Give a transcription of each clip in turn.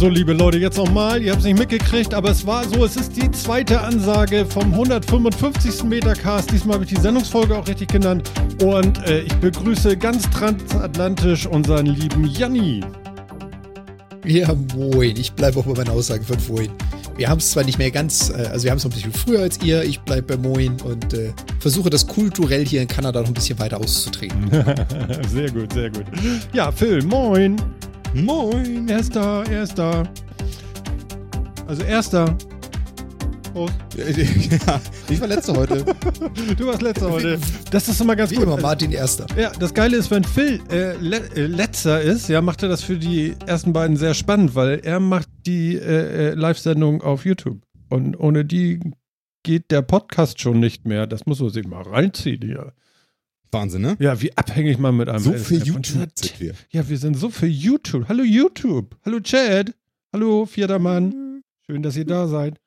So, liebe Leute, jetzt nochmal. Ihr habt es nicht mitgekriegt, aber es war so. Es ist die zweite Ansage vom 155. Metacast. Diesmal habe ich die Sendungsfolge auch richtig genannt. Und äh, ich begrüße ganz transatlantisch unseren lieben Janni. Ja, moin. Ich bleibe auch bei meiner Aussage von vorhin. Wir haben es zwar nicht mehr ganz, äh, also wir haben es noch ein bisschen früher als ihr. Ich bleibe bei Moin und äh, versuche das kulturell hier in Kanada noch ein bisschen weiter auszutreten. sehr gut, sehr gut. Ja, Phil, moin. Moin. Er ist da, er ist da. Also erster. Prost. Ja, ich war letzter heute. du warst letzter heute. Das ist immer ganz Wie gut. immer Martin Erster. Ja, das Geile ist, wenn Phil äh, le äh, letzter ist, ja, macht er das für die ersten beiden sehr spannend, weil er macht die äh, äh, Live-Sendung auf YouTube. Und ohne die geht der Podcast schon nicht mehr. Das muss man sich mal reinziehen hier. Wahnsinn, ne? Ja, wie abhängig man mit einem So ist. für Ja, YouTube sind wir. Ja, wir sind so für YouTube. Hallo YouTube. Hallo Chad. Hallo vierter Mann. Schön, dass ihr da seid.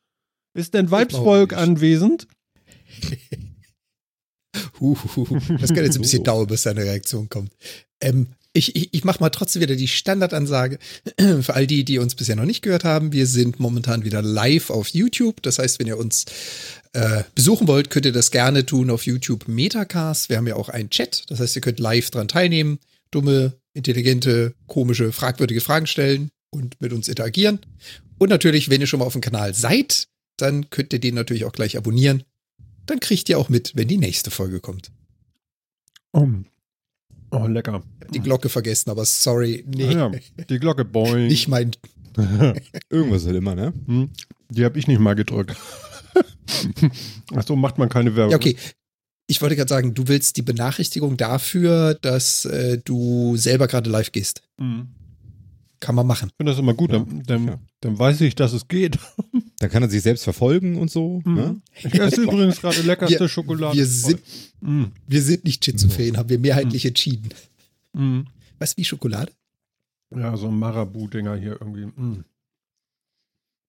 Ist denn Weibsvolk anwesend? Huhuhu. Das kann jetzt ein bisschen dauern, bis da eine Reaktion kommt. Ähm, ich ich, ich mache mal trotzdem wieder die Standardansage für all die, die uns bisher noch nicht gehört haben. Wir sind momentan wieder live auf YouTube. Das heißt, wenn ihr uns äh, besuchen wollt, könnt ihr das gerne tun auf YouTube Metacast. Wir haben ja auch einen Chat. Das heißt, ihr könnt live dran teilnehmen, dumme, intelligente, komische, fragwürdige Fragen stellen und mit uns interagieren. Und natürlich, wenn ihr schon mal auf dem Kanal seid, dann könnt ihr den natürlich auch gleich abonnieren. Dann kriegt ihr auch mit, wenn die nächste Folge kommt. Oh, oh lecker. Die Glocke vergessen, aber sorry, nee, ja, die Glocke, boing. nicht mein. Irgendwas halt immer, ne? Hm, Die habe ich nicht mal gedrückt. Ach so, macht man keine Werbung. Ja, okay. Ich wollte gerade sagen, du willst die Benachrichtigung dafür, dass äh, du selber gerade live gehst. Hm. Kann man machen. Ich finde das immer gut, dann, dann, Ja. dann weiß ich, dass es geht. Dann kann er sich selbst verfolgen und so. Ne? Ich esse übrigens gerade leckerste Wir- Schokolade. Wir sind, Mm, wir sind nicht schizophren, haben wir mehrheitlich entschieden. mm. Was wie Schokolade? Ja, so ein Marabu-Dinger hier irgendwie. Mm.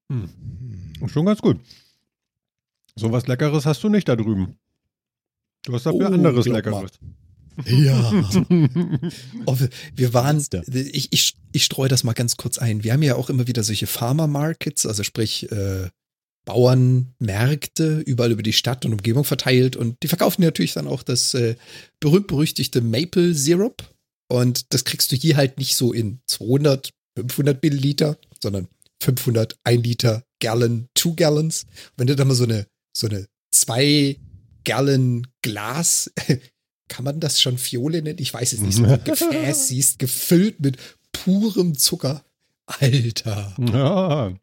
Mm. Schon ganz gut. So was Leckeres hast du nicht da drüben. Du hast dafür Oh, anderes glaub mal. Leckeres. Ja. Oh, wir- waren, ich, ich, ich streue das mal ganz kurz ein. Wir haben ja auch immer wieder solche Farmer Markets, also sprich äh, Bauernmärkte überall über die Stadt und Umgebung verteilt und die verkaufen natürlich dann auch das äh, berühmt-berüchtigte Maple Syrup und das kriegst du hier halt nicht so in 200, 500 Milliliter, sondern 500, 1 Liter Gallon, 2 Gallons. Wenn du dann mal so eine, so eine 2 Gallon Glas kann man das schon Fiole nennen? Ich weiß es nicht. So ein Gefäß siehst, gefüllt mit purem Zucker. Alter. Ja.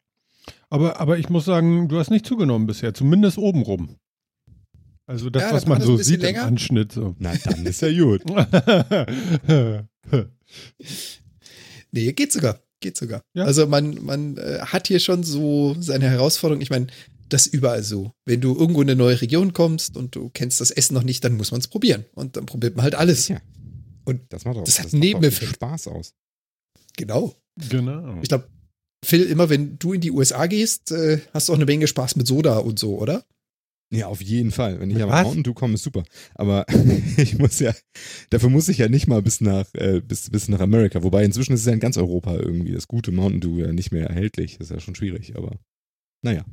Aber, aber ich muss sagen, du hast nicht zugenommen bisher, zumindest obenrum. Also das, Ja, was man so sieht länger. im Anschnitt. So. Na, dann ist ja gut. Nee, geht sogar. Geht sogar. Ja. Also man, man äh, hat hier schon so seine Herausforderung. Ich meine, das ist überall so. Wenn du irgendwo in eine neue Region kommst und du kennst das Essen noch nicht, dann muss man es probieren. Und dann probiert man halt alles. Ja. Und Das macht auch, Das hat macht auch Nebeneffekt. Spaß aus. genau. genau. Ich glaube, Phil, immer wenn du in die USA gehst, äh, hast du auch eine Menge Spaß mit Soda und so, oder? Ja, auf jeden Fall. Wenn ich was? Mountain Dew komme, ist super. Aber ich muss ja, dafür muss ich ja nicht mal bis nach, äh, bis, bis nach Amerika. Wobei inzwischen ist es ja in ganz Europa irgendwie das gute Mountain Dew ja nicht mehr erhältlich. Das ist ja schon schwierig, aber naja.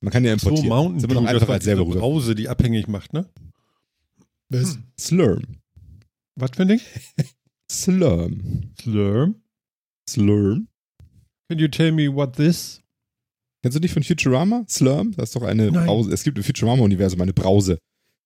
Man kann ja So importieren. Mountain Sind wir Dew, das einfach als selber rüber. Brause, die abhängig macht, ne? Was? Hm. Slurm. Was für ein Ding? Slurm. Slurm. Slurm. Can you tell me what this? Kennst du nicht von Futurama? Slurm? Das ist doch eine Nein. Brause. Es gibt im Futurama-Universum eine Brause,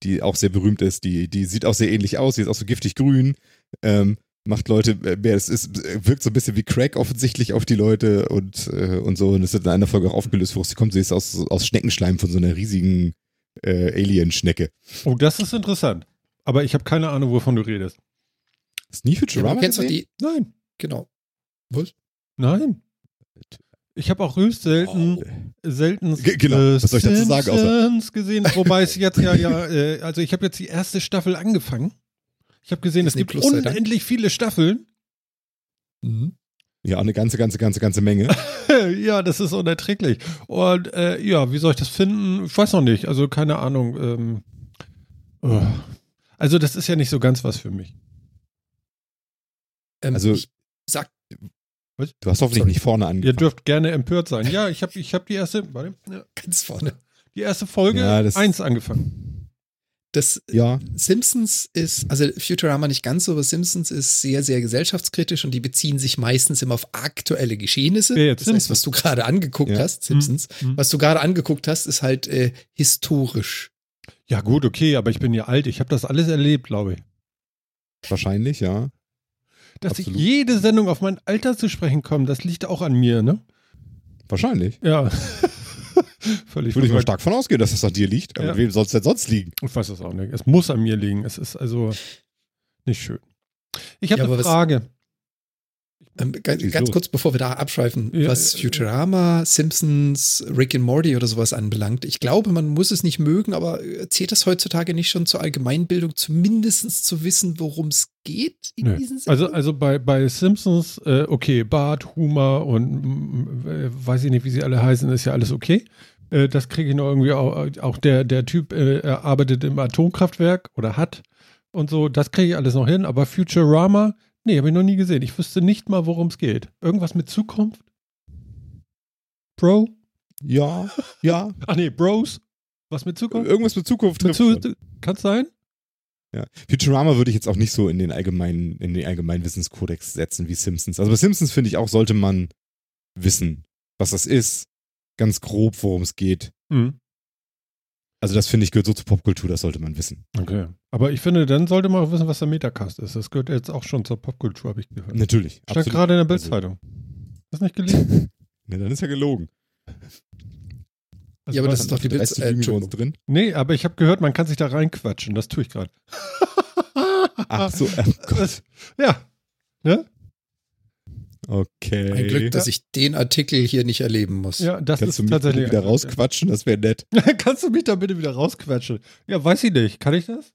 die auch sehr berühmt ist. Die, die sieht auch sehr ähnlich aus. Die ist auch so giftig grün. Ähm, macht Leute mehr. Es ist, wirkt so ein bisschen wie Crack offensichtlich auf die Leute und, äh, und so. Und es wird in einer Folge auch aufgelöst, woraus sie kommt. Sie ist aus, aus Schneckenschleim von so einer riesigen äh, Alien-Schnecke. Oh, das ist interessant. Aber ich habe keine Ahnung, wovon du redest. Du nie Ja, Futurama du kennst gesehen? die. Nein, Genau. Was? nein. Ich habe auch höchst selten, Oh. selten Ge- genau. äh, Was soll ich dazu sagen, außer- gesehen. Wobei es jetzt ja, ja, äh, also ich habe jetzt die erste Staffel angefangen. Ich habe gesehen, es Disney gibt Plus unendlich viele Staffeln. Mhm. Ja, eine ganze, ganze, ganze, ganze Menge. ja, das ist unerträglich. Und äh, ja, wie soll ich das finden? Ich weiß noch nicht. Also keine Ahnung. Ähm, oh. Also das ist ja nicht so ganz was für mich. Ähm, Also- ich sag, Du hast hoffentlich Sorry. nicht vorne Ihr angefangen. dürft gerne empört sein. Ja, ich habe ich hab die erste, warte, ja, Ganz vorne. die erste Folge Ja, das- 1 angefangen. Das Ja, Simpsons ist, also Futurama nicht ganz so, aber Simpsons ist sehr, sehr gesellschaftskritisch und die beziehen sich meistens immer auf aktuelle Geschehnisse. Jetzt? das heißt, was du gerade angeguckt Ja. hast, Simpsons, Mhm. was du gerade angeguckt hast, ist halt äh, historisch. Ja, gut, okay, aber ich bin ja alt. Ich habe das alles erlebt, glaube ich. wahrscheinlich, ja. Dass Absolut. ich jede Sendung auf mein Alter zu sprechen komme, das liegt auch an mir, ne? Wahrscheinlich. Ja. Völlig Würde ich mal stark von ausgehen, dass das an dir liegt. Aber Ja. wem soll es denn sonst liegen? Ich weiß es auch nicht. Es muss an mir liegen. Es ist also nicht schön. Ich habe Ja, eine Frage. Ähm, ganz, ganz kurz, bevor wir da abschweifen, Ja, was äh, Futurama, Simpsons, Rick and Morty oder sowas anbelangt. Ich glaube, man muss es nicht mögen, aber äh, zählt das heutzutage nicht schon zur Allgemeinbildung, zumindest zu wissen, worum es geht in Nö. diesen Also, Sendungen? also bei, bei Simpsons, äh, okay, Bart, Humor und äh, weiß ich nicht, wie sie alle heißen, ist ja alles okay. Äh, das kriege ich noch irgendwie auch, auch der, der Typ äh, arbeitet im Atomkraftwerk oder hat und so, das kriege ich alles noch hin, aber Futurama, nee, habe ich noch nie gesehen. Ich wüsste nicht mal, worum es geht. Irgendwas mit Zukunft? Bro? Ja, ja. Ach nee, Bros? Was mit Zukunft? Irgendwas mit Zukunft Mit Zu. Kann es sein? Ja. Futurama würde ich jetzt auch nicht so in den allgemeinen, in den allgemeinen Wissenskodex setzen wie Simpsons. Also bei Simpsons finde ich auch, sollte man wissen, was das ist. Ganz grob, worum es geht. Mhm. Also das finde ich gehört so zur Popkultur, das sollte man wissen. Okay. Aber ich finde, dann sollte man auch wissen, was der Metacast ist. Das gehört jetzt auch schon zur Popkultur, habe ich gehört. Natürlich. Stand gerade in der Also- Bildzeitung. Hast du nicht gelesen? Ne, dann ist ja gelogen. Also ja, aber das ist doch die Bild. Äh, drin. Nee, aber ich habe gehört, man kann sich da reinquatschen. Das tue ich gerade. Ach so, oh Gott. Ja. Ne? Okay. Ein Glück, dass ich den Artikel hier nicht erleben muss. Ja, das Kannst du ist mich tatsächlich. bitte wieder rausquatschen? Das wäre nett. Kannst du mich da bitte wieder rausquatschen? Ja, weiß ich nicht. Kann ich das?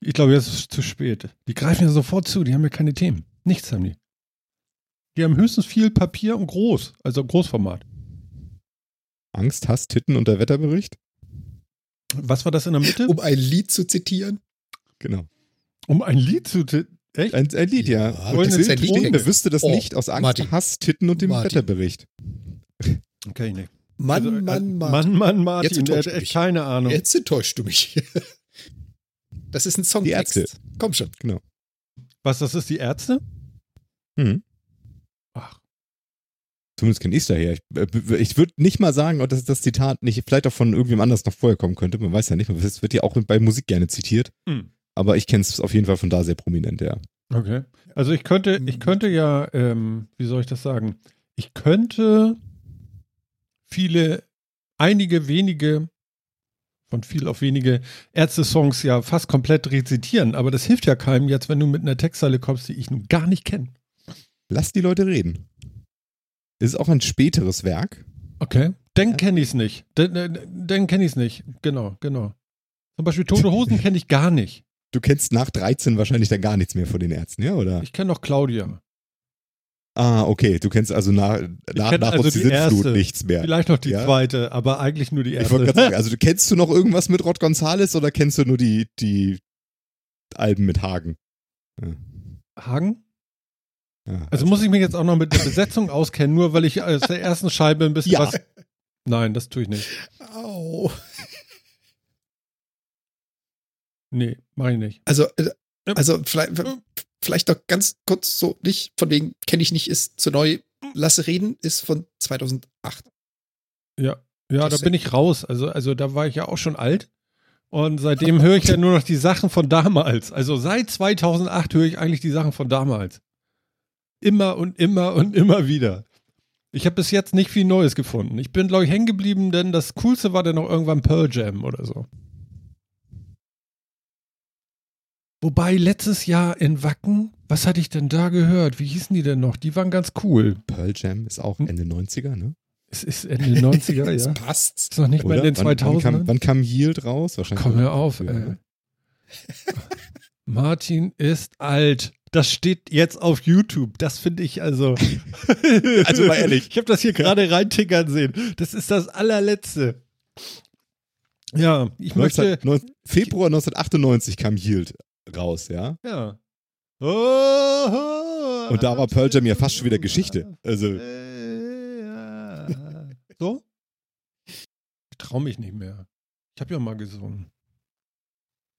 Ich glaube, jetzt ist es zu spät. Die greifen ja sofort zu. Die haben ja keine Themen. Nichts haben die. Die haben höchstens viel Papier und groß. Also Großformat. Angst, Hass, Titten und der Wetterbericht? Was war das in der Mitte? Um ein Lied zu zitieren. Genau. Um ein Lied zu. ti- Echt? Ein, ein Lied, ja. Ja, Und ein Lied. Wer wüsste das Oh, nicht aus Angst, Martin. Hass, Titten und dem Martin. Wetterbericht? Okay, nicht. Mann, Also, äh, Mann, Mann. Mann, Mann, Martin, Jetzt mich. keine Ahnung. Jetzt enttäuscht du mich. Das ist ein Die Ärzte. Songtext. Komm schon. Was, das ist die Ärzte? Hm. Ach, Zumindest kenne ich es daher. Ich, äh, ich würde nicht mal sagen, dass das Zitat nicht vielleicht auch von irgendwem anders noch vorher kommen könnte. Man weiß ja nicht. Es wird ja auch bei Musik gerne zitiert. Hm. Aber ich kenne es auf jeden Fall von da sehr prominent, ja. okay. Also ich könnte, ich könnte ja, ähm, wie soll ich das sagen? Ich könnte viele, einige wenige, von viel auf wenige Ärzte-Songs ja fast komplett rezitieren, aber das hilft ja keinem jetzt, wenn du mit einer Textzeile kommst, die ich nun gar nicht kenne. Lass die Leute reden. Es ist auch ein späteres Werk. Okay. Dann kenne ich es nicht. Dann, dann kenne ich es nicht. Genau, genau. Zum Beispiel Tote Hosen kenne ich gar nicht. Du kennst nach 13 wahrscheinlich dann gar nichts mehr von den Ärzten, ja? Oder? Ich kenne noch Claudia. Ah, okay. Du kennst also nach, nach, nach also die Sintflut erste. nichts mehr. Vielleicht noch die Ja. zweite, aber eigentlich nur die Ich wollte erste. gerade sagen, also du kennst du noch irgendwas mit Rod Gonzales oder kennst du nur die, die Alben mit Hagen? Hagen? Ja, Also muss ich mich jetzt auch noch mit der Besetzung auskennen, nur weil ich aus der ersten Scheibe ein bisschen Ja. was. Nein, das tue ich nicht. Au. Nee, mache ich nicht. Also, äh, also vielleicht, vielleicht noch ganz kurz so, nicht, von wegen kenne ich nicht, ist zu neu. Lasse reden, ist von 2008. Ja, ja, da Das- bin ich raus. Also, also da war ich ja auch schon alt. Und seitdem höre ich ja nur noch die Sachen von damals. Also seit 2008 höre ich eigentlich die Sachen von damals. Immer und immer und immer wieder. Ich habe bis jetzt nicht viel Neues gefunden. Ich bin, glaube ich, hängen geblieben, denn das Coolste war dann noch irgendwann Pearl Jam oder so. Wobei letztes Jahr in Wacken, was hatte ich denn da gehört? Wie hießen die denn noch? Die waren ganz cool. Pearl Jam ist auch Hm. Ende 90er, ne? Es ist Ende 90er, Das ja. passt. Ist noch nicht mal in den Wann, wann, 2000ern. kam, wann kam Yield raus? Wahrscheinlich. Komm hör auf, Ja. ey. Martin ist alt. Das steht jetzt auf YouTube. Das finde ich also. Also mal ehrlich. Ich habe das hier gerade reintickern sehen. Das ist das allerletzte. Ja, ich 19, möchte. 19, Februar 1998 kam Yield raus, ja? Ja. Oh, Und da war Pearl Jam ja fast schon wieder Geschichte. Also, Äh, ja. So? Ich trau mich nicht mehr. Ich habe ja mal gesungen.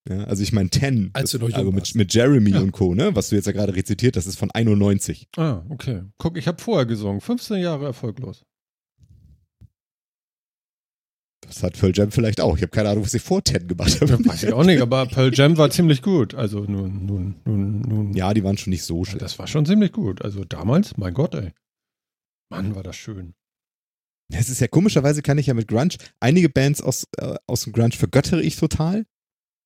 ja, also ich meine, Ten, Als das warst. mit, mit Jeremy Ja. und Co., ne? Was du jetzt ja gerade rezitiert, das ist von 91. Ah, okay. Guck, ich habe vorher gesungen. 15 Jahre erfolglos. Das hat Pearl Jam vielleicht auch. Ich habe keine Ahnung, was sie vor Ten gemacht Ja, haben. weiß ich auch nicht, aber Pearl Jam war ziemlich gut. Also nun, nun, nun, nun. Ja, die waren schon nicht so Ja, schlecht. das war schon ziemlich gut. Also damals, mein Gott, ey. Mann, war das schön. Es ist ja komischerweise kann ich ja mit Grunge, einige Bands aus, äh, aus dem Grunge vergöttere ich total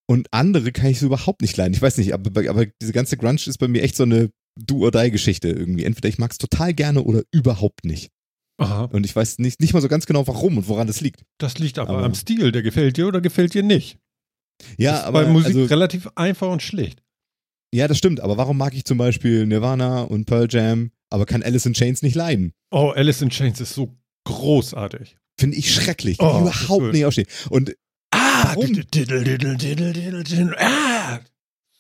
und andere kann ich so überhaupt nicht leiden. Ich weiß nicht, aber, aber diese ganze Grunge ist bei mir echt so eine Do-or-Die-Geschichte irgendwie. Entweder ich mag es total gerne oder überhaupt nicht. Aha. Und ich weiß nicht, nicht mal so ganz genau, warum und woran das liegt. Das liegt aber, Aber- am Stil. Der gefällt dir oder gefällt dir nicht. Ja, Das ist aber bei Musik also, relativ einfach und schlicht. ja, das stimmt. Aber warum mag ich zum Beispiel Nirvana und Pearl Jam, aber kann Alice in Chains nicht leiden? Oh, Alice in Chains ist so großartig. Finde ich schrecklich. Kann Oh, ich überhaupt nicht ausstehen. Und Ah, Warum? diddle, diddle, diddle, diddle, diddle, ah.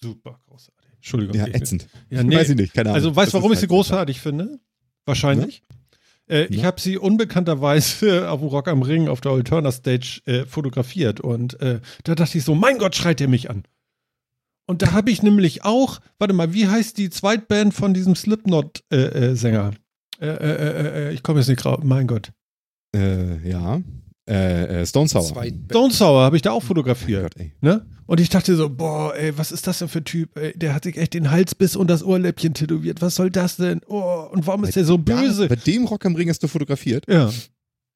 Super großartig. Entschuldigung. ja, ätzend. Ja, nee. Weiß ich nicht, keine Ahnung. Also, weißt du, warum ich sie halt- großartig finde? Wahrscheinlich. Äh, ich Ja. habe sie unbekannterweise auf dem Rock am Ring auf der Alterna Stage äh, fotografiert und äh, da dachte ich so, mein Gott, schreit der mich an. Und da habe ich nämlich auch, warte mal, wie heißt die Zweitband von diesem Slipknot-Sänger? Äh, äh, äh, ich komme jetzt nicht drauf, mein Gott. Äh, ja. Äh, äh, Stone Sour. Zwei Stone Sour habe ich da auch Oh fotografiert. Gott, ey. Ne? Und ich dachte so, boah, ey, was ist das denn für ein Typ? Ey, der hat sich echt den Halsbiss und das Ohrläppchen tätowiert. Was soll das denn? Oh, und warum ist der so Ja, böse? bei dem Rock am Ring hast du fotografiert. Ja.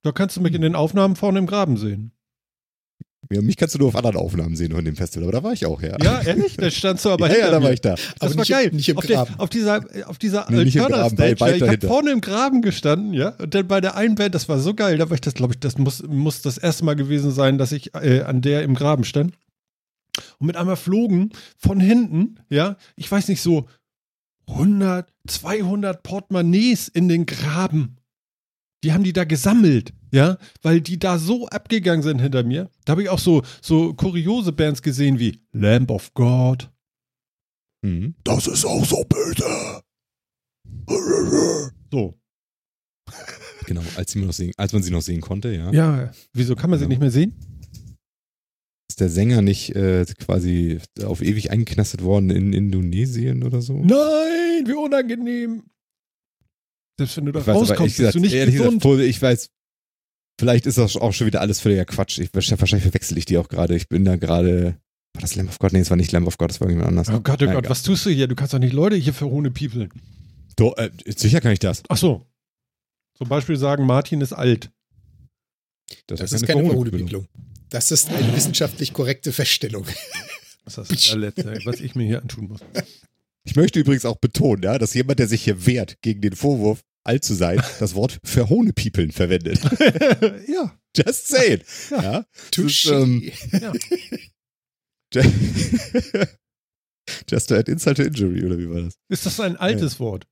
Da kannst du mich in den Aufnahmen vorne im Graben sehen. Ja, mich kannst du nur auf anderen Aufnahmen sehen von dem Festival, aber da war ich auch, ja. Ja, ehrlich? Da standst du aber ja, ja, hinter da mir. war ich da. Das Aber war nicht geil. nicht im auf, der, Graben. auf dieser, auf dieser Nee, nicht im Alterna Graben, bei- Stage. Ja, ich habe vorne im Graben gestanden, ja. Und dann bei der einen Band, das war so geil, da war ich das, glaube ich, das muss, muss das erste Mal gewesen sein, dass ich äh, an der im Graben stand. Und mit einmal flogen von hinten, ja, ich weiß nicht, so 100, 200 Portemonnaies in den Graben. Die haben die da gesammelt, ja, weil die da so abgegangen sind hinter mir. Da habe ich auch so, so kuriose Bands gesehen wie Lamb of God. Mhm. Das ist auch so böse. So. Genau, als, sie noch sehen, als man sie noch sehen konnte, ja. Ja, wieso kann man sie Ja. nicht mehr sehen? Ist der Sänger nicht äh, quasi auf ewig eingeknastet worden in Indonesien oder so? Nein, wie unangenehm. Selbst wenn du da Ich weiß, aber rauskommst, bist du nicht gesund. gesagt, ich weiß, vielleicht ist das auch schon wieder alles völliger Quatsch. Ich, wahrscheinlich verwechsel ich die auch gerade. Ich bin da gerade. War das Lamb of God? Nee, es war nicht Lamb of God, das war irgendjemand anders. oh Gott, oh Na, Gott, was tust du hier? Du kannst doch nicht Leute hier für Hohne piepeln. Doch, äh, sicher kann ich das. Ach so. Zum Beispiel sagen, Martin ist alt. Das ja ist keine Verhohnepiepelung. Das ist eine wissenschaftlich korrekte Feststellung. Das ist das allerletzte, was ich mir hier antun muss. Ich möchte übrigens auch betonen, ja, dass jemand, der sich hier wehrt gegen den Vorwurf, alt zu sein, das Wort Verhohnepiepeln verwendet. ja. Just say it. Ja. Ja. Touché. ähm, ja. Just to add insult to injury, oder wie war das? Ist das ein altes Wort?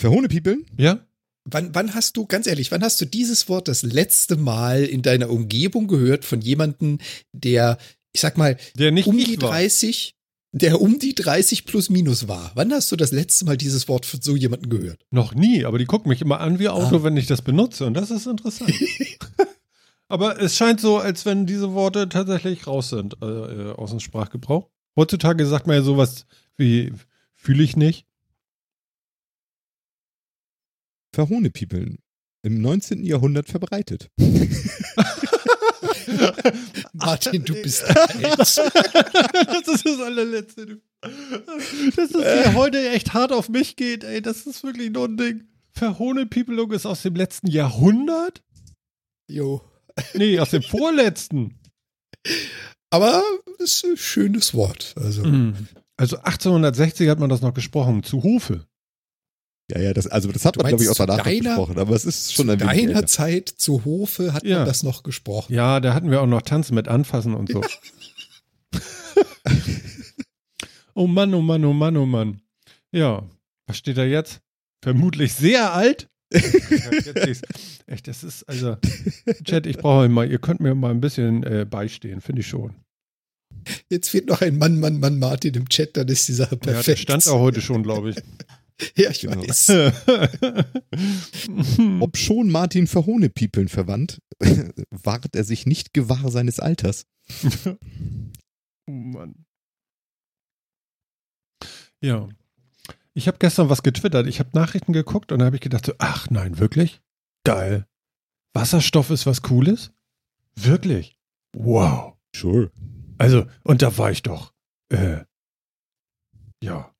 Verhohnepiepeln? Ja? Wann, wann hast du, ganz ehrlich, wann hast du dieses Wort das letzte Mal in deiner Umgebung gehört von jemandem, der, ich sag mal, Der nicht um ich die war. 30, der um die 30 plus minus war? Wann hast du das letzte Mal dieses Wort von so jemandem gehört? Noch nie, aber die gucken mich immer an wie Auto, Ah. wenn ich das benutze und das ist interessant. aber es scheint so, als wenn diese Worte tatsächlich raus sind äh, äh, aus dem Sprachgebrauch. Heutzutage sagt man ja sowas wie fühle ich nicht. Verhohnepiepeln. Im 19. Jahrhundert verbreitet. Martin, du bist alt. das ist das allerletzte. Dass es hier heute echt hart auf mich geht, ey, das ist wirklich nur ein Ding. Verhohnepiepelung ist aus dem letzten Jahrhundert? Jo. Nee, aus dem vorletzten. Aber ist ein schönes Wort. Also, Mhm. Also 1860 hat man das noch gesprochen, zu Hofe. Ja, ja, das, also das hat Du man, glaube ich, auch danach zu deiner- gesprochen, aber es ist schon zu ein wenig deiner älter. Zeit zu Hofe hat Ja. man das noch gesprochen. Ja, da hatten wir auch noch Tanzen mit Anfassen und so. oh Mann, oh Mann, oh Mann, oh Mann. Ja, was steht da jetzt? Vermutlich sehr alt. Ja. Echt, das ist, also, Chat, ich brauche mal, ihr könnt mir mal ein bisschen äh, beistehen, finde ich schon. Jetzt fehlt noch ein Mann, Mann, Mann Martin im Chat, dann ist die Sache Ja, der perfekt. stand auch heute schon, glaube ich. Ja, ich Genau. weiß. Ob schon Martin Verhohnepiepeln verwandt, wahrt er sich nicht gewahr seines Alters. Oh Mann. Ja. Ich habe gestern was getwittert. Ich habe Nachrichten geguckt und da habe ich gedacht so, ach nein, wirklich? Geil. Wasserstoff ist was Cooles? Wirklich? Wow. Sure. Also, und da war ich doch. Äh, ja.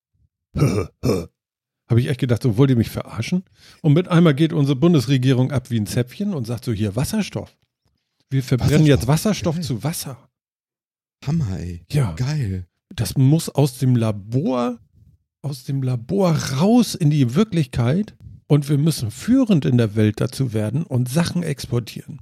Habe ich echt gedacht, so wollt ihr mich verarschen? Und mit einmal geht unsere Bundesregierung ab wie ein Zäpfchen und sagt so, hier Wasserstoff. Wir verbrennen Wasserstoff. jetzt Wasserstoff Geil. zu Wasser. Hammer, ey. Ja. Geil. Das muss aus dem Labor, aus dem Labor raus in die Wirklichkeit und wir müssen führend in der Welt dazu werden und Sachen exportieren.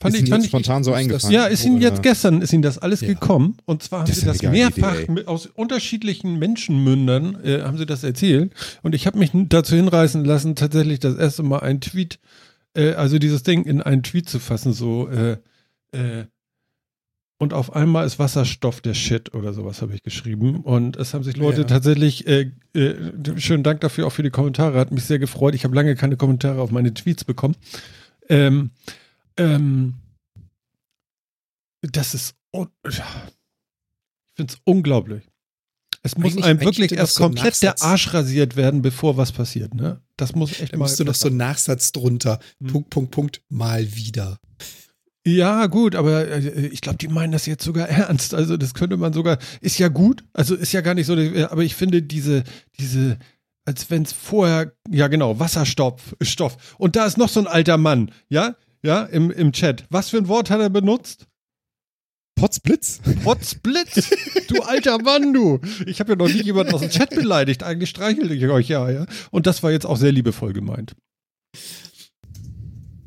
Fand ist ich, fand ich, spontan so eingefallen? ja, ist Ihnen jetzt gestern, ist Ihnen das alles Ja. gekommen und zwar haben Das Sie das mehrfach Idee, aus unterschiedlichen Menschenmündern äh, haben Sie das erzählt und ich habe mich dazu hinreißen lassen, tatsächlich das erste Mal einen Tweet, äh, also dieses Ding in einen Tweet zu fassen, so äh, äh, und auf einmal ist Wasserstoff der Shit oder sowas habe ich geschrieben und es haben sich Leute Ja. tatsächlich, äh, äh, schönen Dank dafür auch für die Kommentare, hat mich sehr gefreut. Ich habe lange keine Kommentare auf meine Tweets bekommen. Ähm, ähm, das ist, ich finde es unglaublich. Es muss Eigentlich- einem wirklich erst das so ein komplett der. Arsch rasiert werden, bevor was passiert. Ne? Das muss echt Da mal. musst du noch so einen Nachsatz drunter. Hm. Punkt, Punkt, Punkt, mal wieder. Ja, gut, aber äh, ich glaube, die meinen das jetzt sogar ernst. Also das könnte man sogar, ist ja gut, also ist ja gar nicht so, aber ich finde diese, diese, als wenn es vorher, ja genau, Wasserstoff, Stoff. Und da ist noch so ein alter Mann, ja, ja, im, im Chat. Was für ein Wort hat er benutzt? Potzblitz? Potzblitz, du alter Mann, du. Ich habe ja noch nie jemanden aus dem Chat beleidigt. Eigentlich streichel ich euch ja, ja. Und das war jetzt auch sehr liebevoll gemeint.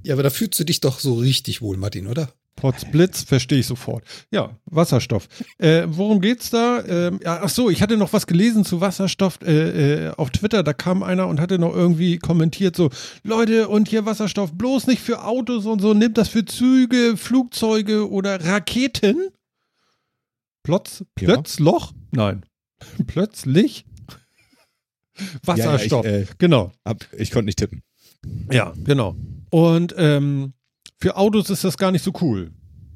Ja, aber da fühlst du dich doch so richtig wohl, Martin, oder? Potzblitz, verstehe ich sofort. Ja, Wasserstoff. Äh, worum geht's da? Ähm, ja, ach so, ich hatte noch was gelesen zu Wasserstoff äh, äh, auf Twitter. Da kam einer und hatte noch irgendwie kommentiert so, Leute, und hier Wasserstoff bloß nicht für Autos und so, nimmt das für Züge, Flugzeuge oder Raketen? Plötz, Ja. Plötzloch? Nein. Plötzlich? Wasserstoff. Ja, ja, ich, äh, genau. hab, ich konnte nicht tippen. Ja, genau. Und ähm, für Autos ist das gar nicht so cool.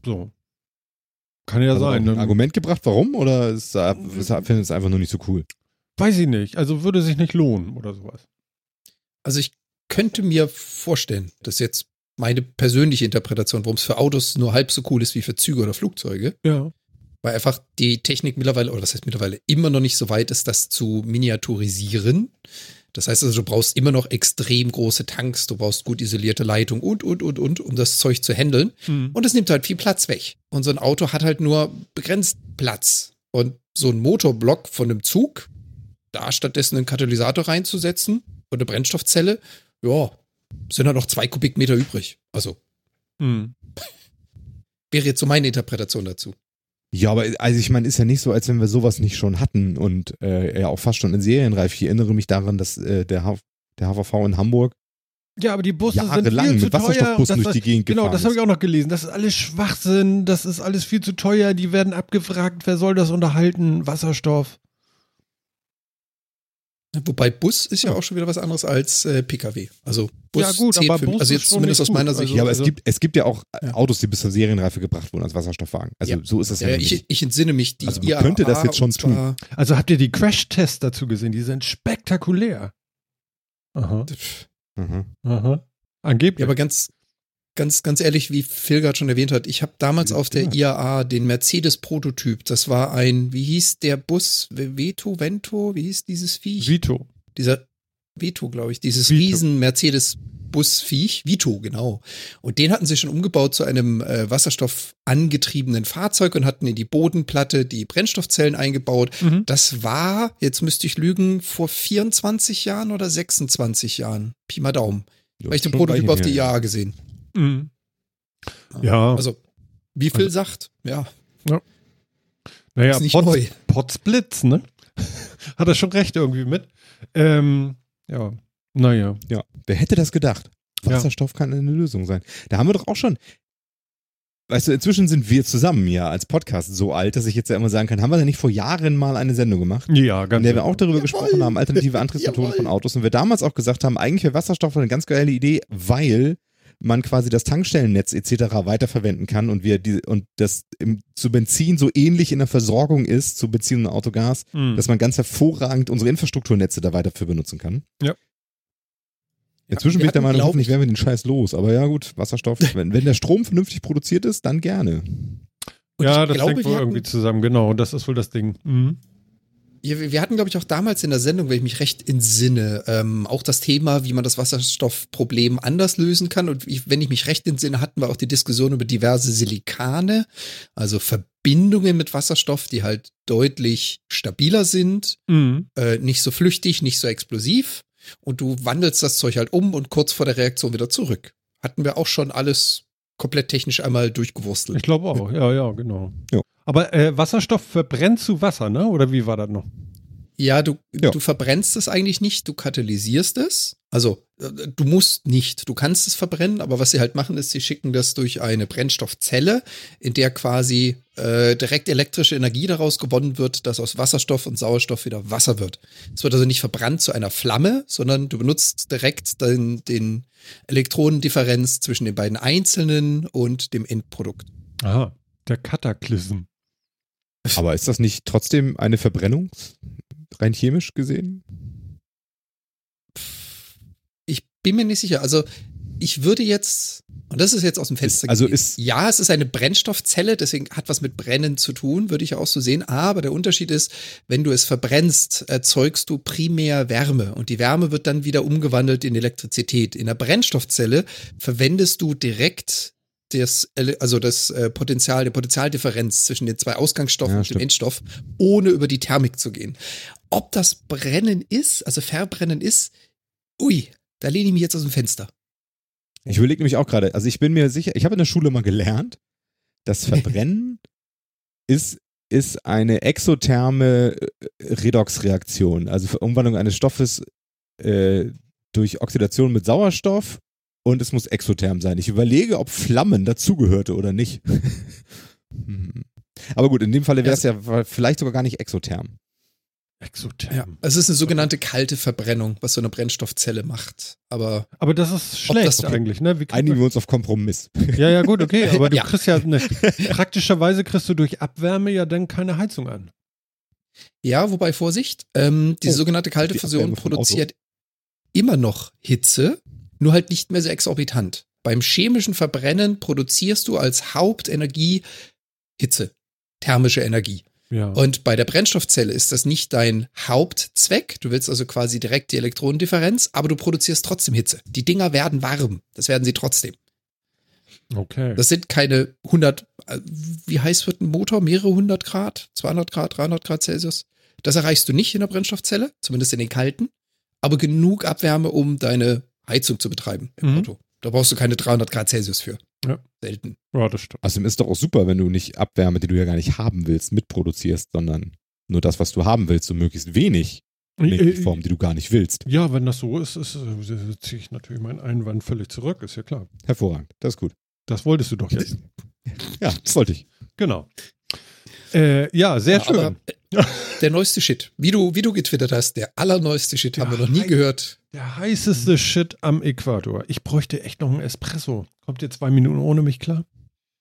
So. Kann ja er sein. ein ne? Argument gebracht, warum? Oder ist ist findet es einfach nur nicht so cool? Weiß ich nicht. Also würde sich nicht lohnen oder sowas. Also ich könnte mir vorstellen, dass jetzt meine persönliche Interpretation, warum es für Autos nur halb so cool ist wie für Züge oder Flugzeuge, Ja. weil einfach die Technik mittlerweile, oder was heißt mittlerweile, immer noch nicht so weit ist, das zu miniaturisieren. Das heißt also, du brauchst immer noch extrem große Tanks, du brauchst gut isolierte Leitung und, und, und, und, um das Zeug zu handeln. Hm. Und es nimmt halt viel Platz weg. Und so ein Auto hat halt nur begrenzt Platz. Und so ein Motorblock von einem Zug, da stattdessen einen Katalysator reinzusetzen und eine Brennstoffzelle, ja, sind halt noch zwei Kubikmeter übrig. Also Hm. wäre jetzt so meine Interpretation dazu. Ja, aber also ich meine, ist ja nicht so, als wenn wir sowas nicht schon hatten und äh, ja auch fast schon in Serienreif. Ich erinnere mich daran, dass äh, der, H der HVV in Hamburg Ja, aber die Busse sind jahrelang viel zu mit teuer. Wasserstoffbussen Das- durch die Gegend Genau, das habe ich auch noch gelesen. Das ist alles Schwachsinn. Das ist alles viel zu teuer. Die werden abgefragt. Wer soll das unterhalten? Wasserstoff. Wobei Bus ist ja, Ja. auch schon wieder was anderes als äh, Pkw. Also Bus Ja, gut, zählt aber für, Bus also jetzt zumindest aus meiner gut. Sicht. Also- Ja, aber es gibt, es gibt ja auch äh, Ja. Autos, die bis zur Serienreife gebracht wurden als Wasserstoffwagen. Also Ja. so ist das ja, ja, ja, nicht. ich, ich entsinne mich, die Also man könnte das jetzt schon und zwar, Also habt ihr die Crash-Tests dazu gesehen? Die sind spektakulär. Aha. Mhm. Aha. Angeblich. Ja, aber ganz, ganz, ganz ehrlich, wie Phil gerade schon erwähnt hat, ich habe damals auf der. IAA den Mercedes-Prototyp, das war ein, wie hieß der Bus? Veto, Vento, wie hieß dieses Viech? Vito. Dieser Veto, glaube ich, dieses Vito. riesen Mercedes-Busviech, Vito, genau. Und den hatten sie schon umgebaut zu einem äh, Wasserstoff angetriebenen Fahrzeug und hatten in die Bodenplatte die Brennstoffzellen eingebaut. Mhm. Das war, jetzt müsste ich lügen, vor 24 Jahren oder 26 Jahren. Pi mal Daumen. Ja, Habe ich den Prototyp auf die. IAA gesehen. Mhm. Ja. Also, wie Phil sagt, ja, Naja, ist nicht Potz, neu. Potzblitz, ne? Hat er schon recht irgendwie mit. Ähm, ja, naja. Ja, wer hätte das gedacht? Ja. Wasserstoff kann eine Lösung sein. Da haben wir doch auch schon. weißt du, inzwischen sind wir zusammen ja als Podcast so alt, dass ich jetzt ja immer sagen kann, haben wir denn nicht vor Jahren mal eine Sendung gemacht? Ja, ganz in der wir genau. auch darüber Jawohl. gesprochen haben, alternative Antriebsmethoden von Autos. Und wir damals auch gesagt haben, eigentlich wäre Wasserstoff eine ganz geile Idee, weil man quasi das Tankstellennetz etc. weiterverwenden kann und wir die, und das im, zu Benzin so ähnlich in der Versorgung ist, zu Benzin und Autogas, Mhm. dass man ganz hervorragend unsere Infrastrukturnetze da weiter für benutzen kann. Ja. Inzwischen bin ich der Meinung, hoffentlich ich- werden wir den Scheiß los. Aber ja gut, Wasserstoff, wenn, wenn der Strom vernünftig produziert ist, dann gerne. Und ja, das glaube, hängt wohl hatten- irgendwie zusammen. Genau, das ist wohl das Ding. Mhm. Ja, wir wir hatten, glaube ich, auch damals in der Sendung, wenn ich mich recht entsinne, ähm, auch das Thema, wie man das Wasserstoffproblem anders lösen kann. Und ich, wenn ich mich recht entsinne, hatten wir auch die Diskussion über diverse Silikane, also Verbindungen mit Wasserstoff, die halt deutlich stabiler sind, Mhm. äh, nicht so flüchtig, nicht so explosiv. Und du wandelst das Zeug halt um und kurz vor der Reaktion wieder zurück. Hatten wir auch schon alles komplett technisch einmal durchgewurstelt. Ich glaube auch, ja, ja, genau. Ja. Aber äh, Wasserstoff verbrennt zu Wasser, ne? Oder wie war das noch? Ja, du, Ja. du verbrennst es eigentlich nicht, du katalysierst es. Also, äh, du musst nicht, du kannst es verbrennen, aber was sie halt machen, ist, sie schicken das durch eine Brennstoffzelle, in der quasi äh, direkt elektrische Energie daraus gewonnen wird, dass aus Wasserstoff und Sauerstoff wieder Wasser wird. Es wird also nicht verbrannt zu einer Flamme, sondern du benutzt direkt den, den Elektronendifferenz zwischen den beiden Einzelnen und dem Endprodukt. Aha, der Kataklysm. Aber ist das nicht trotzdem eine Verbrennung, rein chemisch gesehen? Ich bin mir nicht sicher. Also ich würde jetzt, und das ist jetzt aus dem Fenster Also ist- ja, es ist eine Brennstoffzelle, deswegen hat was mit Brennen zu tun, würde ich auch so sehen. Aber der Unterschied ist, wenn du es verbrennst, erzeugst du primär Wärme und die Wärme wird dann wieder umgewandelt in Elektrizität. In der Brennstoffzelle verwendest du direkt das, also das äh, Potenzial, die Potentialdifferenz zwischen den zwei Ausgangsstoffen Ja, und dem. Endstoff, ohne über die Thermik zu gehen. Ob das Brennen ist, also Verbrennen ist, ui, da lehne ich mich jetzt aus dem Fenster. Ich überlege nämlich auch gerade, also ich bin mir sicher, ich habe in der Schule mal gelernt, das Verbrennen ist, ist eine exotherme äh, Redoxreaktion, also für Umwandlung eines Stoffes äh, durch Oxidation mit Sauerstoff und es muss exotherm sein. Ich überlege, ob Flammen dazugehörte oder nicht. Hm. Aber gut, in dem Falle wäre es ja vielleicht sogar gar nicht exotherm. Exotherm. Es ist eine sogenannte kalte Verbrennung, was so eine Brennstoffzelle macht. Aber Aber das ist schlecht das- eigentlich, ne? Wie Einigen wir uns auf Kompromiss. ja, ja, gut, okay. Aber du Ja. kriegst ja eine, praktischerweise kriegst du durch Abwärme ja dann keine Heizung an. ja, wobei Vorsicht, ähm, diese Oh, sogenannte kalte die Fusion produziert immer noch Hitze, nur halt nicht mehr so exorbitant. Beim chemischen Verbrennen produzierst du als Hauptenergie Hitze, thermische Energie. Ja. Und bei der Brennstoffzelle ist das nicht dein Hauptzweck. Du willst also quasi direkt die Elektronendifferenz, aber du produzierst trotzdem Hitze. Die Dinger werden warm. Das werden sie trotzdem. okay. Das sind keine 100, äh, wie heiß wird ein Motor? Mehrere hundert Grad? 200 Grad, 300 Grad Celsius? Das erreichst du nicht in der Brennstoffzelle, zumindest in den kalten, aber genug Abwärme, um deine Heizung zu betreiben im Mhm. Auto. Da brauchst du keine 300 Grad Celsius für. Ja. Selten. ja, das stimmt. Außerdem ist doch auch super, wenn du nicht Abwärme, die du ja gar nicht haben willst, mitproduzierst, sondern nur das, was du haben willst, so möglichst wenig in Äh, die Form, die du gar nicht willst. Ja, wenn das so ist, ist äh, ziehe ich natürlich meinen Einwand völlig zurück, ist ja klar. Hervorragend, das ist gut. Das wolltest du doch jetzt. Ja, das wollte ich. genau. Äh, ja, sehr Ja, schön. aber der neueste Shit. Wie du, wie du getwittert hast, der allerneueste Shit haben wir noch nie gehört. Der heißeste Shit am Äquator. Ich bräuchte echt noch einen Espresso. Kommt ihr zwei Minuten ohne mich klar?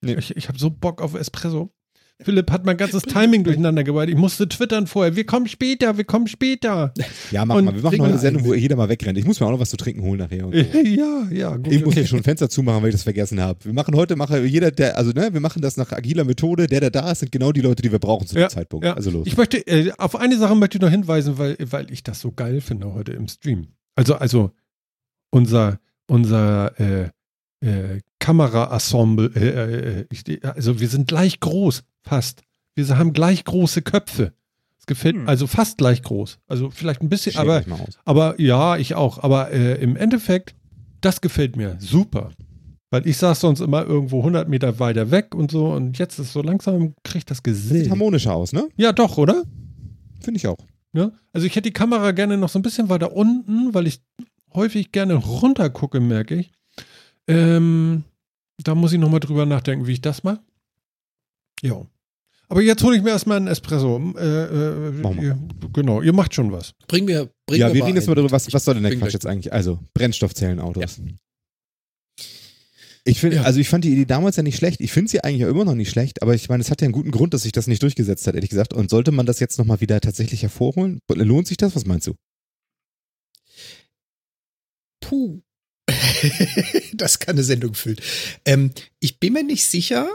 Nee. Ich, ich habe so Bock auf Espresso. Philipp hat mein ganzes Timing durcheinander gebracht. Ich musste twittern vorher. Wir kommen später, wir kommen später. Ja, mach Und mal. Wir machen noch eine mal Sendung, wo jeder mal wegrennt. Ich muss mir auch noch was zu trinken holen nachher. Und so. ja, ja, gut. Ich muss okay. hier schon ein Fenster zumachen, weil ich das vergessen habe. Wir machen heute, mache jeder, der, also ne, wir machen das nach agiler Methode. Der, der da ist, sind genau die Leute, die wir brauchen zu Ja, dem Zeitpunkt. ja. Also los. Ich möchte, äh, auf eine Sache möchte ich noch hinweisen, weil, weil ich das so geil finde heute im Stream. Also, also unser, unser äh, äh, Kameraensemble, äh, äh, ich, also wir sind gleich groß, fast. Wir haben gleich große Köpfe. Es gefällt, Hm. also fast gleich groß. Also vielleicht ein bisschen, aber, aber ja, ich auch. Aber äh, im Endeffekt, das gefällt mir super. Weil ich saß sonst immer irgendwo 100 Meter weiter weg und so und jetzt ist so langsam, kriegt das Sieht Gesicht. harmonischer aus, ne? Ja, doch, oder? Finde ich auch. Ja, also ich hätte die Kamera gerne noch so ein bisschen weiter unten, weil ich häufig gerne runter gucke, merke ich. Ähm, da muss ich nochmal drüber nachdenken, wie ich das mache. Ja. Aber jetzt hole ich mir erstmal einen Espresso. Äh, äh, ihr, genau, ihr macht schon was. Bring mir, bring ja, mir wir mal reden jetzt mal darüber, was, was soll denn der Quatsch jetzt eigentlich? Also, Brennstoffzellenautos. Ich finde, Ja. also ich fand die Idee damals ja nicht schlecht. Ich finde sie eigentlich ja immer noch nicht schlecht, aber ich meine, es hat ja einen guten Grund, dass sich das nicht durchgesetzt hat, ehrlich gesagt. Und sollte man das jetzt nochmal wieder tatsächlich hervorholen? Lohnt sich das? Was meinst du? Puh. das kann eine Sendung füllen. Ähm, ich bin mir nicht sicher.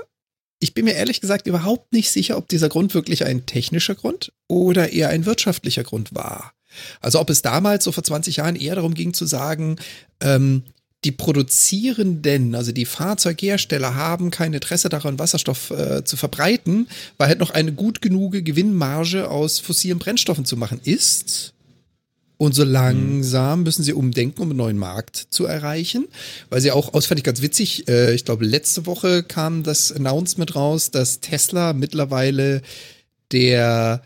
Ich bin mir ehrlich gesagt überhaupt nicht sicher, ob dieser Grund wirklich ein technischer Grund oder eher ein wirtschaftlicher Grund war. Also ob es damals, so vor 20 Jahren, eher darum ging zu sagen, ähm, die Produzierenden, also die Fahrzeughersteller haben kein Interesse daran, Wasserstoff äh, zu verbreiten, weil halt noch eine gut genug Gewinnmarge aus fossilen Brennstoffen zu machen ist. Und so langsam müssen sie umdenken, um einen neuen Markt zu erreichen. Weil sie auch, aus fand ich ganz witzig, äh, ich glaube, letzte Woche kam das Announcement raus, dass Tesla mittlerweile der,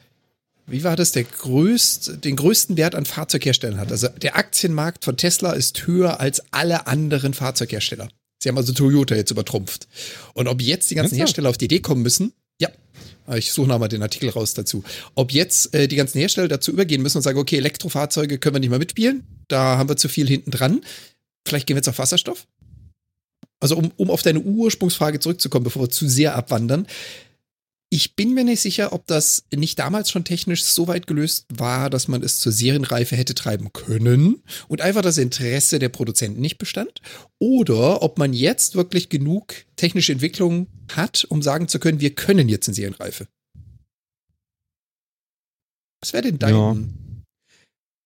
wie war das, der größt, den größten Wert an Fahrzeugherstellern hat. Also der Aktienmarkt von Tesla ist höher als alle anderen Fahrzeughersteller. Sie haben also Toyota jetzt übertrumpft. Und ob jetzt die ganzen? Hersteller auf die Idee kommen müssen, ich suche nochmal den Artikel raus dazu. Ob jetzt äh, die ganzen Hersteller dazu übergehen müssen und sagen, okay, Elektrofahrzeuge können wir nicht mehr mitspielen, da haben wir zu viel hinten dran. Vielleicht gehen wir jetzt auf Wasserstoff? Also um, um auf deine Ursprungsfrage zurückzukommen, bevor wir zu sehr abwandern. Ich bin mir nicht sicher, ob das nicht damals schon technisch so weit gelöst war, dass man es zur Serienreife hätte treiben können und einfach das Interesse der Produzenten nicht bestand. Oder ob man jetzt wirklich genug technische Entwicklung hat, um sagen zu können, wir können jetzt in Serienreife. Was wäre denn dein? Ja.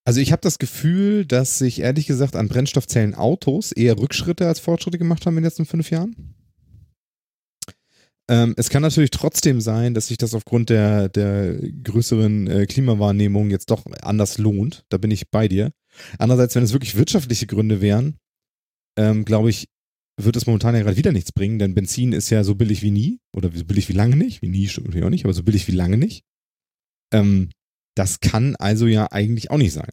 Also ich habe das Gefühl, dass sich ehrlich gesagt an Brennstoffzellenautos eher Rückschritte als Fortschritte gemacht haben in den letzten fünf Jahren. Ähm, es kann natürlich trotzdem sein, dass sich das aufgrund der, der größeren äh, Klimawahrnehmung jetzt doch anders lohnt. Da bin ich bei dir. Andererseits, wenn es wirklich wirtschaftliche Gründe wären, ähm, glaube ich, wird es momentan ja gerade wieder nichts bringen, denn Benzin ist ja so billig wie nie. Oder so billig wie lange nicht. Wie nie stimmt natürlich auch nicht, aber so billig wie lange nicht. Ähm, das kann also ja eigentlich auch nicht sein.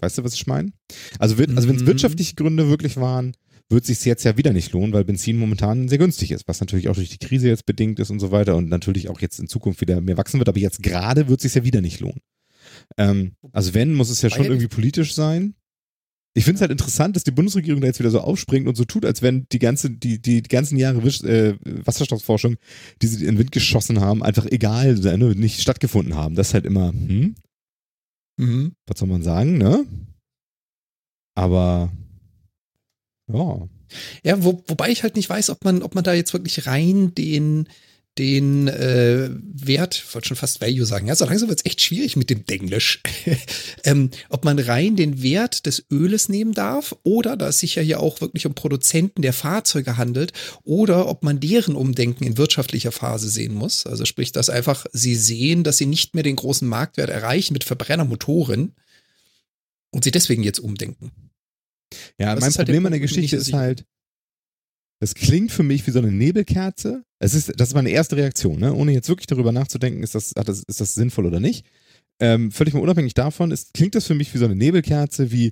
Weißt du, was ich meine? Also, also wenn es Mhm. wirtschaftliche Gründe wirklich waren, wird sich jetzt ja wieder nicht lohnen, weil Benzin momentan sehr günstig ist, was natürlich auch durch die Krise jetzt bedingt ist und so weiter und natürlich auch jetzt in Zukunft wieder mehr wachsen wird, aber jetzt gerade wird es sich ja wieder nicht lohnen. Ähm, also wenn, muss es ja schon irgendwie politisch sein. Ich finde es halt interessant, dass die Bundesregierung da jetzt wieder so aufspringt und so tut, als wenn die ganze, die, die, die ganzen Jahre Wisch, äh, Wasserstoffforschung, die sie in den Wind geschossen haben, einfach egal, ne, nicht stattgefunden haben. Das ist halt immer, hm, Mhm. was soll man sagen, ne? Aber ja. Ja, wo, wobei ich halt nicht weiß, ob man, ob man da jetzt wirklich rein den, den äh, Wert, wollte schon fast Value sagen, ja, so langsam wird es echt schwierig mit dem Denglisch. ähm, ob man rein den Wert des Öles nehmen darf oder da es sich ja hier auch wirklich um Produzenten der Fahrzeuge handelt oder ob man deren Umdenken in wirtschaftlicher Phase sehen muss. Also sprich, dass einfach sie sehen, dass sie nicht mehr den großen Marktwert erreichen mit Verbrennermotoren und sie deswegen jetzt umdenken. Ja, Das mein ist halt Problem an der Geschichte ist halt, das klingt für mich wie so eine Nebelkerze. Es ist, das ist meine erste Reaktion, ne? ohne jetzt wirklich darüber nachzudenken, ist das, hat das, ist das sinnvoll oder nicht. Ähm, völlig mal unabhängig davon ist, klingt das für mich wie so eine Nebelkerze, wie,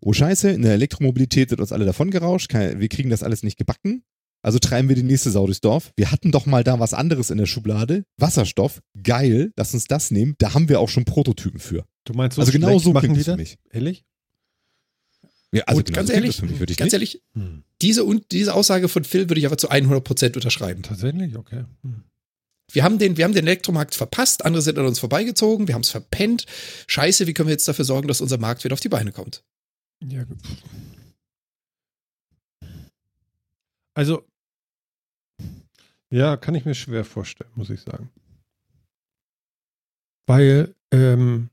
oh Scheiße, in der Elektromobilität sind uns alle davon gerauscht, kein, wir kriegen das alles nicht gebacken. Also treiben wir die nächste Sau durchs Dorf. Wir hatten doch mal da was anderes in der Schublade. Wasserstoff, geil, lass uns das nehmen. Da haben wir auch schon Prototypen für. Du meinst, also genau so machen klingt die es für das? mich. Ehrlich? Ja, also Und genau ganz ehrlich, mich, würde ich ganz nicht. ehrlich, Hm. diese, und diese Aussage von Phil würde ich aber zu 100% unterschreiben. Tatsächlich? Okay. Hm. Wir haben den, wir haben den Elektromarkt verpasst, andere sind an uns vorbeigezogen, wir haben es verpennt. Scheiße, wie können wir jetzt dafür sorgen, dass unser Markt wieder auf die Beine kommt? Ja. gut. Also, ja, kann ich mir schwer vorstellen, muss ich sagen. Weil, ähm,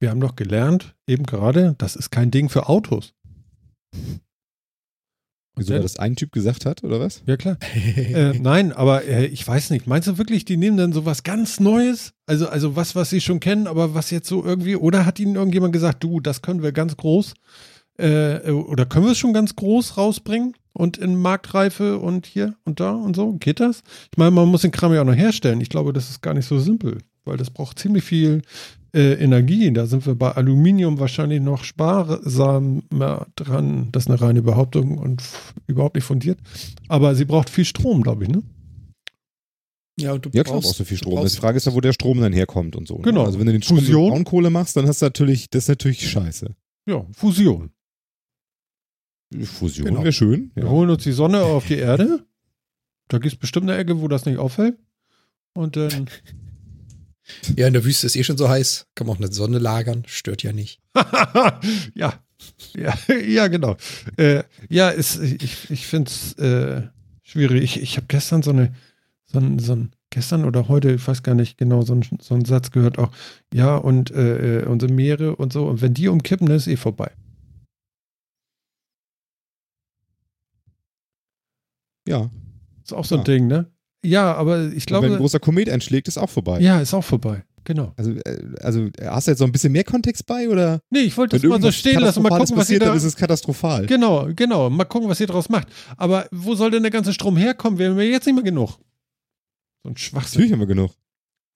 wir haben doch gelernt, eben gerade, das ist kein Ding für Autos. Wieso, weil das ein Typ gesagt hat, oder was? Ja, klar. äh, nein, aber äh, ich weiß nicht. Meinst du wirklich, die nehmen dann so was ganz Neues? Also, also was, was sie schon kennen, aber was jetzt so irgendwie, oder hat ihnen irgendjemand gesagt, du, das können wir ganz groß, äh, oder können wir es schon ganz groß rausbringen und in Marktreife und hier und da und so? Geht das? Ich meine, man muss den Kram ja auch noch herstellen. Ich glaube, das ist gar nicht so simpel. Weil das braucht ziemlich viel äh, Energie. Da sind wir bei Aluminium wahrscheinlich noch sparsamer dran. Das ist eine reine Behauptung und überhaupt nicht fundiert. Aber sie braucht viel Strom, glaube ich, ne? Ja, und du Ja, klar, brauchst du viel Strom. Die Frage ist ja, wo der Strom dann herkommt und so. ne? Genau. Also wenn du den Strom Fusion. mit Braunkohle machst, dann hast du natürlich, das ist natürlich scheiße. Ja, Fusion. Fusion Genau. wäre schön. Wir Ja. holen uns die Sonne auf die Erde. Da gibt es bestimmt eine Ecke, wo das nicht auffällt. Und dann. Ja, in der Wüste ist eh schon so heiß. Kann man auch eine Sonne lagern. Stört ja nicht. ja. ja. Ja, genau. Äh, ja, ist, ich, ich finde es äh, schwierig. Ich, ich habe gestern so eine, so ein, so ein, gestern oder heute, ich weiß gar nicht genau, so, ein, so einen Satz gehört auch. Ja, und äh, äh, unsere Meere und so. Und wenn die umkippen, dann ist eh vorbei. ja. Ist auch so ein Ja. Ding, ne? Ja, aber ich Und wenn ein glaube. großer Komet einschlägt, ist auch vorbei. Ja, ist auch vorbei. Genau. Also, äh, also hast du jetzt noch ein bisschen mehr Kontext bei oder? Nee, ich wollte das mal so stehen lassen, mal gucken, was passiert, da. dann ist es katastrophal. Genau, genau. Mal gucken, was ihr daraus macht. Aber wo soll denn der ganze Strom herkommen? Wir haben ja jetzt nicht mehr genug. So ein Schwachsinn. Natürlich haben wir genug.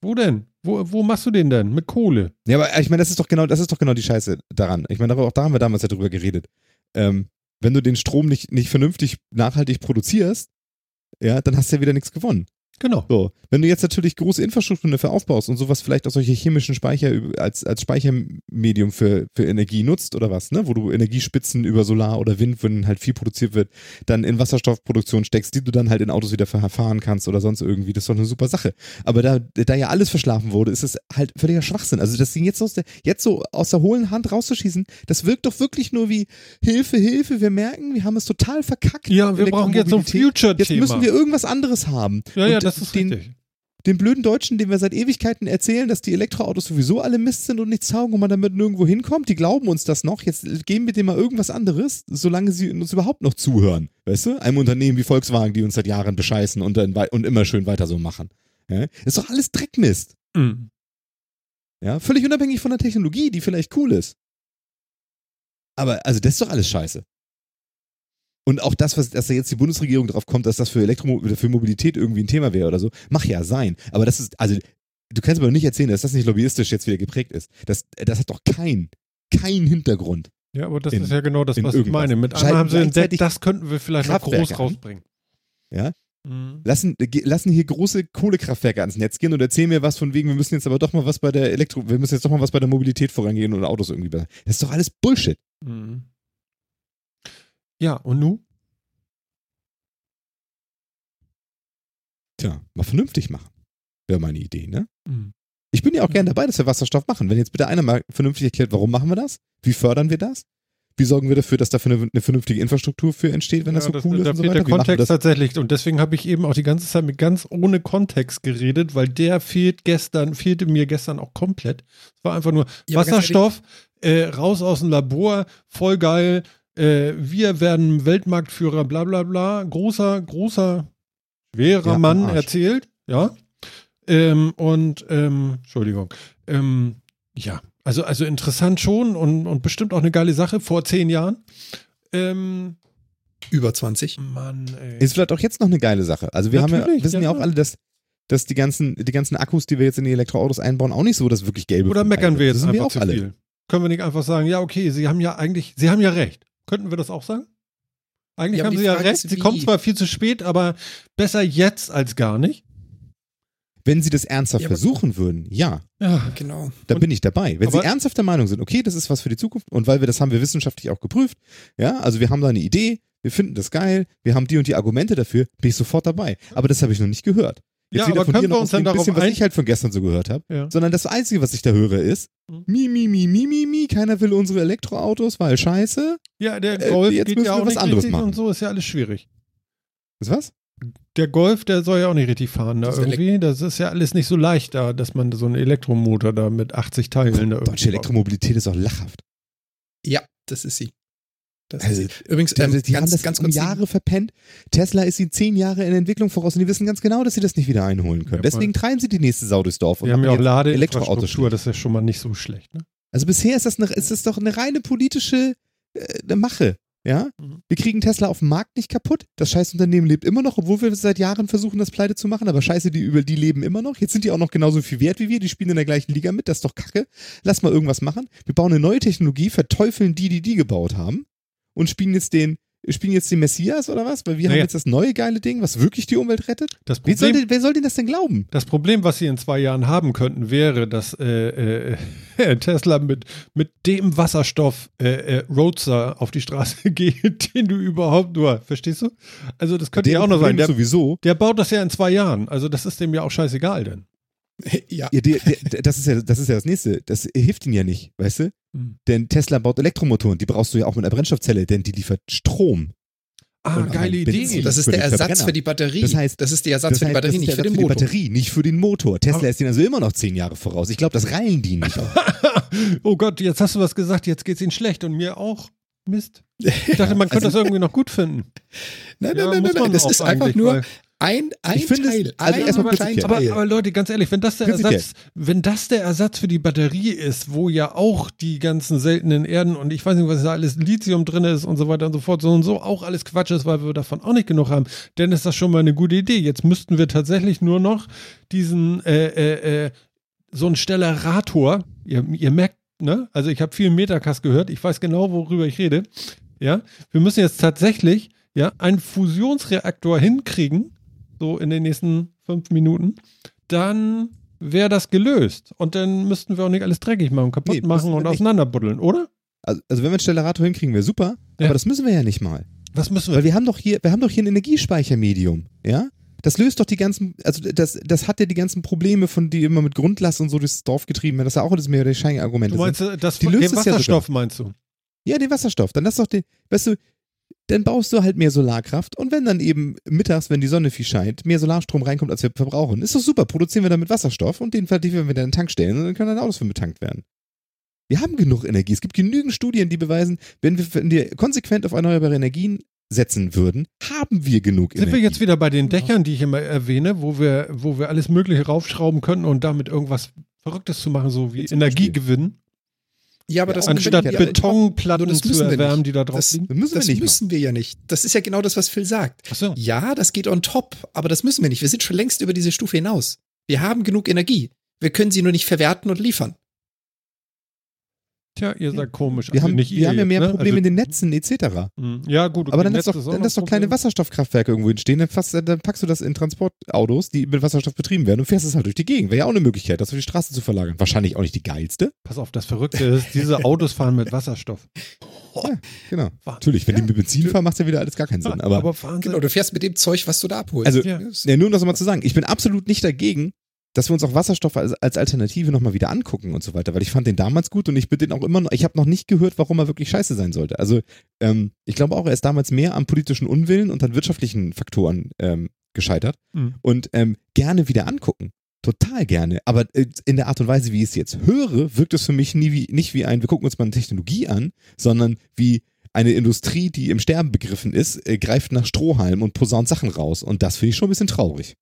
Wo denn? Wo, wo machst du den denn? Mit Kohle? Ja, aber ich meine, das ist doch genau, das ist doch genau die Scheiße daran. Ich meine, auch da haben wir damals ja drüber geredet. Ähm, wenn du den Strom nicht, nicht vernünftig nachhaltig produzierst, ja, dann hast du ja wieder nichts gewonnen. Genau. So, wenn du jetzt natürlich große Infrastrukturen dafür aufbaust und sowas vielleicht auch solche chemischen Speicher als, als Speichermedium für, für Energie nutzt oder was, ne, wo du Energiespitzen über Solar oder Wind, wenn halt viel produziert wird, dann in Wasserstoffproduktion steckst, die du dann halt in Autos wieder verfahren kannst oder sonst irgendwie, das ist doch eine super Sache. Aber da, da ja alles verschlafen wurde, ist es halt völliger Schwachsinn. Also das Ding jetzt aus der, jetzt so aus der hohlen Hand rauszuschießen, das wirkt doch wirklich nur wie Hilfe, Hilfe, wir merken, wir haben es total verkackt. Ja, wir brauchen jetzt so ein Elektromobilität. Jetzt Future-Thema. müssen wir irgendwas anderes haben. Ja, ja, das ist den, richtig. den blöden Deutschen, dem wir seit Ewigkeiten erzählen, dass die Elektroautos sowieso alle Mist sind und nichts taugen und man damit nirgendwo hinkommt, die glauben uns das noch. Jetzt geben wir denen mal irgendwas anderes, solange sie uns überhaupt noch zuhören. Weißt du? Einem Unternehmen wie Volkswagen, die uns seit Jahren bescheißen und, dann, und immer schön weiter so machen. Ja? Ist doch alles Dreckmist. Mhm. Ja? Völlig unabhängig von der Technologie, die vielleicht cool ist. Aber, also, das ist doch alles scheiße. Und auch das, was, dass da jetzt die Bundesregierung drauf kommt, dass das für Elektro für Mobilität irgendwie ein Thema wäre oder so, mach ja sein. Aber das ist, also, du kannst mir doch nicht erzählen, dass das nicht lobbyistisch jetzt wieder geprägt ist. Das, das hat doch kein, kein Hintergrund. Ja, aber das In- ist ja genau das, was ich meine. Mit einmal haben sie entdeckt, das könnten wir vielleicht noch groß rausbringen. Ja? Mhm. Lassen, ge- lassen hier große Kohlekraftwerke ans Netz gehen und erzählen mir was von wegen, wir müssen jetzt aber doch mal was bei der Elektro, wir müssen jetzt doch mal was bei der Mobilität vorangehen und Autos irgendwie besser. Das ist doch alles Bullshit. Mhm. Ja, und nu? Tja, mal vernünftig machen. Wäre meine Idee, ne? Mhm. Ich bin ja auch gern dabei, dass wir Wasserstoff machen. Wenn jetzt bitte einer mal vernünftig erklärt, warum machen wir das? Wie fördern wir das? Wie sorgen wir dafür, dass dafür eine, eine vernünftige Infrastruktur für entsteht, wenn das Ja, so cool ist da und so fehlt weiter? der Kontext das? tatsächlich. Und deswegen habe ich eben auch die ganze Zeit mit ganz ohne Kontext geredet, weil der fehlt gestern, fehlte mir gestern auch komplett. Es war einfach nur Ja, Wasserstoff, äh, raus aus dem Labor, voll geil. Äh, wir werden Weltmarktführer, bla bla bla. Großer, großer, schwerer Ja, Mann erzählt. Ja. Ähm, und, ähm, Entschuldigung. Ähm, ja, also, also interessant schon und, und bestimmt auch eine geile Sache vor zehn Jahren. Ähm, Über 20. Mann, ey. Ist vielleicht auch jetzt noch eine geile Sache. Also wir haben ja, Natürlich, wissen ja, ja. auch alle, dass, dass die ganzen, die ganzen Akkus, die wir jetzt in die Elektroautos einbauen, auch nicht so das wirklich gelbe Oder meckern wir jetzt einfach wir auch zu alle. viel? Können wir nicht einfach sagen, ja, okay, Sie haben ja eigentlich, Sie haben ja recht. Könnten wir das auch sagen? Eigentlich Ja, haben Sie ja recht. ist, Sie kommen zwar viel zu spät, aber besser jetzt als gar nicht. Wenn sie das ernsthaft Ja, versuchen würden, ja, Ja, Genau. da Und- bin ich dabei. Wenn sie ernsthaft der Meinung sind, okay, das ist was für die Zukunft und weil wir das haben wir wissenschaftlich auch geprüft, ja, also wir haben da eine Idee, wir finden das geil, wir haben die und die Argumente dafür, bin ich sofort dabei. Aber das habe ich noch nicht gehört. Ja, weder aber können wir uns dann darauf bisschen, was ein- ich halt von gestern so gehört habe, ja. sondern das Einzige, was ich da höre, ist Mhm. mi, mi, mi, mi, mi, mi, keiner will unsere Elektroautos, weil scheiße. ja, der Äh, Golf jetzt geht müssen ja wir auch was nicht anderes machen. und so ist ja alles schwierig. Ist was? Der Golf, der soll ja auch nicht richtig fahren da Das irgendwie. Das ist ja alles nicht so leicht da, dass man so einen Elektromotor da mit 80 Teilen da irgendwie Deutsche Elektromobilität ist auch lachhaft. Ja, das ist sie. Das Also, ist. Übrigens, Die, ähm, die haben ganz, das ganz um. Jahre verpennt. Tesla ist ihnen zehn Jahre in Entwicklung voraus und die wissen ganz genau, dass sie das nicht wieder einholen können. Ja, Deswegen treiben sie die nächste Sau durchs Dorf. und Wir haben ja auch jetzt Elektroautos Ladeinfrastruktur, schlecht. das ist ja schon mal nicht so schlecht. Ne? Also bisher ist das, eine, ist das doch eine reine politische äh, Mache. Ja, Mhm. wir kriegen Tesla auf dem Markt nicht kaputt. Das scheiß Unternehmen lebt immer noch, obwohl wir seit Jahren versuchen, das pleite zu machen. Aber scheiße, die über die leben immer noch. Jetzt sind die auch noch genauso viel wert wie wir. Die spielen in der gleichen Liga mit. Das ist doch kacke. Lass mal irgendwas machen. Wir bauen eine neue Technologie, verteufeln die, die die gebaut haben und spielen jetzt den, spielen jetzt den Messias oder was? Weil wir haben Naja. jetzt das neue geile Ding, was wirklich die Umwelt rettet. Das Wer soll, Problem, denn, wer soll denn das denn glauben? das Problem, was sie in zwei Jahren haben könnten, wäre, dass äh, äh, Tesla mit, mit dem Wasserstoff äh, äh, Roadster auf die Straße geht, den du überhaupt nur, verstehst du? Also das könnte ja auch noch sein. Problem Der, sowieso. der baut das ja in zwei Jahren. Also das ist dem ja auch scheißegal denn. ja. Ja, der, der, das, ist ja, das ist ja das nächste. Das hilft ihnen ja nicht, weißt du? Mhm. Denn Tesla baut Elektromotoren, die brauchst du ja auch mit einer Brennstoffzelle, denn die liefert Strom. Ah, Und geile Idee. Benzin. Das ist der Ersatz Verbrenner. für die Batterie. Das heißt- das ist der Ersatz Das für die Batterie, nicht für den Motor. Batterie, nicht für den Motor. Tesla Aber- ist denen also immer noch zehn Jahre voraus. Ich glaube, das reilen die nicht. oh Gott, jetzt hast du was gesagt, jetzt geht's ihnen schlecht und mir auch. Mist. Ich dachte, man könnte Also- das irgendwie noch gut finden. Nein, Ja, nein, nein, nein, das ist einfach nur ein, ein Ich finde es- Teil. also ein erstmal. Teil. Aber, aber Leute, ganz ehrlich, wenn das der Prinzipiell. Ersatz, wenn das der Ersatz für die Batterie ist, wo ja auch die ganzen seltenen Erden und ich weiß nicht, was da alles Lithium drin ist und so weiter und so fort, so und so auch alles Quatsch ist, weil wir davon auch nicht genug haben, dann ist das schon mal eine gute Idee. Jetzt müssten wir tatsächlich nur noch diesen äh, äh, äh, so einen Stellarator, ihr, ihr merkt, ne? Also ich habe viel Metacast gehört, ich weiß genau, worüber ich rede. Ja, wir müssen jetzt tatsächlich ja einen Fusionsreaktor hinkriegen, so in den nächsten fünf Minuten, dann wäre das gelöst. Und dann müssten wir auch nicht alles dreckig machen, kaputt Nee, machen und auseinanderbuddeln, oder? Also, also wenn wir einen Stellarator hinkriegen, wäre super. Ja. Aber das müssen wir ja nicht mal. Was müssen wir? Weil wir haben doch hier, wir haben doch hier ein Energiespeichermedium, ja? Das löst doch die ganzen, also das, das hat ja die ganzen Probleme, von die immer mit Grundlast und so durchs Dorf getrieben werden. Das ist ja auch das mehr oder Schein-Argumente. Du meinst, äh, das Die den löst ja Wasserstoff meinst du? Ja, den Wasserstoff. Dann lass doch den, weißt du, dann baust du halt mehr Solarkraft und wenn dann eben mittags, wenn die Sonne viel scheint, mehr Solarstrom reinkommt, als wir verbrauchen, ist doch super. Produzieren wir damit Wasserstoff und den vertiefen wir dann in den Tank stellen und dann können dann Autos von betankt werden. Wir haben genug Energie. Es gibt genügend Studien, die beweisen, wenn wir, wenn wir konsequent auf erneuerbare Energien setzen würden, haben wir genug Sind Energie. wir jetzt wieder bei den Dächern, die ich immer erwähne, wo wir, wo wir alles Mögliche raufschrauben könnten und damit irgendwas Verrücktes zu machen, so wie Zum Energie Beispiel. gewinnen, ja, aber Ja, das anstatt ja, Betonplatten das zu müssen wir erwärmen, die da drauf Das, liegen? Das müssen wir das nicht müssen wir ja nicht. Das ist ja genau das, was Phil sagt. Achso. Ja, das geht on top, aber das müssen wir nicht. Wir sind schon längst über diese Stufe hinaus. Wir haben genug Energie. Wir können sie nur nicht verwerten und liefern. Tja, ihr seid komisch. Wir Also haben, nicht wir ihr haben ja mehr ne? Probleme in also, den Netzen etc. mh, Ja, gut. okay, Aber dann lass doch, dann lass doch ein kleine Problem. Wasserstoffkraftwerke irgendwo hinstehen, dann, fasst, dann packst du das in Transportautos, die mit Wasserstoff betrieben werden und fährst es halt durch die Gegend. Wäre ja auch eine Möglichkeit, das auf die Straße zu verlagern. Wahrscheinlich auch nicht die geilste. Pass auf, das Verrückte ist, diese Autos fahren mit Wasserstoff. Genau. Wahnsinn. Natürlich, wenn die mit Benzin fahren, macht ja wieder alles gar keinen Sinn. Aber, Aber fahren sie. Genau, du fährst mit dem Zeug, was du da abholst. also, Ja. ja, nur um das mal zu sagen, ich bin absolut nicht dagegen, dass wir uns auch Wasserstoff als, als Alternative nochmal wieder angucken und so weiter, weil ich fand den damals gut und ich bin den auch immer noch, ich habe noch nicht gehört, warum er wirklich scheiße sein sollte. Also ähm, ich glaube auch, er ist damals mehr am politischen Unwillen und an wirtschaftlichen Faktoren ähm, gescheitert Mhm. und ähm, gerne wieder angucken. Total gerne. Aber äh, in der Art und Weise, wie ich es jetzt höre, wirkt es für mich nie wie, nicht wie ein, wir gucken uns mal eine Technologie an, sondern wie eine Industrie, die im Sterben begriffen ist, äh, greift nach Strohhalm und posaunt Sachen raus. Und das finde ich schon ein bisschen traurig.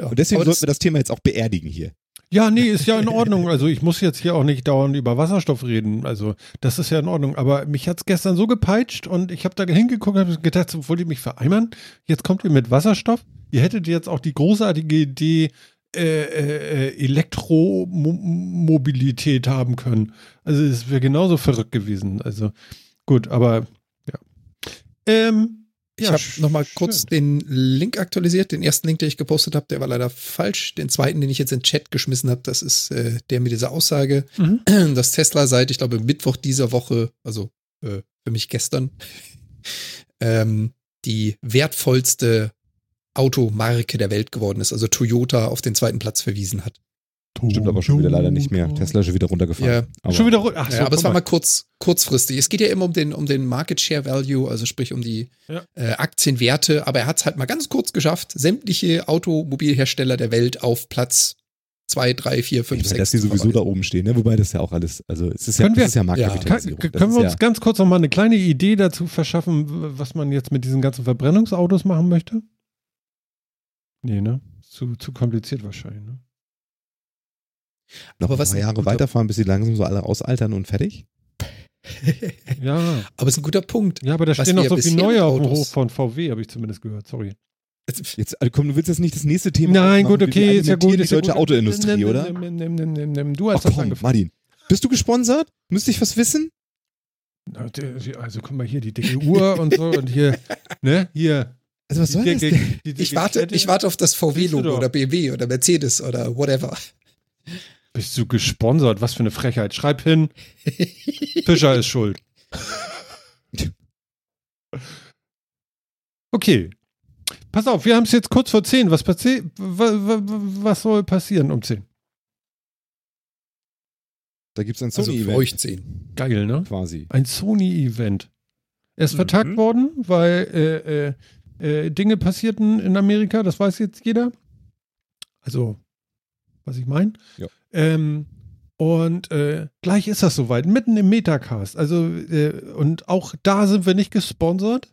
Ja. Und deswegen sollten wir das Thema jetzt auch beerdigen hier. Ja, nee, ist ja in Ordnung. Also ich muss jetzt hier auch nicht dauernd über Wasserstoff reden. Also das ist ja in Ordnung. Aber mich hat's gestern so gepeitscht und ich habe da hingeguckt und hab gedacht, so, wollt ihr mich vereimern? Jetzt kommt ihr mit Wasserstoff. Ihr hättet jetzt auch die großartige Idee, äh, äh, Elektromobilität haben können. Also es wäre genauso verrückt gewesen. Also gut, aber ja. Ähm, Ich ja, habe sch- noch mal schön. kurz den Link aktualisiert. Den ersten Link, den ich gepostet habe, der war leider falsch. Den zweiten, den ich jetzt in den Chat geschmissen habe, das ist äh, der mit dieser Aussage, Mhm. dass Tesla seit, ich glaube, Mittwoch dieser Woche, also äh, für mich gestern, ähm, die wertvollste Automarke der Welt geworden ist. Also Toyota auf den zweiten Platz verwiesen hat. Stimmt aber schon wieder leider nicht mehr. Tesla ist schon wieder runtergefahren. Ja. Aber Schon wieder ru- Ach so, ja, aber es war mal. kurz, kurzfristig. Es geht ja immer um den, um den Market Share Value, also sprich um die Ja. äh, Aktienwerte. Aber er hat es halt mal ganz kurz geschafft, sämtliche Automobilhersteller der Welt auf Platz 2, 3, 4, 5, ich meine, 6 dass die sowieso da oben stehen, ne? wobei das ja auch alles, also es ist ja, Können wir- das ist ja Kann, Marktkapitalisierung. k- Das können wir uns ja, ganz kurz noch mal eine kleine Idee dazu verschaffen, was man jetzt mit diesen ganzen Verbrennungsautos machen möchte? Nee, ne? Zu, zu kompliziert wahrscheinlich, ne? Noch Aber ein was paar Jahre guter- weiterfahren, bis sie langsam so alle ausaltern und fertig? Ja, Aber es ist ein guter Punkt. ja aber da stehen noch so viele neue auf dem Autos- Hof von VW, habe ich zumindest gehört. Sorry. Jetzt, also komm, du willst jetzt nicht das nächste Thema Nein, gut, okay, ist ja gut. argumentieren Ist ja Die deutsche gut. Autoindustrie, Nimm, oder? Nimm, nimm, nimm, nimm, nimm. Du Ach hast das komm, angefangen. Martin. Bist du gesponsert? Müsste ich was wissen? Also guck mal hier, die dicke Uhr und so und hier, ne, hier. Also was soll die das die Ich warte, ich warte auf das VW-Logo oder BMW oder Mercedes oder whatever. Bist du gesponsert? Was für eine Frechheit. Schreib hin, Fischer ist schuld. Okay. Pass auf, wir haben es jetzt kurz vor 10. Was, passi wa- wa- wa- was soll passieren um 10? Da gibt es ein Also für Sony-Event euch zehn. Geil, ne? quasi. Ein Sony-Event. Er ist Mhm. vertagt worden, weil äh, äh, äh, Dinge passierten in Amerika, das weiß jetzt jeder. Also, was ich meine. Ja. Ähm, und äh, gleich ist das soweit, mitten im Metacast. Also, äh, und auch da sind wir nicht gesponsert.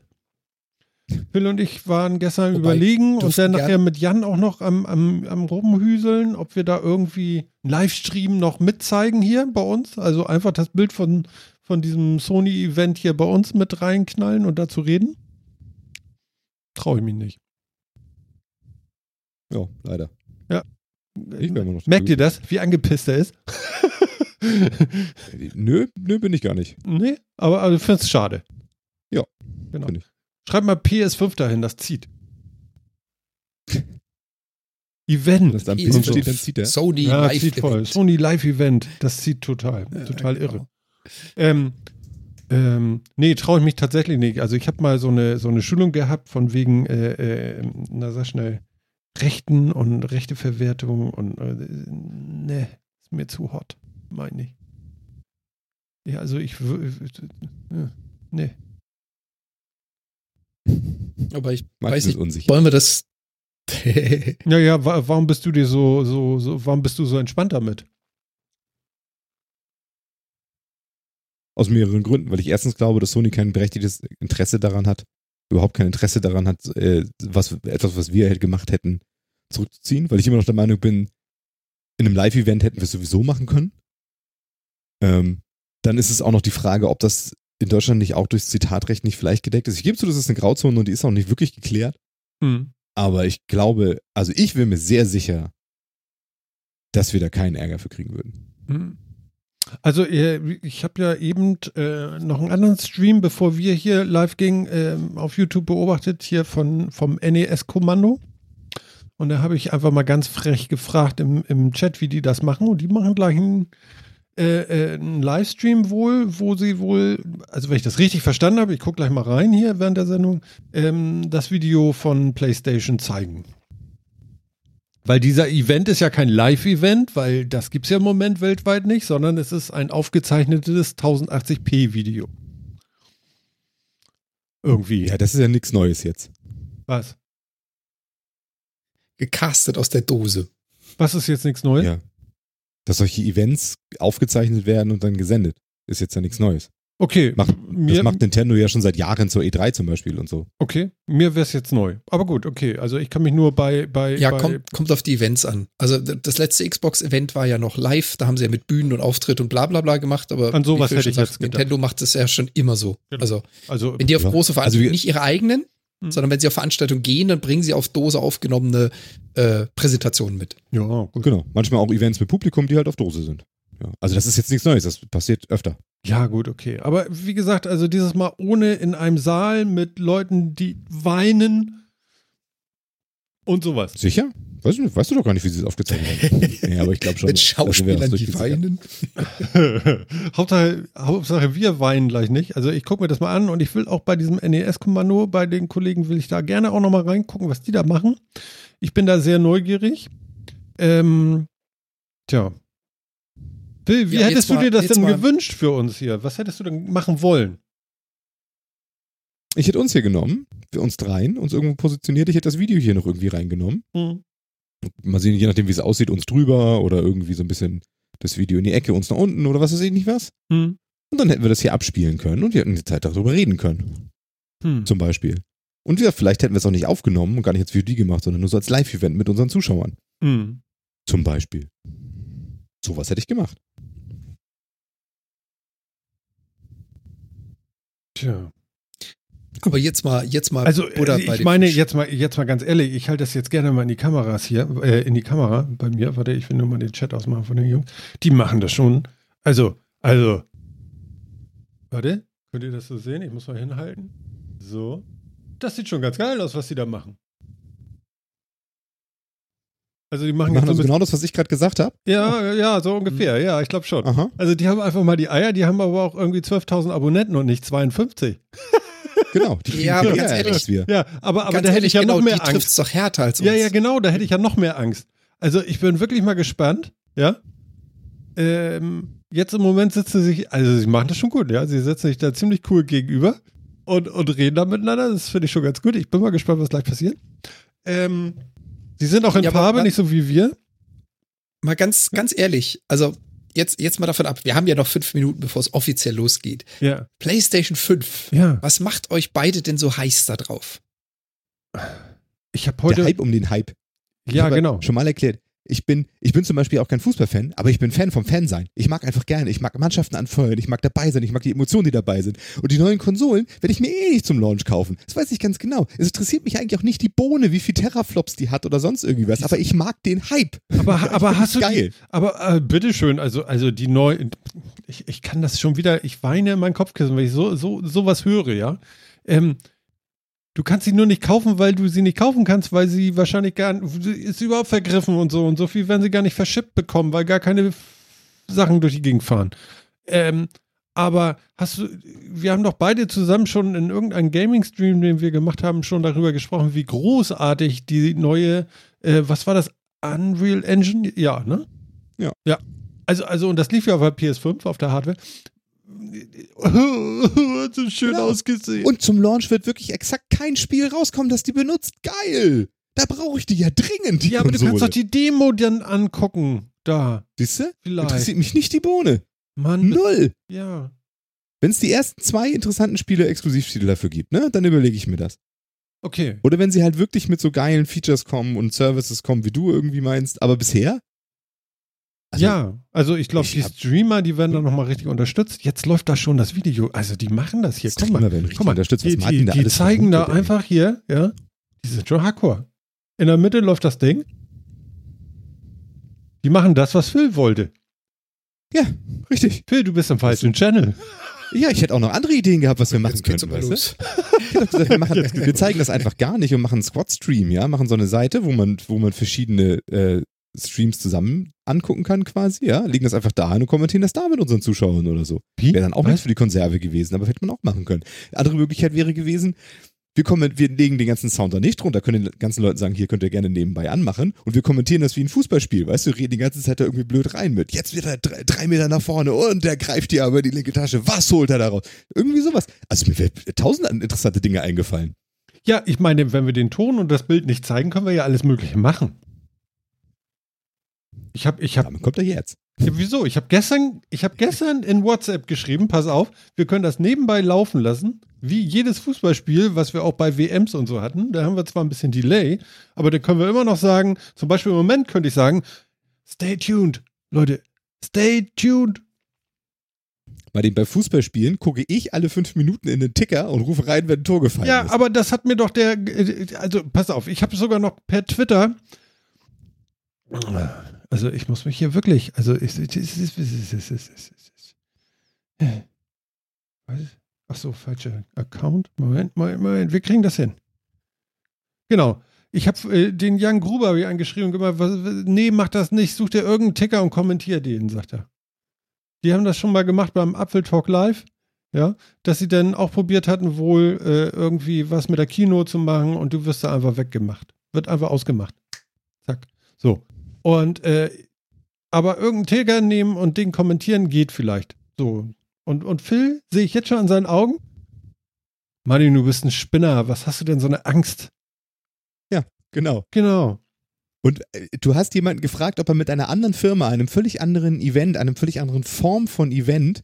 Phil und ich waren gestern Wobei, überlegen und dann nachher mit Jan auch noch am, am, am Rumhüseln, ob wir da irgendwie einen Livestream noch mitzeigen hier bei uns. Also einfach das Bild von, von diesem Sony-Event hier bei uns mit reinknallen und dazu reden. Traue ich mich nicht. Ja, leider. Ich wär immer noch Merkt ihr das, wie angepisst er ist? Nö, nö, bin ich gar nicht. nee, aber, aber ich finde es schade. Ja, Genau. Schreib mal PS5 dahin, das zieht. Event. Das dann Hier Bild ist steht, so dann zieht er. Sony ja, Live zieht voll. Event. Sony Live-Event, das zieht total. Ja, total genau. irre. Ähm, ähm, nee, traue ich mich tatsächlich nicht. Also ich habe mal so eine, so eine Schulung gehabt von wegen, äh, äh, na sag schnell, Rechten und Rechteverwertung und äh, ne, ist mir zu hot, meine ich. Ja, also ich w- äh, ne. Aber ich Martin weiß nicht, unsicher. wollen wir das. Ja, ja, wa warum bist du dir so, so, so, warum bist du so entspannt damit? Aus mehreren Gründen, weil ich erstens glaube, dass Sony kein berechtigtes Interesse daran hat, überhaupt kein Interesse daran hat, äh, was, etwas, was wir halt gemacht hätten, zurückzuziehen, weil ich immer noch der Meinung bin, in einem Live-Event hätten wir es sowieso machen können. Ähm, dann ist es auch noch die Frage, ob das in Deutschland nicht auch durchs Zitatrecht nicht vielleicht gedeckt ist. Ich gebe zu, das ist eine Grauzone und die ist auch nicht wirklich geklärt. Hm. Aber ich glaube, also ich bin mir sehr sicher, dass wir da keinen Ärger für kriegen würden. Hm. Also äh, ich habe ja eben äh, noch einen anderen Stream, bevor wir hier live gingen, ähm, auf YouTube beobachtet, hier von, vom NES-Kommando. Und da habe ich einfach mal ganz frech gefragt im, im Chat, wie die das machen. Und die machen gleich einen, äh, äh, einen Livestream wohl, wo sie wohl, also wenn ich das richtig verstanden habe, ich gucke gleich mal rein hier während der Sendung, ähm, das Video von PlayStation zeigen. Weil dieser Event ist ja kein Live-Event, weil das gibt es ja im Moment weltweit nicht, sondern es ist ein aufgezeichnetes 1080p-Video. Irgendwie. Ja, das ist ja nichts Neues jetzt. Was? Gecastet aus der Dose. Was ist jetzt nichts Neues? Ja. Dass solche Events aufgezeichnet werden und dann gesendet, ist jetzt ja nichts Neues. Okay, Macht, mir, das macht Nintendo ja schon seit Jahren zur E3 zum Beispiel und so. okay, mir wäre es jetzt neu. Aber gut, okay. Also ich kann mich nur bei, bei, Ja, bei kommt, kommt auf die Events an. Also das letzte Xbox-Event war ja noch live, da haben sie ja mit Bühnen und Auftritt und bla bla bla gemacht, aber An sowas hätte ich sagt, jetzt gedacht. Nintendo macht es ja schon immer so. Genau. Also also wenn die auf Ja. große Also Veranstaltungen, wir- nicht ihre eigenen, Hm. sondern wenn sie auf Veranstaltungen gehen, dann bringen sie auf Dose aufgenommene äh, Präsentationen mit. ja, gut. Genau. Manchmal auch Events mit Publikum, die halt auf Dose sind. Ja. Also das ist jetzt nichts Neues, das passiert öfter. Ja, gut, okay. Aber wie gesagt, also dieses Mal ohne in einem Saal mit Leuten, die weinen und sowas. Sicher? Weißt du, weißt du doch gar nicht, wie sie es aufgezeichnet haben. ja, aber ich glaube schon. mit wir Schauspielern, die weinen. Hauptsache, Hauptsache, wir weinen gleich nicht. Also ich gucke mir das mal an und ich will auch bei diesem NES-Kommando, bei den Kollegen will ich da gerne auch nochmal reingucken, was die da machen. Ich bin da sehr neugierig. Ähm, tja. Bill, wie Ja, hättest du mal- dir das denn mal- gewünscht für uns hier? Was hättest du denn machen wollen? Ich hätte uns hier genommen, für uns dreien, uns irgendwo positioniert. Ich hätte das Video hier noch irgendwie reingenommen. Hm. Mal sehen, je nachdem, wie es aussieht, uns drüber oder irgendwie so ein bisschen das Video in die Ecke, uns nach unten oder was weiß ich nicht was. Hm. Und dann hätten wir das hier abspielen können und wir hätten die Zeit darüber reden können. Hm. Zum Beispiel. Und ja, vielleicht hätten wir es auch nicht aufgenommen und gar nicht als VOD gemacht, sondern nur so als Live-Event mit unseren Zuschauern. Hm. Zum Beispiel. Sowas hätte ich gemacht. Tja. Aber jetzt mal, jetzt mal Also Butter äh, ich meine, jetzt mal, jetzt mal ganz ehrlich, ich halte das jetzt gerne mal in die Kameras hier, äh, in die Kamera bei mir. Warte, ich will nur mal den Chat ausmachen von den Jungs. Die machen das schon. Also, also. Warte, könnt ihr das so sehen? Ich muss mal hinhalten. So. Das sieht schon ganz geil aus, was die da machen. Also die machen, Die machen also genau das, was ich gerade gesagt habe. Ja, ja, so ungefähr. Ja, ich glaube schon. Aha. Also die haben einfach mal die Eier, die haben aber auch irgendwie 12.000 Abonnenten und nicht 52. Genau. Die Ja, aber ganz ehrlich, als wir. Ja, aber, aber Ganz da hätte ehrlich, ich ja genau, noch mehr die Angst. trifft's doch härter als uns. Ja, ja, genau, da hätte ich ja noch mehr Angst. Also ich bin wirklich mal gespannt, ja. Ähm, jetzt im Moment sitzen sie sich, also sie machen das schon gut, ja. Sie sitzen sich da ziemlich cool gegenüber und, und reden da miteinander. Das finde ich schon ganz gut. Ich bin mal gespannt, was gleich passiert. Ähm, sie sind auch in Ja, Farbe, nicht so wie wir. Mal ganz, ganz ehrlich, also jetzt, jetzt mal davon ab, wir haben ja noch fünf Minuten, bevor es offiziell losgeht. Ja. PlayStation 5. Ja. Was macht euch beide denn so heiß da drauf? Ich habe heute. Der Hype um den Hype. Ich ja, genau. Schon mal erklärt. Ich bin, ich bin zum Beispiel auch kein Fußballfan, aber ich bin Fan vom Fansein. Ich mag einfach gerne. Ich mag Mannschaften anfeuern. Ich mag dabei sein. Ich mag die Emotionen, die dabei sind. Und die neuen Konsolen werde ich mir eh nicht zum Launch kaufen. Das weiß ich ganz genau. Es interessiert mich eigentlich auch nicht die Bohne, wie viel Terraflops die hat oder sonst irgendwie was. Aber ich mag den Hype. Aber, aber hast du geil. Die, aber äh, bitteschön, also, also die neu, ich, ich kann das schon wieder, ich weine in mein Kopfkissen, wenn ich so, so, sowas höre, ja. Ähm, du kannst sie nur nicht kaufen, weil du sie nicht kaufen kannst, weil sie wahrscheinlich gar sie ist überhaupt vergriffen und so und so viel werden sie gar nicht verschippt bekommen, weil gar keine Sachen durch die Gegend fahren. Ähm, aber hast du, wir haben doch beide zusammen schon in irgendeinem Gaming-Stream, den wir gemacht haben, schon darüber gesprochen, wie großartig die neue, äh, was war das, Unreal Engine? Ja, ne? Ja. Ja. Also, also, und das lief ja auf der PS5, auf der Hardware. So schön Genau. ausgesehen. Und zum Launch wird wirklich exakt kein Spiel rauskommen, das die benutzt. Geil! Da brauche ich die ja dringend, die ja, aber du Konsole. kannst doch die Demo dann angucken. Da, Siehst du? vielleicht. Interessiert mich nicht die Bohne. Mann, Null. ja. Wenn es die ersten zwei interessanten Spiele Exklusivspiele dafür gibt, ne, dann überlege ich mir das. Okay. Oder wenn sie halt wirklich mit so geilen Features kommen und Services kommen, wie du irgendwie meinst. Aber bisher? Also, ja, also ich glaube, die Streamer, die werden dann nochmal richtig unterstützt. Jetzt läuft da schon das Video. Also die machen das hier. Guck Streamer mal, werden richtig mal. unterstützt. Was Die, Martin die, da die alles zeigen da vermutet, ey. einfach hier, ja, die sind schon hardcore. In der Mitte läuft das Ding. Die machen das, was Phil wollte. Ja, richtig. Phil, du bist im falschen Channel. Ja, ich hätte auch noch andere Ideen gehabt, was wir machen könnten. aber Weißt du? wir, machen, wir zeigen das einfach gar nicht und machen einen Squad-Stream, ja, machen so eine Seite, wo man, wo man verschiedene äh, Streams zusammen angucken kann quasi, ja, legen das einfach da hin und kommentieren das da mit unseren Zuschauern oder so. Wie? Wäre dann auch Was? nichts für die Konserve gewesen, aber hätte man auch machen können. Andere Möglichkeit wäre gewesen, wir, kommen, wir legen den ganzen Sound da nicht drunter, können den ganzen Leuten sagen, hier könnt ihr gerne nebenbei anmachen und wir kommentieren das wie ein Fußballspiel, weißt du, reden die ganze Zeit da irgendwie blöd rein mit, jetzt wird er drei, drei Meter nach vorne und der greift dir aber die linke Tasche, was holt er da raus? Irgendwie sowas. Also mir wäre tausend interessante Dinge eingefallen. Ja, ich meine, wenn wir den Ton und das Bild nicht zeigen, können wir ja alles Mögliche machen. Ich habe, ich habe, Damit kommt er jetzt. ja, wieso? Ich habe gestern, ich habe gestern in WhatsApp geschrieben, pass auf, wir können das nebenbei laufen lassen, wie jedes Fußballspiel, was wir auch bei WMs und so hatten. Da haben wir zwar ein bisschen Delay, aber dann können wir immer noch sagen, zum Beispiel im Moment könnte ich sagen, stay tuned, Leute, stay tuned. Bei den bei Fußballspielen gucke ich alle fünf Minuten in den Ticker und rufe rein, wenn ein Tor gefallen Ja, ist. aber das hat mir doch der, also pass auf, ich habe sogar noch per Twitter, also ich muss mich hier wirklich, also ich, es ist- was? Ach so, falscher Account. Moment, Moment, Moment, wir kriegen das hin. Genau. Ich habe äh, den Jan Gruber ich angeschrieben und gemacht, was- nee, mach das nicht, such dir irgendeinen Ticker und kommentier den, sagt er. Die haben das schon mal gemacht beim Apfel Talk Live, ja, dass sie dann auch probiert hatten, wohl äh, irgendwie was mit der Kino zu machen und du wirst da einfach weggemacht. Wird einfach ausgemacht. Zack. So. Und, äh, aber irgendeinen Ticker nehmen und den kommentieren geht vielleicht. So. Und, und Phil, sehe ich jetzt schon an seinen Augen? Martin, du bist ein Spinner. Was hast du denn so eine Angst? Genau. Genau. Und äh, du hast jemanden gefragt, ob er mit einer anderen Firma, einem völlig anderen Event, einem völlig anderen Form von Event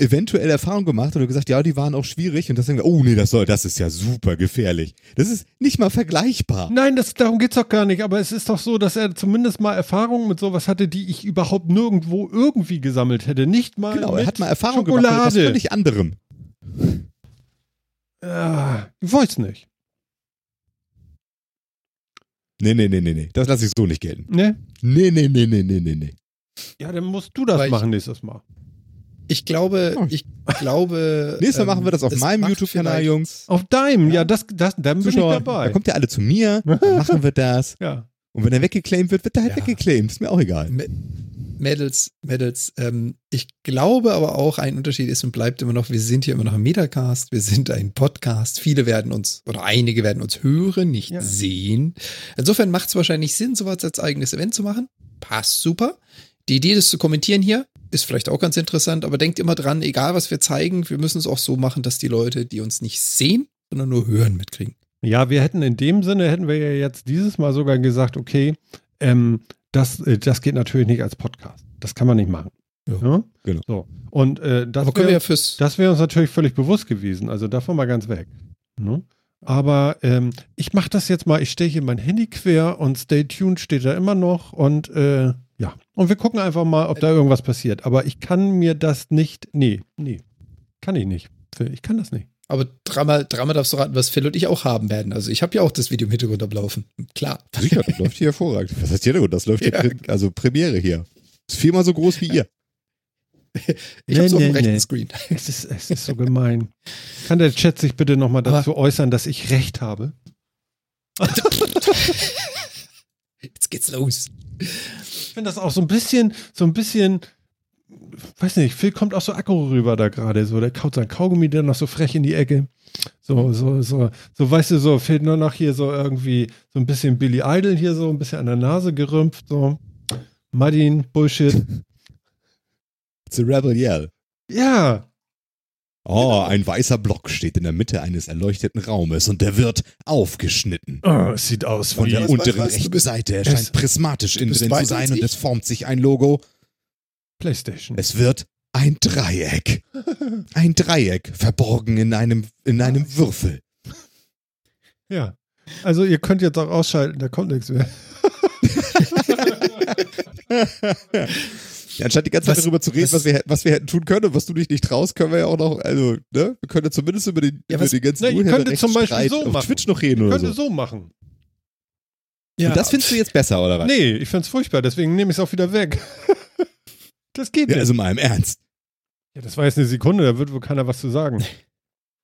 eventuell Erfahrung gemacht du gesagt, ja, die waren auch schwierig und das sagen, oh nee, das soll, das ist ja super gefährlich. Das ist nicht mal vergleichbar. Nein, das, darum geht's doch gar nicht. Aber es ist doch so, dass er zumindest mal Erfahrungen mit sowas hatte, die ich überhaupt nirgendwo irgendwie gesammelt hätte. Nicht mal Genau, mit er hat mal Erfahrung gemacht mit Schokolade. etwas völlig anderem. Ich weiß nicht. Nee, nee, nee, nee, nee. Das lasse ich so nicht gelten. Ne? Nee, nee, nee, nee, nee, nee, nee. Ja, dann musst du das Weil ich- machen nächstes Mal. Ich glaube, Oh. ich glaube. Nächstes Mal ähm, machen wir das auf es meinem YouTube-Kanal, Jungs. Auf deinem, ja, Ja. das, das, dann bin ich dabei. da kommt ihr alle zu mir, dann machen wir das. ja. Und wenn er weggeclaimt wird, wird er halt Ja. weggeclaimt. Ist mir auch egal. M- Mädels, Mädels, ähm, ich glaube aber auch, ein Unterschied ist und bleibt immer noch, wir sind hier immer noch ein Metacast, wir sind ein Podcast. Viele werden uns, oder einige werden uns hören, nicht Ja. sehen. Insofern macht es wahrscheinlich Sinn, sowas als eigenes Event zu machen. Passt super. Die Idee, das zu kommentieren hier, ist vielleicht auch ganz interessant, aber denkt immer dran, egal was wir zeigen, wir müssen es auch so machen, dass die Leute, die uns nicht sehen, sondern nur hören, mitkriegen. Ja, wir hätten in dem Sinne, hätten wir ja jetzt dieses Mal sogar gesagt, okay, ähm, das, äh, das geht natürlich nicht als Podcast. Das kann man nicht machen. Ja. Ja? Genau. So. Und äh, das ja wäre das wär uns natürlich völlig bewusst gewesen. Also davon mal ganz weg. Ne? Aber ähm, ich mache das jetzt mal, ich stelle hier mein Handy quer und Stay Tuned steht da immer noch und äh, ja. Und wir gucken einfach mal, ob da irgendwas passiert. Aber ich kann mir das nicht, nee, nee, kann ich nicht. Ich kann das nicht. aber dreimal, dreimal darfst du raten, was Phil und ich auch haben werden. Also ich habe ja auch das Video im Hintergrund ablaufen. Klar. Sicher, das läuft hier hervorragend. Was heißt hier Das läuft hier, Ja. Pre- also Premiere hier. Ist viermal so groß wie ihr. Ich Nee, habe es auf dem nee, rechten nee. Screen. Es ist, es ist so gemein. Kann der Chat sich bitte nochmal Aber- dazu äußern, dass ich recht habe? Jetzt geht's los. Ich finde das auch so ein bisschen, so ein bisschen, weiß nicht, Phil kommt auch so aggro rüber da gerade. So, der kaut sein Kaugummi dann noch so frech in die Ecke. So, so, so, so, weißt du, so fehlt nur noch hier so irgendwie so ein bisschen Billy Idol hier so ein bisschen an der Nase gerümpft. So, Martin, Bullshit. It's a rebel yell. Ja, Oh, ein weißer Block steht in der Mitte eines erleuchteten Raumes und der wird aufgeschnitten. oh, es sieht aus Von wie. der was, unteren was, du rechten Seite es- erscheint prismatisch innen drin zu sein und es formt sich ein Logo. PlayStation. Es wird ein Dreieck. Ein Dreieck, verborgen in einem, in einem Würfel. Ja. Also ihr könnt jetzt auch ausschalten, da kommt nichts mehr. Ja, anstatt die ganze Zeit Was- darüber zu reden, was, was- wir, was wir hätten tun können und was du dich nicht traust, können wir ja auch noch, also, ne, wir können ja zumindest über, den, Ja, über was- den ganzen Na, ihr könntet zum Beispiel so auf machen. Twitch noch reden oder Könnte so. so machen. Ja, Und das findest du jetzt besser, oder was? Nee, ich find's furchtbar, deswegen nehme ich es auch wieder weg. das geht Ja, nicht. also mal im Ernst. Ja, das war jetzt eine Sekunde, da wird wohl keiner was zu sagen.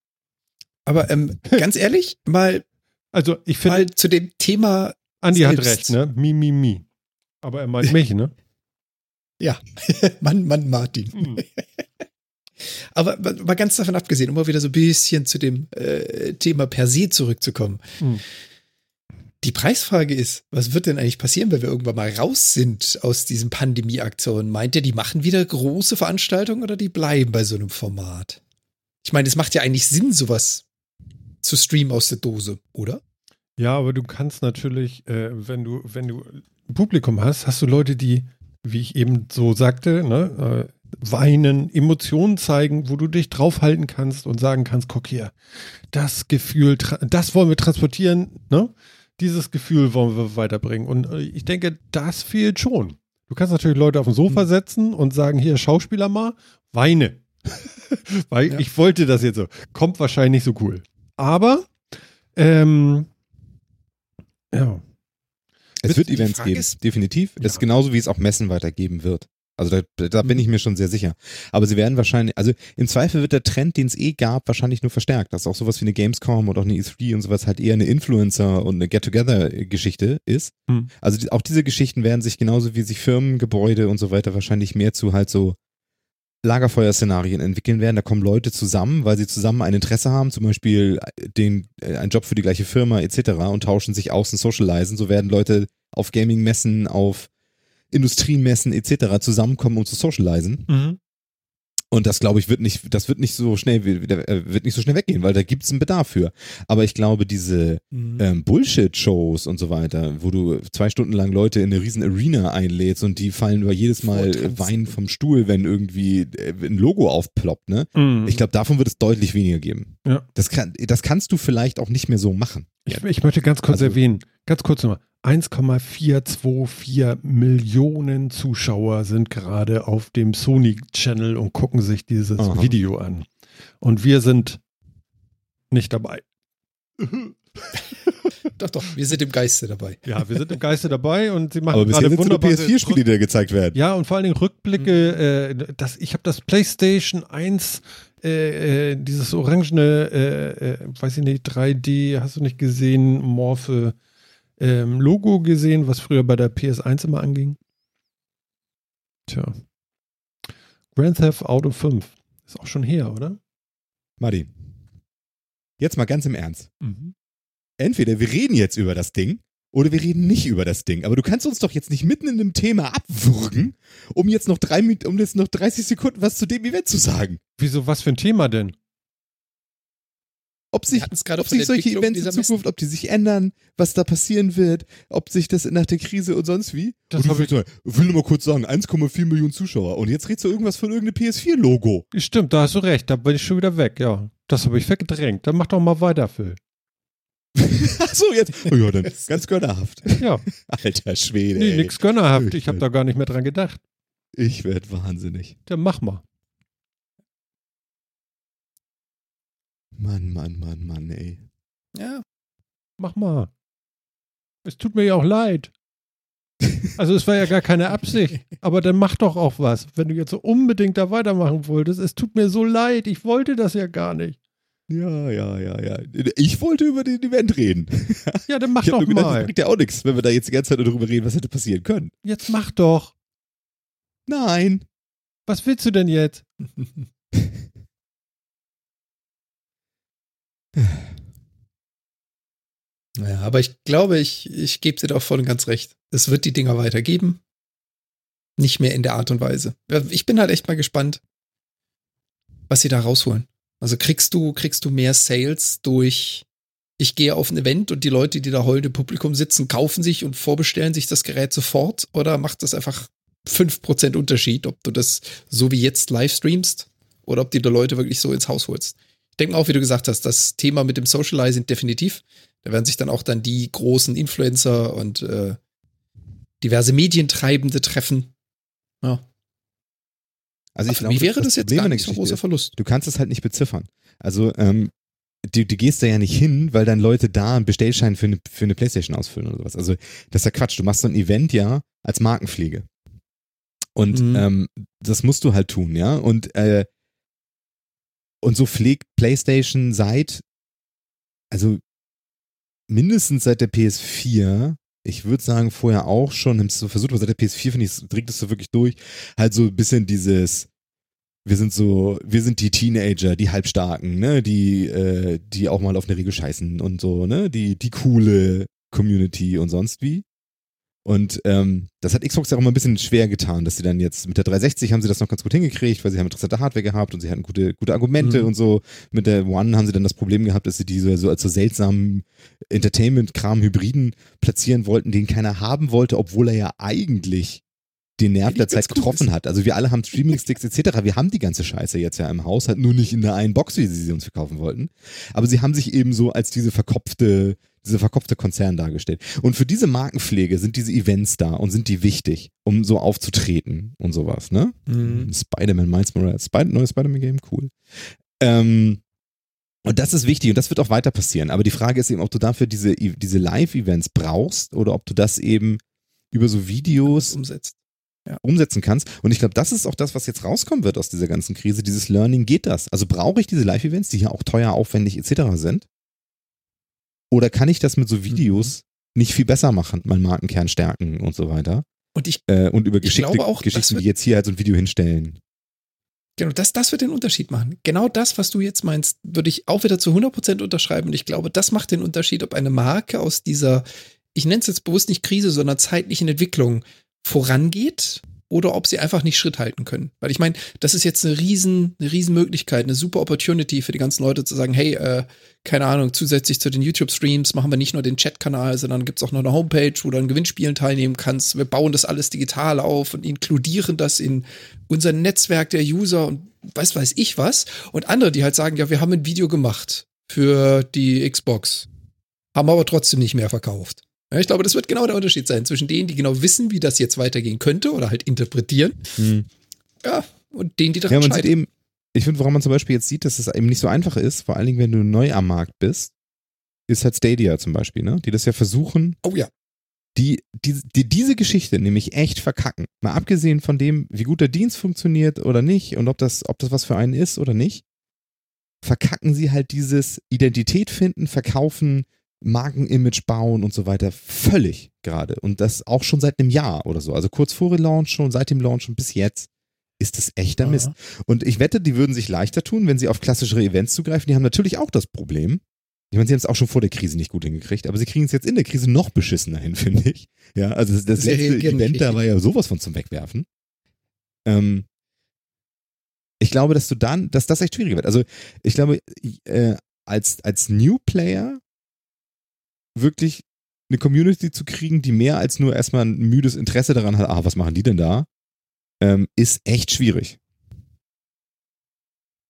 aber ähm, ganz ehrlich, mal, Also, ich finde, mal zu dem Thema, Andi hat selbst. recht, ne? Mi, mi, mi. Aber er meint mich, ne? Mann, Mann, Martin. Hm. Aber mal ganz davon abgesehen, um mal wieder so ein bisschen zu dem äh, Thema per se zurückzukommen. Hm. Die Preisfrage ist, was wird denn eigentlich passieren, wenn wir irgendwann mal raus sind aus diesen Pandemie-Aktionen? Meint ihr, die machen wieder große Veranstaltungen oder die bleiben bei so einem Format? Ich meine, es macht ja eigentlich Sinn, sowas zu streamen aus der Dose, oder? Ja, aber du kannst natürlich, äh, wenn du, wenn du ein Publikum hast, hast du Leute, die, wie ich eben so sagte, ne, äh, weinen, Emotionen zeigen, wo du dich draufhalten kannst und sagen kannst, guck hier, das Gefühl, das wollen wir transportieren, ne? Dieses Gefühl wollen wir weiterbringen. Und äh, ich denke, das fehlt schon. Du kannst natürlich Leute auf dem Sofa Hm. setzen und sagen, hier, Schauspieler mal, weine. Weil Ja. ich wollte das jetzt so. Kommt wahrscheinlich nicht so cool. Aber, ähm, ja. Es wird Events geben, ist- definitiv. Ja. Es ist genauso, wie es auch Messen weitergeben wird. Also da, da bin Mhm. ich mir schon sehr sicher. Aber sie werden wahrscheinlich, also im Zweifel wird der Trend, den es eh gab, wahrscheinlich nur verstärkt. Dass auch sowas wie eine Gamescom und auch eine E3 und sowas halt eher eine Influencer- und eine Get-Together-Geschichte ist. Hm. Also die, auch diese Geschichten werden sich genauso wie sich Firmen, Gebäude und so weiter wahrscheinlich mehr zu halt so Lagerfeuerszenarien entwickeln werden. Da kommen Leute zusammen, weil sie zusammen ein Interesse haben, zum Beispiel den, äh, einen Job für die gleiche Firma etc. und tauschen sich aus und socialisen. So werden Leute auf Gaming-Messen, auf Industriemessen etc. zusammenkommen, um zu socialisen. Mhm. Und das glaube ich wird nicht, das wird nicht so schnell, äh, wird nicht so schnell weggehen, weil da gibt es einen Bedarf für. Aber ich glaube, diese ähm, Bullshit-Shows und so weiter, wo du zwei Stunden lang Leute in eine riesen Arena einlädst und die fallen über jedes Mal Vortanzen. äh, Wein vom Stuhl, wenn irgendwie äh, ein Logo aufploppt, ne? Mhm. Ich glaube, davon wird es deutlich weniger geben. Ja. Das, kann, das kannst du vielleicht auch nicht mehr so machen. Ich, ich möchte ganz kurz Also- erwähnen, ganz kurz nochmal. 1,424 Millionen Zuschauer sind gerade auf dem Sony-Channel und gucken sich dieses Aha. Video an. Und wir sind nicht dabei. Doch, doch, wir sind im Geiste dabei. Ja, wir sind im Geiste dabei und sie machen Aber bisher gerade wunderbare PS4-Spiele, die da gezeigt werden. Ja, und vor allen Dingen Rückblicke. Äh, das, ich habe das PlayStation 1, äh, äh, dieses orangene, äh, äh, weiß ich nicht, 3D, hast du nicht gesehen, Morphe ähm, Logo gesehen, was früher bei der PS1 immer anging. Tja. Grand Theft Auto 5. Ist auch schon her, oder? Madi, jetzt mal ganz im Ernst. Mhm. Entweder wir reden jetzt über das Ding oder wir reden nicht über das Ding. Aber du kannst uns doch jetzt nicht mitten in einem Thema abwürgen, um jetzt noch drei, um jetzt noch 30 Sekunden was zu dem Event zu sagen. Wieso, was für ein Thema denn? Ob sich, ob sich solche Events in. Zukunft, ob die sich ändern, was da passieren wird, ob sich das nach der Krise und sonst wie. Das und hab ich will, will nur mal kurz sagen, 1,4 Millionen Zuschauer. Und jetzt redest du irgendwas von irgendeinem PS4-Logo. Stimmt, da hast du recht, da bin ich schon wieder weg, ja. Das habe ich weggedrängt. Dann mach doch mal weiter, Phil. Achso, jetzt. Oh ja, dann ganz gönnerhaft. Ja, Alter Schwede. nee, nix gönnerhaft. Ich Ich habe da gar nicht mehr dran gedacht. Ich werd wahnsinnig. Dann mach mal. Mann, Mann, Mann, Mann, ey. Ja, Mach mal. Es tut mir ja auch leid. Also es war ja gar keine Absicht. Aber dann mach doch auch was. Wenn du jetzt so unbedingt da weitermachen wolltest. Es tut mir so leid. Ich wollte das ja gar nicht. Ja, ja, ja, ja. Ich wollte über den Event reden. Ja, dann mach Ich doch gedacht, das mal. bringt ja auch nichts, wenn wir da jetzt die ganze Zeit darüber reden, was hätte passieren können. Jetzt mach doch. Nein. Was willst du denn jetzt? Ja, aber ich glaube, ich, ich gebe dir doch voll und ganz recht. Es wird die Dinger weitergeben. Nicht mehr in der Art und Weise. Ich bin halt echt mal gespannt, was sie da rausholen. Also kriegst du, kriegst du mehr Sales durch, ich gehe auf ein Event und die Leute, die da heute im Publikum sitzen, kaufen sich und vorbestellen sich das Gerät sofort? Oder macht das einfach 5% Unterschied, ob du das so wie jetzt live streamst oder ob du die Leute wirklich so ins Haus holst? Denke mal auch, wie du gesagt hast, das Thema mit dem Socializing definitiv. Da werden sich dann auch dann die großen Influencer und äh, diverse Medientreibende treffen. Ja. Also ich Für glaube, mich wäre das, jetzt Problem gar nicht so Geschichte großer ist, Verlust. Du kannst es halt nicht beziffern. Also, ähm, du, du gehst da ja nicht hin, weil dann Leute da einen Bestellschein für eine, für eine Playstation ausfüllen oder sowas. Also, das ist ja Quatsch. Du machst so ein Event ja als Markenpflege. Und Mhm. ähm, das musst du halt tun, ja. Und, äh, und so pflegt PlayStation seit, also mindestens seit der PS4, ich würde sagen vorher auch schon, so versucht, aber seit der PS4 finde ich, trägt es so wirklich durch, halt so ein bisschen dieses, wir sind so, wir sind die Teenager, die Halbstarken, ne, die, äh, die auch mal auf eine Regel scheißen und so, ne, die, die coole Community und sonst wie. Und ähm, das hat Xbox ja auch immer ein bisschen schwer getan, dass sie dann jetzt mit der 360 haben sie das noch ganz gut hingekriegt, weil sie haben interessante Hardware gehabt und sie hatten gute, gute Argumente Mhm. und so. Mit der One haben sie dann das Problem gehabt, dass sie diese so als so seltsamen Entertainment-Kram-Hybriden platzieren wollten, den keiner haben wollte, obwohl er ja eigentlich den Nerv der Zeit getroffen hat. Also wir alle haben Streaming-Sticks etc. Wir haben die ganze Scheiße jetzt ja im Haus, halt nur nicht in der einen Box, wie sie sie uns verkaufen wollten. Aber sie haben sich eben so als diese verkopfte, diese verkopfte Konzern dargestellt. Und für diese Markenpflege sind diese Events da und sind die wichtig, um so aufzutreten und sowas, ne? Mhm. Spider-Man Miles Morales, Spider neues Spider-Man-Game, cool. Ähm, und das ist wichtig und das wird auch weiter passieren. Aber die Frage ist eben, ob du dafür diese, diese Live-Events brauchst oder ob du das eben über so Videos umsetzt. umsetzen kannst. Und ich glaube, das ist auch das, was jetzt rauskommen wird aus dieser ganzen Krise. Dieses Learning geht das. Also brauche ich diese Live-Events, die hier auch teuer, aufwendig etc. sind? Oder kann ich das mit so Videos nicht viel besser machen, meinen Markenkern stärken und so weiter? Und ich, Äh, und über glaube auch, Geschichten wie jetzt hier halt so ein Video hinstellen. genau, das, das wird den Unterschied machen. Genau das, was du jetzt meinst, würde ich auch wieder zu 100% unterschreiben. Und ich glaube, das macht den Unterschied, ob eine Marke aus dieser, ich nenne es jetzt bewusst nicht Krise, sondern zeitlichen Entwicklung vorangeht oder ob sie einfach nicht Schritt halten können. Weil ich meine, das ist jetzt eine riesen, eine riesen Möglichkeit, eine super Opportunity für die ganzen Leute zu sagen, hey, äh, keine Ahnung, zusätzlich zu den YouTube-Streams machen wir nicht nur den Chat-Kanal, sondern gibt es auch noch eine Homepage, wo du an Gewinnspielen teilnehmen kannst. Wir bauen das alles digital auf und inkludieren das in unser Netzwerk der User und weiß weiß ich was. Und andere, die halt sagen, ja, wir haben ein Video gemacht für die Xbox, haben aber trotzdem nicht mehr verkauft. Ja, ich glaube, das wird genau der Unterschied sein zwischen denen, die genau wissen, wie das jetzt weitergehen könnte oder halt interpretieren, ja, und denen, die daran Ja, man sieht scheitern. eben, ich finde, woran man zum Beispiel jetzt sieht, dass es eben nicht so einfach ist, vor allen Dingen, wenn du neu am Markt bist, ist halt Stadia zum Beispiel, ne? Die das ja versuchen, Oh ja. die, die, die diese Geschichte nämlich echt verkacken. Mal abgesehen von dem, wie gut der Dienst funktioniert oder nicht und ob das, ob das was für einen ist oder nicht, verkacken sie halt dieses Identität finden, verkaufen, Markenimage bauen und so weiter völlig gerade. Und das auch schon seit einem Jahr oder so. Also kurz vor Launch schon, seit dem Launch und bis jetzt ist das echter. Mist. Und ich wette, die würden sich leichter tun, wenn sie auf klassischere Events zugreifen. Die haben natürlich auch das Problem. Ich meine, sie haben es auch schon vor der Krise nicht gut hingekriegt, aber sie kriegen es jetzt in der Krise noch beschissener hin, finde ich. Ja, also das, das letzte Event da war ja sowas von zum Wegwerfen. Ähm, ich glaube, dass du dann, dass das echt schwieriger wird. Also ich glaube, äh, als, als New Player wirklich eine Community zu kriegen, die mehr als nur erstmal ein müdes Interesse daran hat, ah, was machen die denn da, ähm, ist echt schwierig.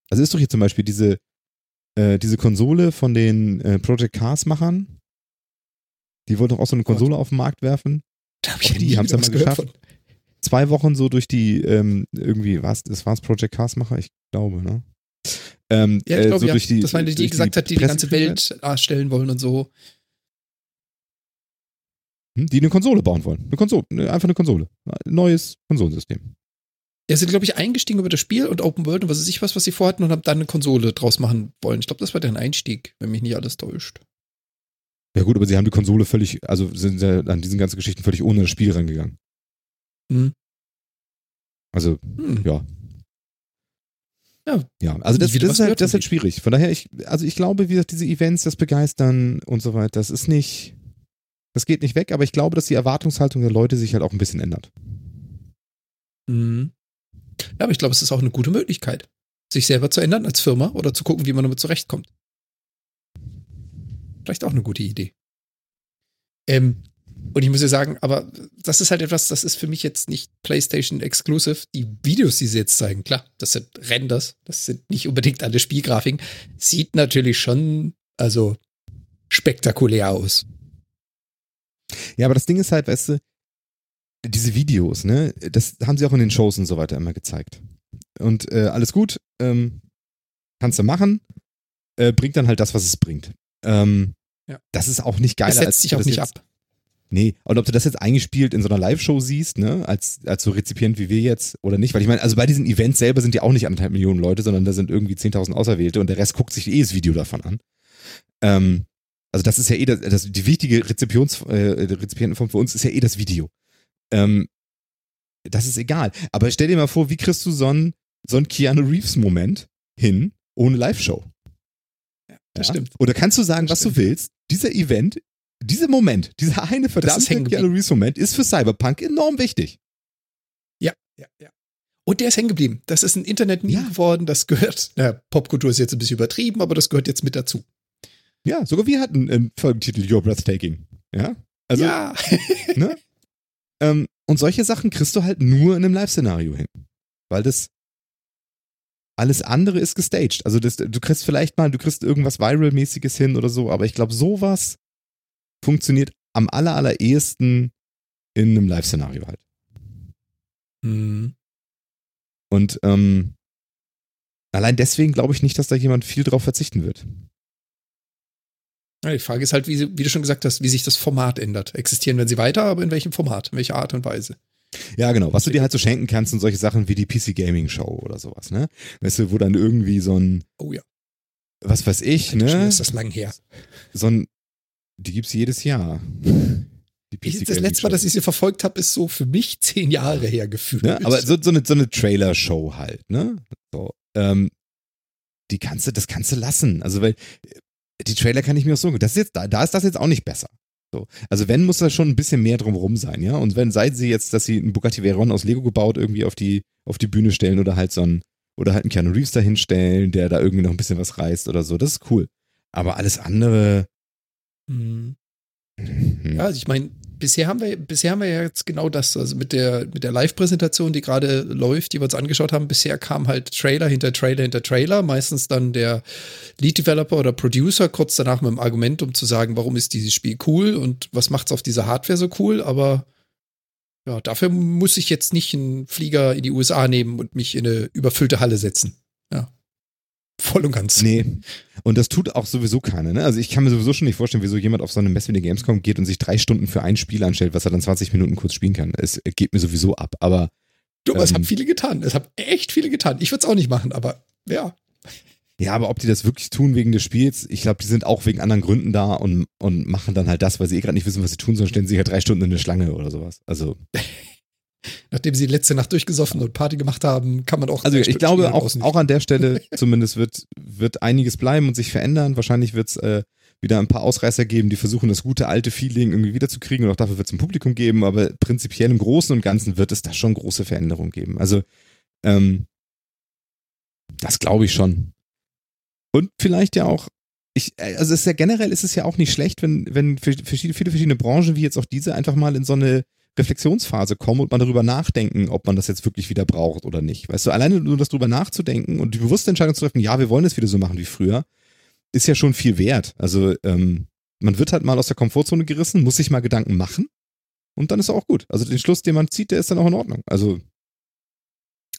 Also ist doch hier zum Beispiel diese, äh, diese Konsole von den äh, Project Cars-Machern. Die wollten doch auch so eine Konsole auf den Markt werfen. Da Auch ich ja die haben's wieder ja mal geschafft. von. Zwei Wochen so durch die, ähm, irgendwie, was, das war's Project Cars-Macher? Ich glaube, ne? Ähm, Ja, ich äh, glaube, so ja. durch die, das war eine, die durch gesagt hat, die die ganze Welt darstellen wollen und so. Hm, Die eine Konsole bauen wollen. Eine Konsole, ne, einfach eine Konsole. Ein neues Konsolensystem. Ja, sind, glaube ich, eingestiegen über das Spiel und Open World und was weiß ich was, was sie vorhatten und haben dann eine Konsole draus machen wollen. Ich glaube, das war deren Einstieg, wenn mich nicht alles täuscht. Ja gut, aber sie haben die Konsole völlig, also sind ja an diesen ganzen Geschichten völlig ohne das Spiel rangegangen. Hm. Also, Hm. ja. Ja. Ja, also das, wieder das, ist halt, das ist halt schwierig. Von daher, ich, also ich glaube, wie gesagt, diese Events, das Begeistern und so weiter, das ist nicht, das geht nicht weg, aber ich glaube, dass die Erwartungshaltung der Leute sich halt auch ein bisschen ändert. Mhm. Ja, aber ich glaube, es ist auch eine gute Möglichkeit, sich selber zu ändern als Firma oder zu gucken, wie man damit zurechtkommt. Vielleicht auch eine gute Idee. Ähm, und ich muss ja sagen, aber das ist halt etwas, das ist für mich jetzt nicht PlayStation Exclusive. Die Videos, die sie jetzt zeigen, klar, das sind Renders, das sind nicht unbedingt alle Spielgrafiken. Sieht natürlich schon, also spektakulär aus. Ja, aber das Ding ist halt, weißt du, diese Videos, ne, das haben sie auch in den Shows und so weiter immer gezeigt. Und äh, alles gut, ähm, kannst du machen, äh, bringt dann halt das, was es bringt. Ähm, Ja. Das ist auch nicht geiler. Es setzt sich auch das nicht jetzt, ab. Nee, und ob du das jetzt eingespielt in so einer Live-Show siehst, ne, als, als so Rezipient wie wir jetzt oder nicht, weil ich meine, also bei diesen Events selber sind ja auch nicht anderthalb Millionen Leute, sondern da sind irgendwie 10.000 Auserwählte und der Rest guckt sich eh das Video davon an. Ähm, also das ist ja eh das, das die wichtige Rezipions, äh, Rezipientenform für uns ist ja eh das Video. Ähm, das ist egal. Aber stell dir mal vor, wie kriegst du so einen, so einen Keanu Reeves-Moment hin ohne Live-Show? Das Ja? stimmt. Oder kannst du sagen, Das was du stimmt. willst? Dieser Event, dieser Moment, dieser eine verdammte Keanu Reeves Moment ist für Cyberpunk enorm wichtig. Ja, ja, ja. Und der ist hängen geblieben. Das ist ein Internet-Meme Ja. geworden. Das gehört, na, Popkultur ist jetzt ein bisschen übertrieben, aber das gehört jetzt mit dazu. Ja, sogar wir hatten einen Folgentitel You're Breathtaking. Ja, also, ja. ne? Ähm, und solche Sachen kriegst du halt nur in einem Live-Szenario hin. Weil das alles andere ist gestaged. Also das, du kriegst vielleicht mal, du kriegst irgendwas Viral-mäßiges hin oder so, aber ich glaube, sowas funktioniert am aller, allerersten in einem Live-Szenario halt. Hm. Und ähm, allein deswegen glaube ich nicht, dass da jemand viel drauf verzichten wird. Ja, die Frage ist halt, wie, wie du schon gesagt hast, wie sich das Format ändert. Existieren werden sie weiter, aber in welchem Format, in welcher Art und Weise? Ja, genau. Was du dir halt so schenken kannst und solche Sachen wie die PC Gaming Show oder sowas, ne? Weißt du, wo dann irgendwie so ein, Oh ja. was weiß ich, schon ne? ist das lang her. So ein, die gibt's jedes Jahr. Die Ich, das letzte Mal, dass ich sie verfolgt habe, ist so für mich zehn Jahre her gefühlt. Ne? Aber so, so eine, so eine Trailer-Show halt, ne? So, ähm, die kannst du, das kannst du lassen. Also, weil die Trailer kann ich mir auch so, das ist jetzt, da, da ist das jetzt auch nicht besser. So. Also, wenn, muss da schon ein bisschen mehr drumherum sein, ja? Und wenn, seid sie jetzt, dass sie einen Bugatti Veyron aus Lego gebaut irgendwie auf die, auf die Bühne stellen oder halt so ein, oder halt einen Keanu Reeves da hinstellen, der da irgendwie noch ein bisschen was reißt oder so, das ist cool. Aber alles andere, Hm. hm, Ja, also ich meine, bisher haben wir, bisher haben wir ja jetzt genau das, also mit der, mit der Live-Präsentation, die gerade läuft, die wir uns angeschaut haben, bisher kam halt Trailer hinter Trailer hinter Trailer, meistens dann der Lead-Developer oder Producer kurz danach mit dem Argument, um zu sagen, warum ist dieses Spiel cool und was macht's auf dieser Hardware so cool, aber ja, dafür muss ich jetzt nicht einen Flieger in die USA nehmen und mich in eine überfüllte Halle setzen. Voll und ganz. Nee. Und das tut auch sowieso keiner. Ne? Also ich kann mir sowieso schon nicht vorstellen, wieso jemand auf so eine Messe wie die Gamescom geht und sich drei Stunden für ein Spiel anstellt, was er dann 20 Minuten kurz spielen kann. Es geht mir sowieso ab. Aber Du, aber es Ähm. haben viele getan. Es haben echt viele getan. Ich würde es auch nicht machen, aber ja. ja, aber ob die das wirklich tun wegen des Spiels, ich glaube, die sind auch wegen anderen Gründen da und, und machen dann halt das, weil sie eh gerade nicht wissen, was sie tun, sondern stellen sich halt drei Stunden in eine Schlange oder sowas. Also, Nachdem sie letzte Nacht durchgesoffen und Party gemacht haben, kann man auch. also ich glaube auch, auch an der Stelle zumindest wird, wird einiges bleiben und sich verändern. Wahrscheinlich wird es äh, wieder ein paar Ausreißer geben, die versuchen, das gute alte Feeling irgendwie wiederzukriegen und auch dafür wird es ein Publikum geben, aber prinzipiell im Großen und Ganzen wird es da schon große Veränderungen geben. Also, ähm, das glaube ich schon. Und vielleicht ja auch, ich, äh, also es ist ja generell ist es ja auch nicht schlecht, wenn, wenn viele verschiedene Branchen, wie jetzt auch diese, einfach mal in so eine Reflexionsphase kommen und man darüber nachdenken, ob man das jetzt wirklich wieder braucht oder nicht. Weißt du, alleine nur das drüber nachzudenken und die bewusste Entscheidung zu treffen, ja, wir wollen es wieder so machen wie früher, ist ja schon viel wert. Also ähm, man wird halt mal aus der Komfortzone gerissen, muss sich mal Gedanken machen und dann ist auch gut. Also den Schluss, den man zieht, der ist dann auch in Ordnung. Also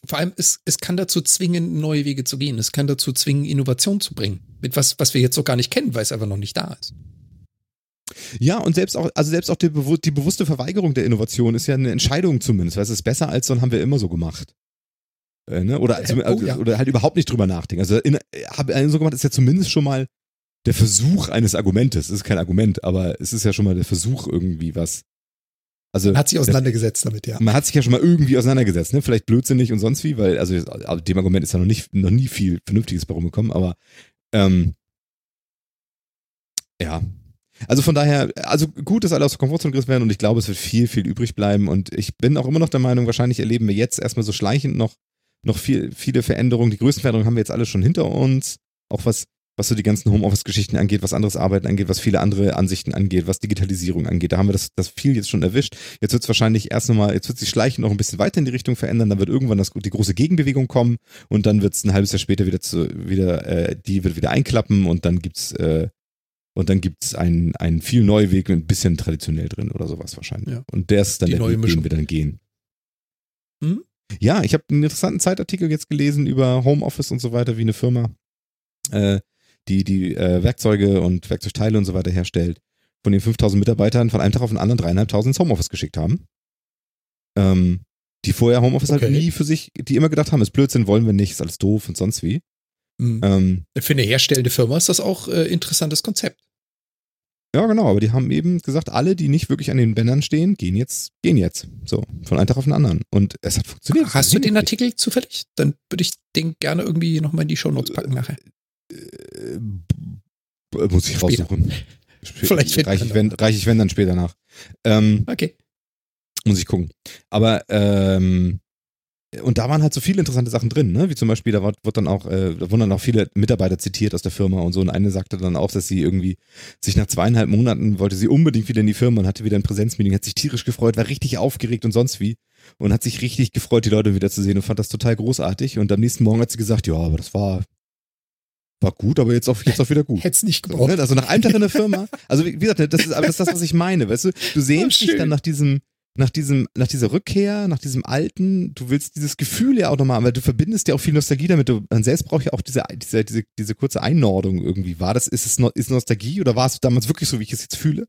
Vor allem, es, es kann dazu zwingen, neue Wege zu gehen. Es kann dazu zwingen, Innovation zu bringen. Mit was, was wir jetzt so gar nicht kennen, weil es einfach noch nicht da ist. Ja, und selbst auch, also selbst auch die, die bewusste Verweigerung der Innovation ist ja eine Entscheidung zumindest, weil es ist besser als so ein haben wir immer so gemacht. Äh, ne? oder, Äh, zum, oh, ja. oder halt überhaupt nicht drüber nachdenken. Also in, habe äh, so gemacht ist ja zumindest schon mal der Versuch eines Argumentes. Es ist kein Argument, aber es ist ja schon mal der Versuch irgendwie was. Also Man hat sich auseinandergesetzt damit, ja. man hat sich ja schon mal irgendwie auseinandergesetzt, ne? Vielleicht blödsinnig und sonst wie, weil, also, also dem Argument ist ja noch nicht, noch nie viel Vernünftiges bei rumgekommen, aber ähm, ja. Also von daher, also gut, dass alle aus der Komfortzone gerissen werden und ich glaube, es wird viel, viel übrig bleiben und ich bin auch immer noch der Meinung, wahrscheinlich erleben wir jetzt erstmal so schleichend noch, noch viel, viele Veränderungen. Die größten Veränderungen haben wir jetzt alle schon hinter uns, auch was, was so die ganzen Homeoffice-Geschichten angeht, was anderes Arbeiten angeht, was viele andere Ansichten angeht, was Digitalisierung angeht. Da haben wir das, das viel jetzt schon erwischt. Jetzt wird es wahrscheinlich erst nochmal, jetzt wird sich schleichend noch ein bisschen weiter in die Richtung verändern, dann wird irgendwann das, die große Gegenbewegung kommen und dann wird es ein halbes Jahr später wieder zu, wieder, äh, die wird wieder einklappen und dann gibt's, äh, und dann gibt's einen, einen viel neuen Weg mit ein bisschen traditionell drin oder sowas wahrscheinlich. Ja. Und der ist dann Die der Weg, den wir dann gehen. Mhm. Ja, ich habe einen interessanten Zeitartikel jetzt gelesen über Homeoffice und so weiter, wie eine Firma, äh, die die äh, Werkzeuge und Werkzeugteile und so weiter herstellt, von den 5000 Mitarbeitern von einem Tag auf den anderen dreieinhalbtausend ins Homeoffice geschickt haben. Ähm, die vorher Homeoffice halt Okay. nie für sich, die immer gedacht haben, ist Blödsinn, wollen wir nicht, ist alles doof und sonst wie. Mhm. Ähm, Für eine herstellende Firma ist das auch äh, interessantes Konzept. Ja, genau, aber die haben eben gesagt, alle, die nicht wirklich an den Bändern stehen, gehen jetzt, gehen jetzt. So, von einem Tag auf den anderen. Und es hat funktioniert. Hast du den. Artikel zufällig? Dann würde ich den gerne irgendwie nochmal in die Shownotes packen nachher. Äh, b- muss ich Später. raussuchen. Vielleicht finden reich wir ich, wenn, reich ich wenn dann später nach. Ähm, Okay. muss ich gucken. Aber ähm, und da waren halt so viele interessante Sachen drin, ne? Wie zum Beispiel, da wird, dann auch, äh, da wurden dann auch viele Mitarbeiter zitiert aus der Firma und so. Und eine sagte dann auch, dass sie irgendwie sich nach zweieinhalb Monaten wollte sie unbedingt wieder in die Firma und hatte wieder ein Präsenzmeeting, hat sich tierisch gefreut, war richtig aufgeregt und sonst wie. Und hat sich richtig gefreut, die Leute wieder zu sehen und fand das total großartig. Und am nächsten Morgen hat sie gesagt, ja, aber das war, war gut, aber jetzt auch, jetzt auch wieder gut. Hätte es nicht So, gebraucht. ne? Also nach einem Tag in der Firma, also wie gesagt, das ist, aber das ist das, was ich meine, weißt du, du sehnst Oh, dich dann nach diesem, nach diesem, nach dieser Rückkehr, nach diesem Alten, du willst dieses Gefühl ja auch nochmal, weil du verbindest ja auch viel Nostalgie damit, du, man selbst braucht ja auch diese, diese, diese, diese kurze Einnordung irgendwie. War das, ist es no, ist Nostalgie oder war es damals wirklich so, wie ich es jetzt fühle?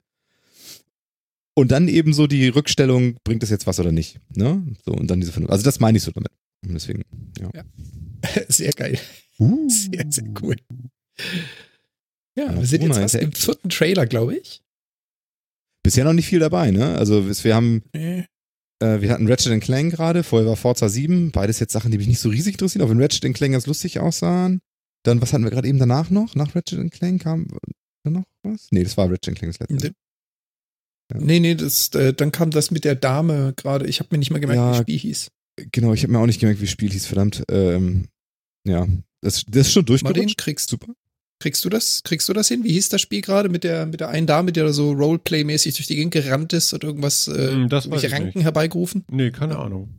Und dann eben so die Rückstellung, bringt es jetzt was oder nicht, ne? So, und dann diese Vernunft. Also das meine ich so damit. Und deswegen, ja. Sehr geil. Uh. Sehr, sehr cool. Ja, Ja, wir sind jetzt ja im vierten Trailer, glaube ich. Bisher noch nicht viel dabei, ne? Also wir haben Nee. Äh, wir hatten Ratchet Clank gerade, vorher war Forza 7, beides jetzt Sachen, die mich nicht so riesig interessieren, auch wenn Ratchet Clank ganz lustig aussahen. Dann, was hatten wir gerade eben danach noch? Nach Ratchet Clank kam da noch was? Nee, das war Ratchet Clank das letzte. Nee. Ja. Nee, nee, das, äh, dann kam das mit der Dame gerade. Ich habe mir nicht mehr gemerkt, Ja, wie das Spiel hieß. Genau, ich habe mir auch nicht gemerkt, wie das Spiel hieß, verdammt. Ähm, ja, das, das ist schon durchgerutscht. kriegst, Super. Kriegst du das? Kriegst du das hin? Wie hieß das Spiel gerade mit der, mit der einen Dame, die da so Roleplay-mäßig durch die Gegend gerannt ist und irgendwas, äh, Hm, das irgendwelche Ranken nicht. herbeigerufen? Nee, keine Ahnung.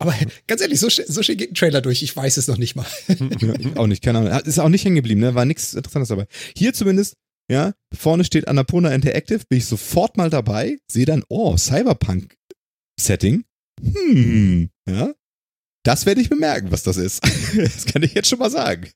Aber ganz ehrlich, so, so schön geht ein Trailer durch. Ich weiß es noch nicht mal. Auch nicht, keine Ahnung. Ist auch nicht hängen geblieben, ne? War nichts Interessantes dabei. Hier zumindest, ja, vorne steht Annapurna Interactive, bin ich sofort mal dabei, sehe dann, oh, Cyberpunk-Setting. Hm, ja. Das werde ich bemerken, was das ist. das kann ich jetzt schon mal sagen.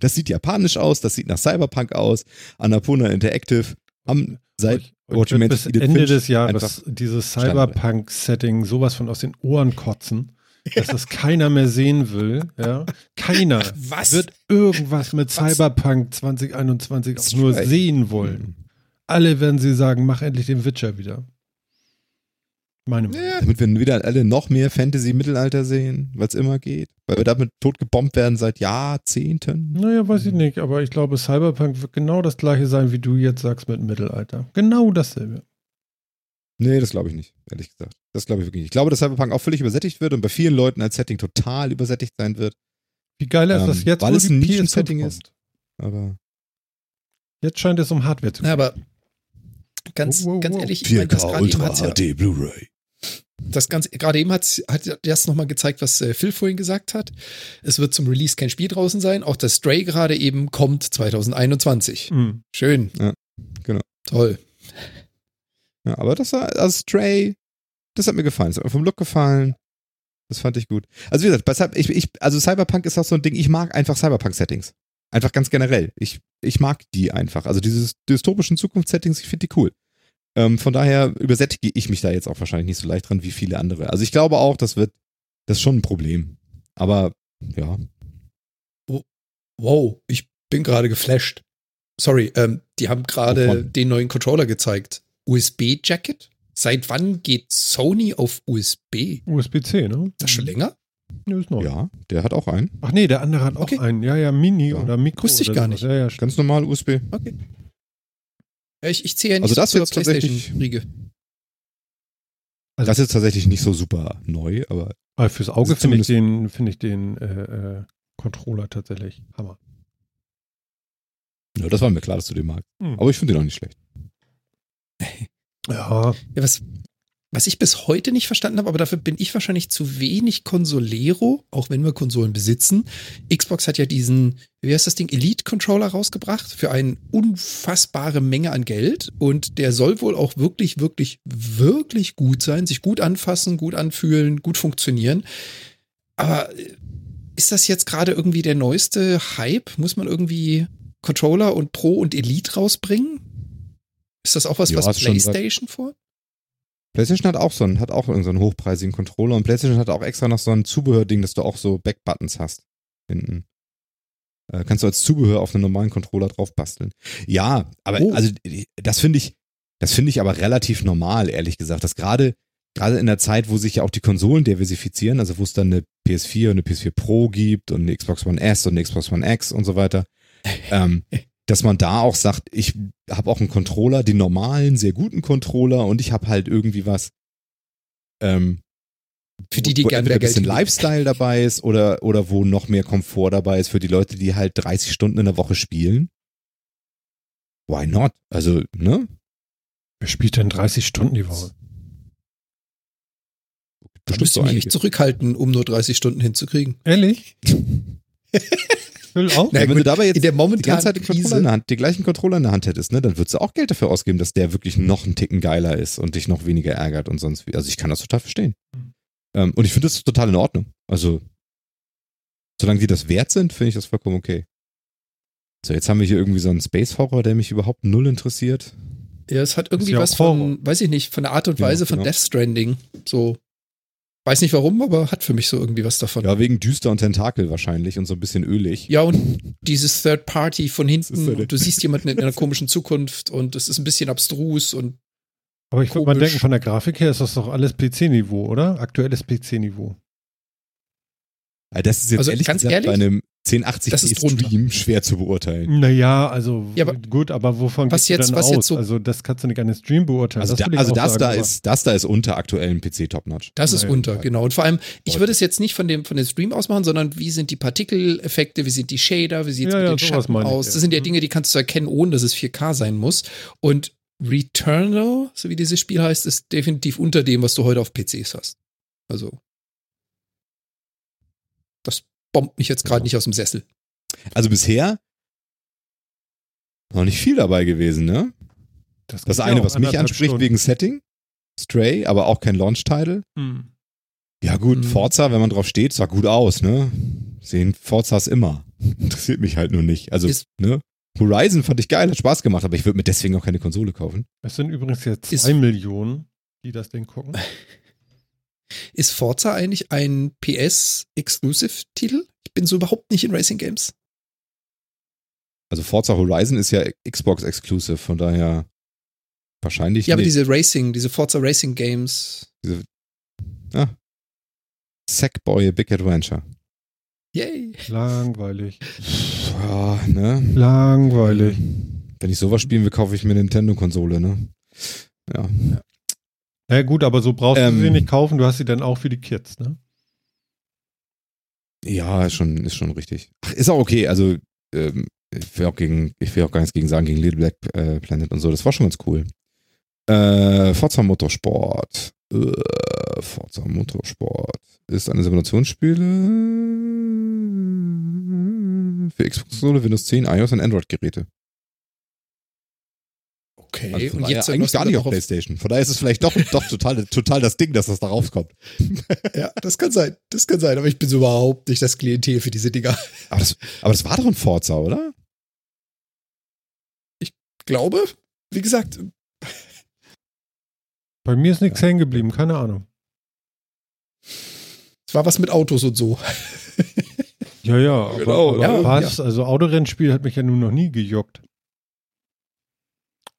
Das sieht japanisch aus, das sieht nach Cyberpunk aus. Annapurna Interactive haben seit Und You wird bis Ende Finch des Jahres dieses. Cyberpunk-Setting sowas von aus den Ohren kotzen, dass das keiner mehr sehen will. Ja? Keiner Was? wird irgendwas mit Was? Cyberpunk 2021 auch nur sehen wollen. Alle werden sie sagen, mach endlich den Witcher wieder. Meine Meinung. Ja, damit wir wieder alle noch mehr Fantasy-Mittelalter sehen, weil es immer geht. Weil wir damit totgebombt werden seit Jahrzehnten. Naja, weiß ich nicht, aber ich glaube, Cyberpunk wird genau das gleiche sein, wie du jetzt sagst mit Mittelalter. Genau dasselbe. Nee, das glaube ich nicht, ehrlich gesagt. Das glaube ich wirklich nicht. Ich glaube, dass Cyberpunk auch völlig übersättigt wird und bei vielen Leuten als Setting total übersättigt sein wird. Wie geil ist Ähm, das jetzt, weil es ein PS5 Nischen-Setting kommt? ist. Aber Jetzt scheint es um Hardware zu gehen. Na, aber ganz, Wow, wow, ganz wow. ehrlich, ich meine, das gerade eben hat's ja, HD Blu-ray. Das ganz, gerade eben hat, hat das nochmal gezeigt, was äh, Phil vorhin gesagt hat. Es wird zum Release kein Spiel draußen sein. Auch das Stray gerade eben kommt 2021. Hm. Schön. Ja, genau. Toll. Ja, aber das war, also Stray, das hat mir gefallen. Das hat mir vom Look gefallen. Das fand ich gut. Also wie gesagt, ich, ich, also Cyberpunk ist auch so ein Ding, ich mag einfach Cyberpunk-Settings. Einfach ganz generell. Ich, ich mag die einfach. Also diese dystopischen Zukunftssettings, ich finde die cool. Ähm, von daher übersättige ich mich da jetzt auch wahrscheinlich nicht so leicht dran wie viele andere. Also ich glaube auch, das wird, das ist schon ein Problem. Aber ja, Wow, ich bin gerade geflasht. Sorry, ähm, die haben gerade den neuen Controller gezeigt. USB-Jacket? Seit wann geht Sony auf USB? USB-C, ne? Ist das schon länger? Ja, ist neu. ja, der hat auch einen. Ach nee, der andere hat auch Okay. einen. Ja, ja, Mini Ja. oder Mikro. Wusste ich oder gar sowas. nicht. Ja, ja. Ganz normal USB. Okay. Ich, ich zähle ja nicht Also das zur jetzt tatsächlich- PlayStation-Riege. Also- Das ist tatsächlich nicht so super neu, aber Aber fürs Auge Also finde ich den, finde ich den äh, äh, Controller tatsächlich Hammer. ja, das war mir klar, dass du den magst. Hm. Aber ich finde den auch nicht schlecht. Ja, Ja, was, was ich bis heute nicht verstanden habe, aber dafür bin ich wahrscheinlich zu wenig Consolero, auch wenn wir Konsolen besitzen. Xbox hat ja diesen, wie heißt das Ding, Elite-Controller rausgebracht für eine unfassbare Menge an Geld. Und der soll wohl auch wirklich, wirklich, wirklich gut sein, sich gut anfassen, gut anfühlen, gut funktionieren. Aber äh, ist das jetzt gerade irgendwie der neueste Hype? Muss man irgendwie Controller und Pro und Elite rausbringen? Ist das auch was, Ja, was PlayStation vor? PlayStation hat auch so einen, hat auch irgendeinen so einen hochpreisigen Controller und PlayStation hat auch extra noch so ein Zubehörding, dass du auch so Backbuttons hast. Hinten. Äh, kannst du als Zubehör auf einen normalen Controller drauf basteln. Ja, aber Oh. also das finde ich, das finde ich aber relativ normal, ehrlich gesagt. Dass gerade, gerade in der Zeit, wo sich ja auch die Konsolen diversifizieren, also wo es dann eine PS4 und eine PS4 Pro gibt und eine Xbox One S und eine Xbox One X und so weiter, ähm, dass man da auch sagt, ich habe auch einen Controller, den normalen, sehr guten Controller und ich habe halt irgendwie was, ähm, Für die, die wo gern entweder mehr ein bisschen Geld Lifestyle dabei ist oder, oder wo noch mehr Komfort dabei ist für die Leute, die halt 30 Stunden in der Woche spielen. Why not? Also, ne? wer spielt denn 30 Stunden die Woche? Da müsste ich mich einige. echt zurückhalten, um nur 30 Stunden hinzukriegen. Ehrlich? Will auch? Na Ja, wenn gut, du dabei jetzt in der die momentanen den Controller in Krise, der Hand, die gleichen Controller in der Hand hättest, ne, dann würdest du auch Geld dafür ausgeben, dass der wirklich noch einen Ticken geiler ist und dich noch weniger ärgert und sonst wie. Also ich kann das total verstehen. Mhm. Ähm, und ich finde das total in Ordnung. Also, solange die das wert sind, finde ich das vollkommen okay. So, jetzt haben wir hier irgendwie so einen Space Horror, der mich überhaupt null interessiert. ja, es hat irgendwie ja was Horror. von, weiß ich nicht, von der Art und Ja, Weise von genau. Death Stranding. So, weiß nicht warum, aber hat für mich so irgendwie was davon. Ja, wegen Düster und Tentakel wahrscheinlich und so ein bisschen ölig. Ja, und dieses Third Party von hinten, so du siehst jemanden in einer komischen Zukunft und es ist ein bisschen abstrus und Aber ich würde mal denken, von der Grafik her ist das doch alles PC-Niveau, oder? Aktuelles PC-Niveau. Das ist jetzt Also, ehrlich ganz gesagt ehrlich, bei einem 1080p das ist drunter. Stream schwer zu beurteilen. Naja, also Ja, aber gut, aber wovon was du jetzt- dann was aus? jetzt so- also das kannst du nicht an den Stream beurteilen. Also, da, will ich also das sagen, da ist, das da ist unter aktuellen PC Topnotch. das ist Naja, unter, genau. Und vor allem, ich Leute. würde es jetzt nicht von dem, von dem Stream ausmachen, sondern wie sind die Partikeleffekte, wie sind die Shader, wie sieht es Ja, mit ja, den Schatten aus. ja. Das sind ja. Dinge, die kannst du erkennen, ohne dass es 4K sein muss. Und Returnal, so wie dieses Spiel heißt, ist definitiv unter dem, was du heute auf PCs hast. Also, das bombt mich jetzt gerade Ja. nicht aus dem Sessel. Also bisher noch nicht viel dabei gewesen, ne? Das ja eine, was mich anspricht Stunden. wegen Setting, Stray, aber auch kein Launch-Title. Hm. Ja gut, Mhm. Forza, wenn man drauf steht, sah gut aus, ne? Sehen Forzas immer. Interessiert mich halt nur nicht. Also, Ist- ne? Horizon fand ich geil, hat Spaß gemacht, aber ich würde mir deswegen auch keine Konsole kaufen. Es sind übrigens jetzt Ist- zwei Millionen, die das Ding gucken. Ist Forza eigentlich ein PS-Exclusive-Titel? Ich bin so überhaupt nicht in Racing Games. Also Forza Horizon ist ja Xbox Exclusive, von daher wahrscheinlich Ja, aber nicht. diese Racing, diese Forza Racing Games. Sackboy A Big Adventure. Yay. Langweilig. Ja, ne? Langweilig. Wenn ich sowas spielen will, kaufe ich mir eine Nintendo-Konsole, ne? Ja. Ja gut, aber so brauchst Ähm. du sie nicht kaufen, du hast sie dann auch für die Kids, ne? Ja, ist schon, ist schon richtig. Ach, ist auch okay. Also, ähm, ich will auch gegen, ich will auch gar nichts gegen sagen, gegen Little Black äh, Planet und so. Das war schon ganz cool. Äh, Forza Motorsport. Äh, Forza Motorsport. Ist eine Simulationsspiele für Xbox-Konsole, Windows 10, iOS und Android-Geräte. Okay. Also und jetzt eigentlich gar nicht auf PlayStation. Von daher ist es vielleicht doch, doch total, total das Ding, dass das da rauskommt. Ja, das kann sein. Das kann sein. Aber ich bin so überhaupt nicht das Klientel für diese Dinger. Aber das, aber das war doch ein Forza, oder? Glaube, wie gesagt, Bei mir ist nichts hängen geblieben, keine Ahnung. es war was mit Autos und so. Ja, ja, aber, Genau, aber ja, was? Also Autorennspiel hat mich ja nun noch nie gejuckt.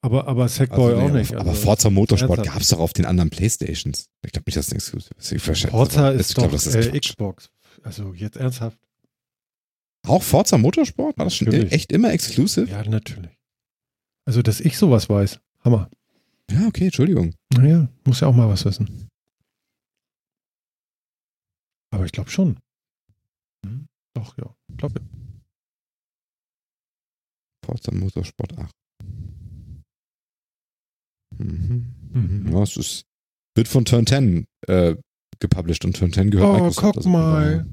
Aber, aber Sackboy Also, auch nee, nicht. Aber also, Forza Motorsport gab es doch auf den anderen Playstations. Ich glaube nicht, dass das ein Exclusive ist. Ich Forza ich ist glaub, doch das ist äh. Xbox. Also jetzt ernsthaft. Auch Forza Motorsport? War das schon Natürlich. echt immer Exclusive? Ja, natürlich. Also, dass ich sowas weiß. Hammer. Ja, okay, Entschuldigung. Naja, muss ja auch mal was wissen. Aber ich glaube schon. Hm? Doch, ja. Ich glaube. Forza Motorsport 8. Mhm. Mhm. Ja, es ist, wird von Turn 10 äh, gepublished und Turn 10 gehört Oh, Microsoft. guck also mal.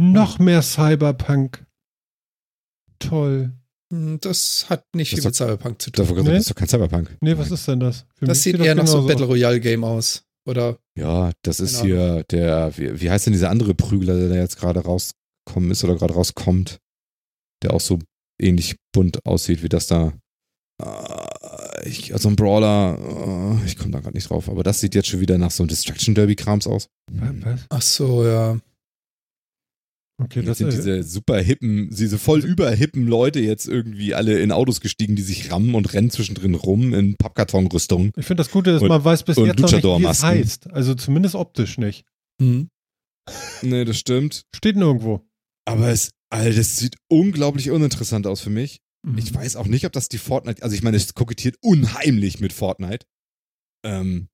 Noch mehr Cyberpunk. Toll. Hm, Das hat nicht Das viel mit ist Cyberpunk zu tun. gesagt, Nee? Das ist doch kein Cyberpunk. Nee, was ist denn das? Für Das sieht das eher nach so einem Battle. Royale Game aus. Oder Ja, das ist Keine hier der, wie, wie heißt denn dieser andere Prügler, der da jetzt gerade rauskommen ist oder gerade rauskommt, der auch so ähnlich bunt aussieht wie das da. Ich, also ein Brawler, äh, ich komme da gerade nicht drauf, aber das sieht jetzt schon wieder nach so einem Destruction Derby-Krams aus. Was? ach so, ja. Okay, Jetzt das sind diese super hippen, diese voll überhippen Leute jetzt irgendwie alle in Autos gestiegen, die sich rammen und rennen zwischendrin rum in Pappkartonrüstung. Ich finde das Gute, dass Und- man weiß bis jetzt noch nicht, wie es heißt. Also zumindest optisch nicht. Hm. Nee, das stimmt. Steht nirgendwo. Aber es, Alter, das sieht unglaublich uninteressant aus für mich. Mhm. Ich weiß auch nicht, ob das die Fortnite, also ich meine, es kokettiert unheimlich mit Fortnite. Ähm,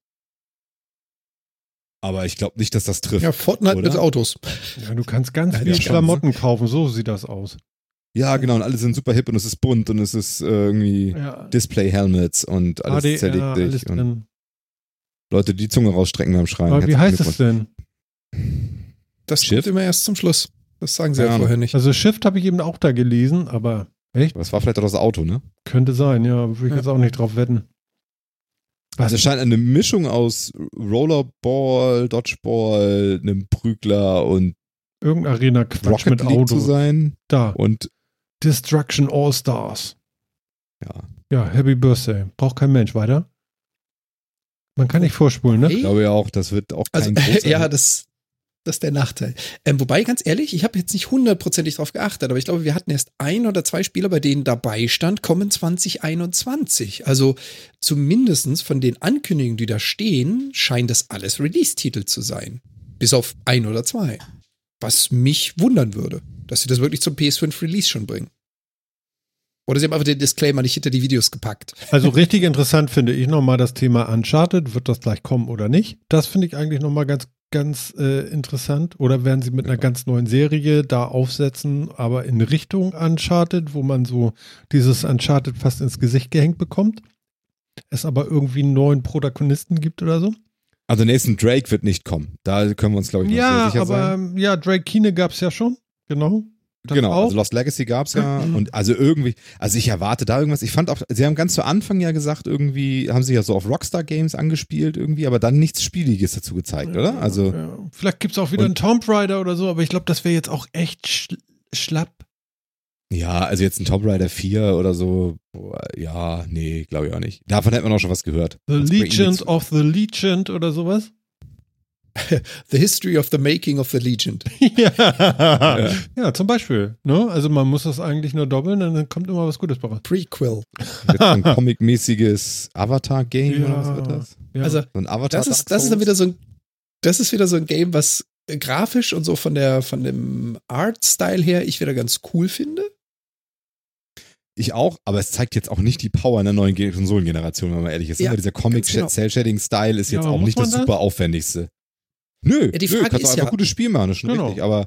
aber ich glaube nicht, dass das trifft. Ja, Fortnite Oder? mit Autos. Ja, du kannst ganz Ja, viel das Klamotten kaufen, so sieht das aus. Ja, genau, und alle sind super hip und es ist bunt und es ist äh, irgendwie Ja. Display-Helmets und alles HDR, zerlegt alles dich und drin. Leute, die die Zunge rausstrecken beim Schreien. Aber wie heißt es denn? Das kommt immer erst zum Schluss. Das sagen sie ja Ahnung. vorher nicht. Also Shift habe ich eben auch da gelesen, aber echt? Das war vielleicht auch das Auto, ne? Könnte sein, ja. Würde ich Ja. jetzt auch nicht drauf wetten. Also es scheint eine Mischung aus Rollerball, Dodgeball, einem Prügler und Irgendein Arena-Quatsch Rocket mit League zu Autos. sein. Da. Und Destruction All-Stars. ja, Ja, Happy Birthday. Braucht kein Mensch. Weiter? Man kann nicht vorspulen, ne? Ich glaube ja auch, das wird auch Also, kein großer ja, das, das ist der Nachteil. Ähm, wobei, ganz ehrlich, ich habe jetzt nicht hundertprozentig drauf geachtet, aber ich glaube, wir hatten erst ein oder zwei Spieler, bei denen dabei stand, kommen 2021. Also zumindestens von den Ankündigungen, die da stehen, scheint das alles Release-Titel zu sein. Bis auf ein oder zwei. Was mich wundern würde, dass sie das wirklich zum PS5 Release schon bringen. Oder sie haben einfach den Disclaimer nicht hinter die Videos gepackt. Also richtig interessant finde ich nochmal das Thema Uncharted. Wird das gleich kommen oder nicht? Das finde ich eigentlich nochmal ganz, ganz äh, interessant. Oder werden sie mit einer ganz neuen Serie da aufsetzen, aber in Richtung Uncharted, wo man so dieses Uncharted fast ins Gesicht gehängt bekommt? Es aber irgendwie einen neuen Protagonisten gibt oder so? Also Nathan Drake wird nicht kommen. Da können wir uns, glaube ich, noch Ja, sehr sicher aber sein. ja, Drake Kine gab es ja schon. Genau. Genau, auch. also Lost Legacy gab's ja Mhm. und also irgendwie, also ich erwarte da irgendwas. Ich fand auch, sie haben ganz zu Anfang ja gesagt, irgendwie haben sie ja so auf Rockstar Games angespielt irgendwie, aber dann nichts Spieliges dazu gezeigt, oder? Also Ja. Vielleicht gibt es auch wieder einen Tomb Raider oder so, aber ich glaube, das wäre jetzt auch echt sch schlapp. Ja, also jetzt ein Tomb Raider 4 oder so, ja, nee, glaube ich auch nicht. Davon hätte man auch schon was gehört. The Square Legend of the Legend oder sowas. The History of the Making of the Legend. ja. ja, zum Beispiel. Ne? Also man muss das eigentlich nur doppeln, dann kommt immer was Gutes bei raus. Prequel. Jetzt ein comic-mäßiges Avatar-Game oder was wird das? Ja. Also So ein Avatar das ist, das ist dann wieder so ein, das ist wieder so ein Game, was grafisch und so von der, von dem Art-Style her ich wieder ganz cool finde. Ich auch, aber es zeigt jetzt auch nicht die Power einer neuen Ge- Konsolengeneration, wenn man ehrlich ist. Ja, Aber dieser ganz genau. Comic-Cell-Shading-Style ist Ja, jetzt aber auch nicht das das? super aufwendigste. Nö, Ja, die nö, Frage kannst ist einfach ja- gutes Spiel machen, das ist schon Genau. richtig. Aber,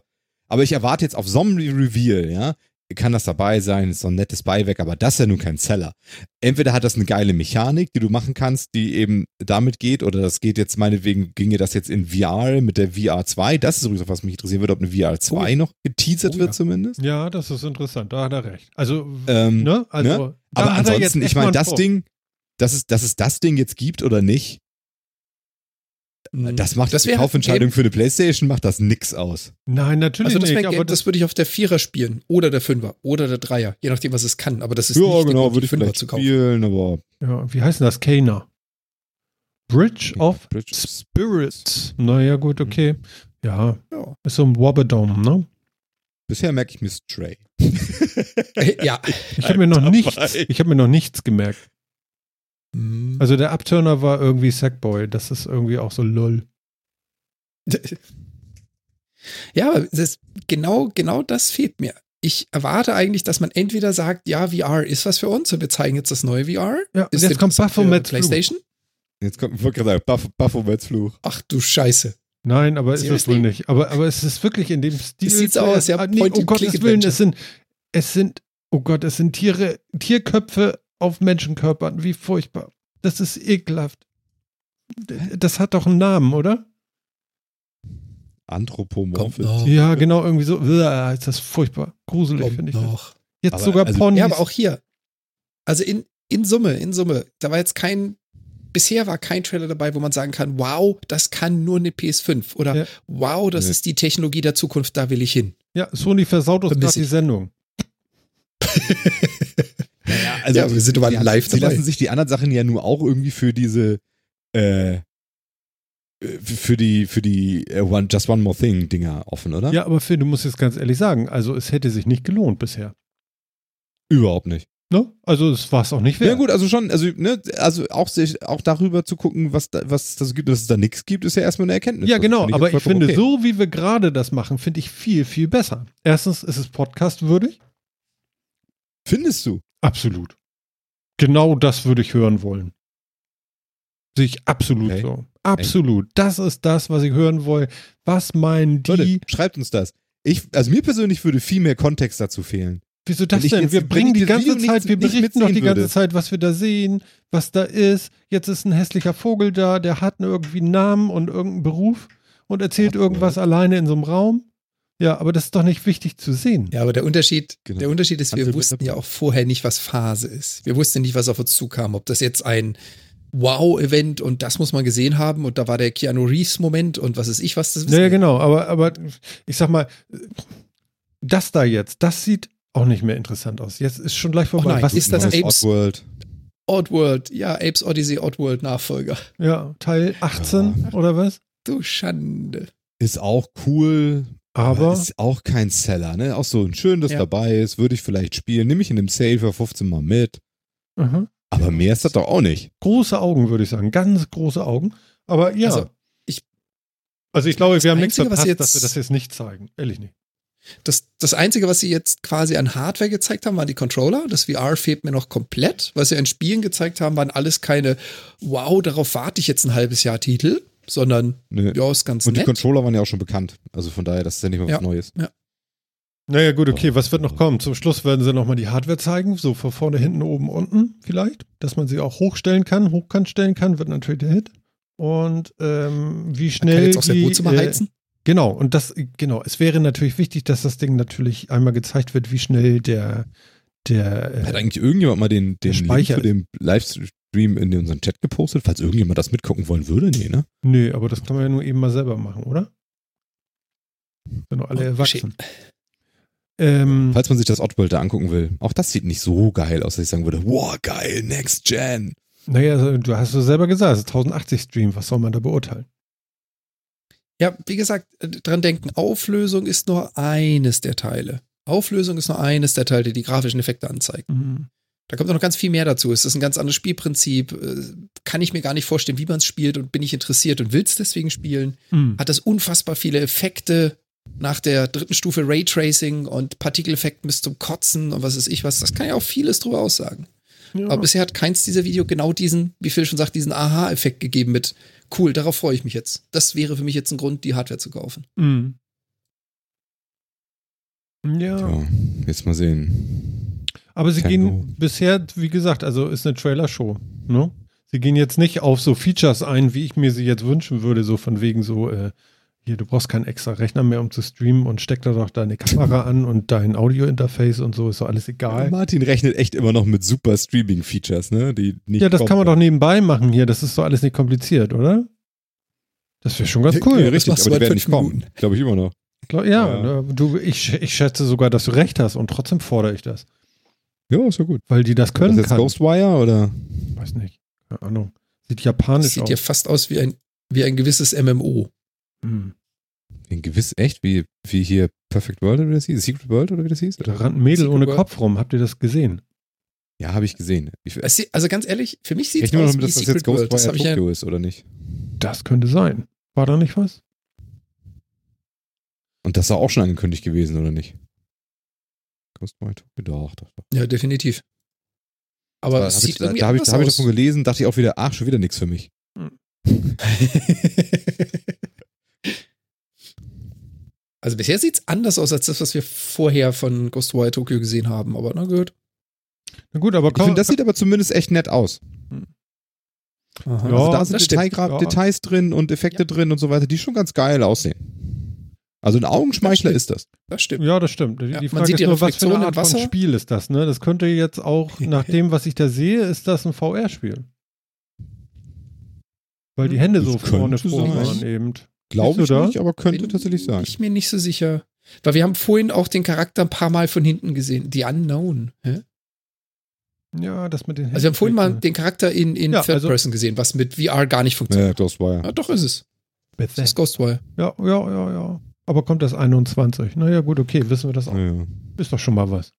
aber ich erwarte jetzt auf so einem Reveal, ja, kann das dabei sein, ist so ein nettes Beiwerk, aber das ist ja nun kein Seller. Entweder hat das eine geile Mechanik, die du machen kannst, die eben damit geht, oder das geht jetzt meinetwegen, ginge das jetzt in VR mit der VR 2. Das ist übrigens, was mich interessieren würde, ob eine VR 2 noch geteasert Oh, wird ja. zumindest. ja, das ist interessant, da hat er recht. Also, Ähm, ne? Also, ne? Aber er ansonsten, ich meine, das. Ding, dass es, dass es das Ding jetzt gibt oder nicht, das macht das die halt Kaufentscheidung für eine Playstation, macht das nix aus. Nein, natürlich Also das, nicht. aber Game, das würde ich auf der Vierer spielen oder der Fünfer oder der Dreier, je nachdem, was es kann. Aber das ist Ja, nicht genau, würde die ich Fünfer vielleicht zu kaufen. spielen, aber ja, wie heißt denn das? Kana. Bridge of Bridge- Spirits. Naja, gut, okay. Ja, Ja. ist so ein Wobbedom, ne? bisher merke ich mir Stray. Äh, ja. Ich habe mir noch dabei. nichts, ich habe mir noch nichts gemerkt. Hm. Also der Upturner war irgendwie Sackboy. Das ist irgendwie auch so lol. Ja, aber das, genau, genau das fehlt mir. Ich erwarte eigentlich, dass man entweder sagt, ja, VR ist was für uns und wir zeigen jetzt das neue VR. Ja, Ist jetzt kommt Fluch. PlayStation. Jetzt kommt, gerade Buff, Baphomets Fluch. Ach du Scheiße. Nein, aber ist es Seriously? wohl nicht. Aber, aber es ist wirklich in dem Stil. sieht so aus, ja, Ah, nee, um Gottes Willen, es sind, es sind, oh Gott, es sind Tiere, Tierköpfe auf Menschenkörpern. Wie furchtbar. Das ist ekelhaft. Das hat doch einen Namen, oder? Noch. Ja, genau, irgendwie so. Ist das furchtbar. Gruselig, finde ich. Noch. Jetzt Aber, sogar also- Ponys. Ja, aber auch hier. Also in, in Summe, in Summe, da war jetzt kein, bisher war kein Trailer dabei, wo man sagen kann, wow, das kann nur eine PS5 oder Ja. wow, das Nee. ist die Technologie der Zukunft, da will ich hin. ja, Sony versaut uns gerade die. Sendung. Naja, also, Ja, wir sind aber live Sie dabei. lassen sich die anderen Sachen ja nur auch irgendwie für diese, äh, für die, für die äh, one, Just One More Thing Dinger offen, oder? Ja, aber Phil, du musst jetzt ganz ehrlich sagen, also es hätte sich nicht gelohnt bisher. Überhaupt nicht. Ne? Also es war es auch nicht wert. Ja gut, also schon, also ne, also auch sich, auch darüber zu gucken, was da, was es da so gibt, dass es da nichts gibt, ist ja erstmal eine Erkenntnis. Ja, Das genau, jetzt aber ich finde, okay. so wie wir gerade das machen, finde ich viel, viel besser. Erstens ist es podcastwürdig. Findest du? Absolut. Genau das würde ich hören wollen. Sehe ich absolut Okay. so. Absolut. Das ist das, was ich hören will. Was meinen die? Leute, schreibt uns das. Ich, also mir persönlich würde viel mehr Kontext dazu fehlen. Wieso das denn? jetzt- Wir bringen die ganze Video nicht- Zeit, wir nicht berichten doch die ganze würde. Zeit, was wir da sehen, was da ist. Jetzt ist ein hässlicher Vogel da, der hat irgendwie einen Namen und irgendeinen Beruf und erzählt Ach, irgendwas alleine in so einem Raum. Ja, aber das ist doch nicht wichtig zu sehen. Ja, aber der Unterschied, Genau. der Unterschied ist, wir wussten ja auch vorher nicht, was Phase ist. Wir wussten nicht, was auf uns zukam. Ob das jetzt ein Wow-Event und das muss man gesehen haben und da war der Keanu Reeves-Moment und was ist ich, was das wissen Ja, ja, genau. Aber, aber ich sag mal, das da jetzt, das sieht auch nicht mehr interessant aus. Jetzt ist schon gleich vorbei. nein, was ist das Apes? Oddworld. Oddworld, ja, Apes Odyssey, Oddworld-Nachfolger. Ja, Teil 18 oder was? Du Schande. Ist auch cool, Aber ist auch kein Seller, ne? Auch so ein schön, dass Ja. dabei ist, würde ich vielleicht spielen. Nehme ich in dem Sale für 15 Mal mit. aha. Aber mehr ist das doch auch nicht. große Augen, würde ich sagen. Ganz große Augen. Aber ja. Also, ich- also ich glaube, wir haben nichts verpasst, jetzt- dass wir das jetzt nicht zeigen. Ehrlich nicht. Das, das Einzige, was sie jetzt quasi an Hardware gezeigt haben, waren die Controller. Das VR fehlt mir noch komplett. Was sie an Spielen gezeigt haben, waren alles keine Wow, darauf warte ich jetzt ein halbes Jahr Titel, sondern Ne? ja, ist ganz Und die nett. Controller waren ja auch schon bekannt. Also von daher, das ist ja nicht mal was Ja. Neues. Naja, gut, okay. Was wird noch kommen? Zum Schluss werden sie nochmal die Hardware zeigen. So von vorne, hinten, oben, unten vielleicht. Dass man sie auch hochstellen kann, hochkant stellen kann, wird natürlich der Hit. Und ähm, wie Man schnell. kann jetzt auch die, Wohnzimmer äh, heizen. Genau, und das, genau, es wäre natürlich wichtig, dass das Ding natürlich einmal gezeigt wird, wie schnell der, der, Hat äh, eigentlich irgendjemand mal den, den Link Speicher für den Livestream in unseren Chat gepostet, falls irgendjemand das mitgucken wollen würde? Nee, ne? nö, aber das kann man ja nur eben mal selber machen, oder? Sind doch alle Oh, erwachsen. Ähm, Falls man sich das Oddworld da angucken will, auch das sieht nicht so geil aus, dass ich sagen würde, wow, geil, Next Gen. naja, also, du hast es selber gesagt, es ist 1080 Stream, was soll man da beurteilen? Ja, wie gesagt, äh, dran denken, Auflösung ist nur eines der Teile. Auflösung ist nur eines der Teile, die die grafischen Effekte anzeigt. Mhm. Da kommt noch ganz viel mehr dazu. Es ist ein ganz anderes Spielprinzip. Äh, Kann ich mir gar nicht vorstellen, wie man es spielt und bin ich interessiert und will es deswegen spielen. Mhm. Hat das unfassbar viele Effekte nach der dritten Stufe Raytracing und Partikeleffekten bis zum Kotzen und was weiß ich was. Das kann ja auch vieles drüber aussagen. Ja. Aber bisher hat keins dieser Video genau diesen, wie Phil schon sagt, diesen Aha-Effekt gegeben mit, cool, darauf freue ich mich jetzt. Das wäre für mich jetzt ein Grund, die Hardware zu kaufen. Mhm. Ja, Ja, jetzt mal sehen. Aber sie gehen bisher, wie gesagt, also ist eine Trailer-Show, ne? Sie gehen jetzt nicht auf so Features ein, wie ich mir sie jetzt wünschen würde, so von wegen so, äh, hier, du brauchst keinen extra Rechner mehr, um zu streamen und steck da doch deine Kamera an und dein Audio-Interface und so, ist doch alles egal. Martin rechnet echt immer noch mit super Streaming-Features, ne? Die nicht Ja, das kommen. kann man doch nebenbei machen hier, das ist doch alles nicht kompliziert, oder? Das wäre schon ganz Ja, cool. richtig, machst du aber die werden nicht kommen. Glaube ich immer noch. Ja, Ja. ne, du, ich, ich schätze sogar, dass du recht hast und trotzdem fordere ich das, Ja, ist ja gut. weil die das Ist können das jetzt kann. Ghostwire oder? Weiß nicht, keine Ahnung. Sieht Das japanisch sieht aus. ja fast aus wie ein, wie ein gewisses MMO. Hm. In gewiss, echt? Wie, wie hier Perfect World oder wie das hieß? Secret World oder wie das hieß? Da rennt ein Mädel Secret ohne World. Kopf rum. Habt ihr das gesehen? Ja, habe ich gesehen. Ich sieht- Also ganz ehrlich, für mich sieht es nur aus wie dass das jetzt Secret World. Das Ghostwire ja Tokyo ist, oder nicht? Das könnte sein. War da nicht was? Und das war auch schon angekündigt gewesen, oder nicht? Ghostwire Tokyo? Doch, doch, doch. Ja, definitiv. Aber Da es habe ich, sieht da, irgendwie da hab ich, da hab ich davon gelesen, dachte ich auch wieder, ach, schon wieder nichts für mich. also bisher sieht es anders aus als das, was wir vorher von Ghostwire Tokyo gesehen haben. Aber na gut. Na gut, aber Ich komm, finde, das sieht aber zumindest echt nett aus. Aha. Ja, also da sind das stimmt. Detailgra- Ja. Details drin und Effekte drin und so weiter, die schon ganz geil aussehen. Also ein Augenschmeichler Das ist das. Das stimmt. ja, das stimmt. Die, Ja, die man Frage sieht ist die nur, was für eine Art von Wasser. Spiel ist das, ne? Das könnte jetzt auch, nach dem, was ich da sehe, ist das ein VR-Spiel. Weil die Hände so Das könnte vorne vor waren eben. Glaube ich nicht, aber könnte Bin tatsächlich sein. Ich mir nicht so sicher. Weil wir haben vorhin auch den Charakter ein paar Mal von hinten gesehen. Die Unknown. Hä? Ja, das mit den Händen. Also wir haben vorhin mal den Charakter in, in Ja, Third also- Person gesehen, was mit VR gar nicht Ja, funktioniert. Ghostwire. Ja, doch ist es. mir. Das ist Ghostwire. Ja, ja, ja, ja. Aber kommt das 21? Naja, gut, okay, wissen wir das auch. Ja. Ist doch schon mal was.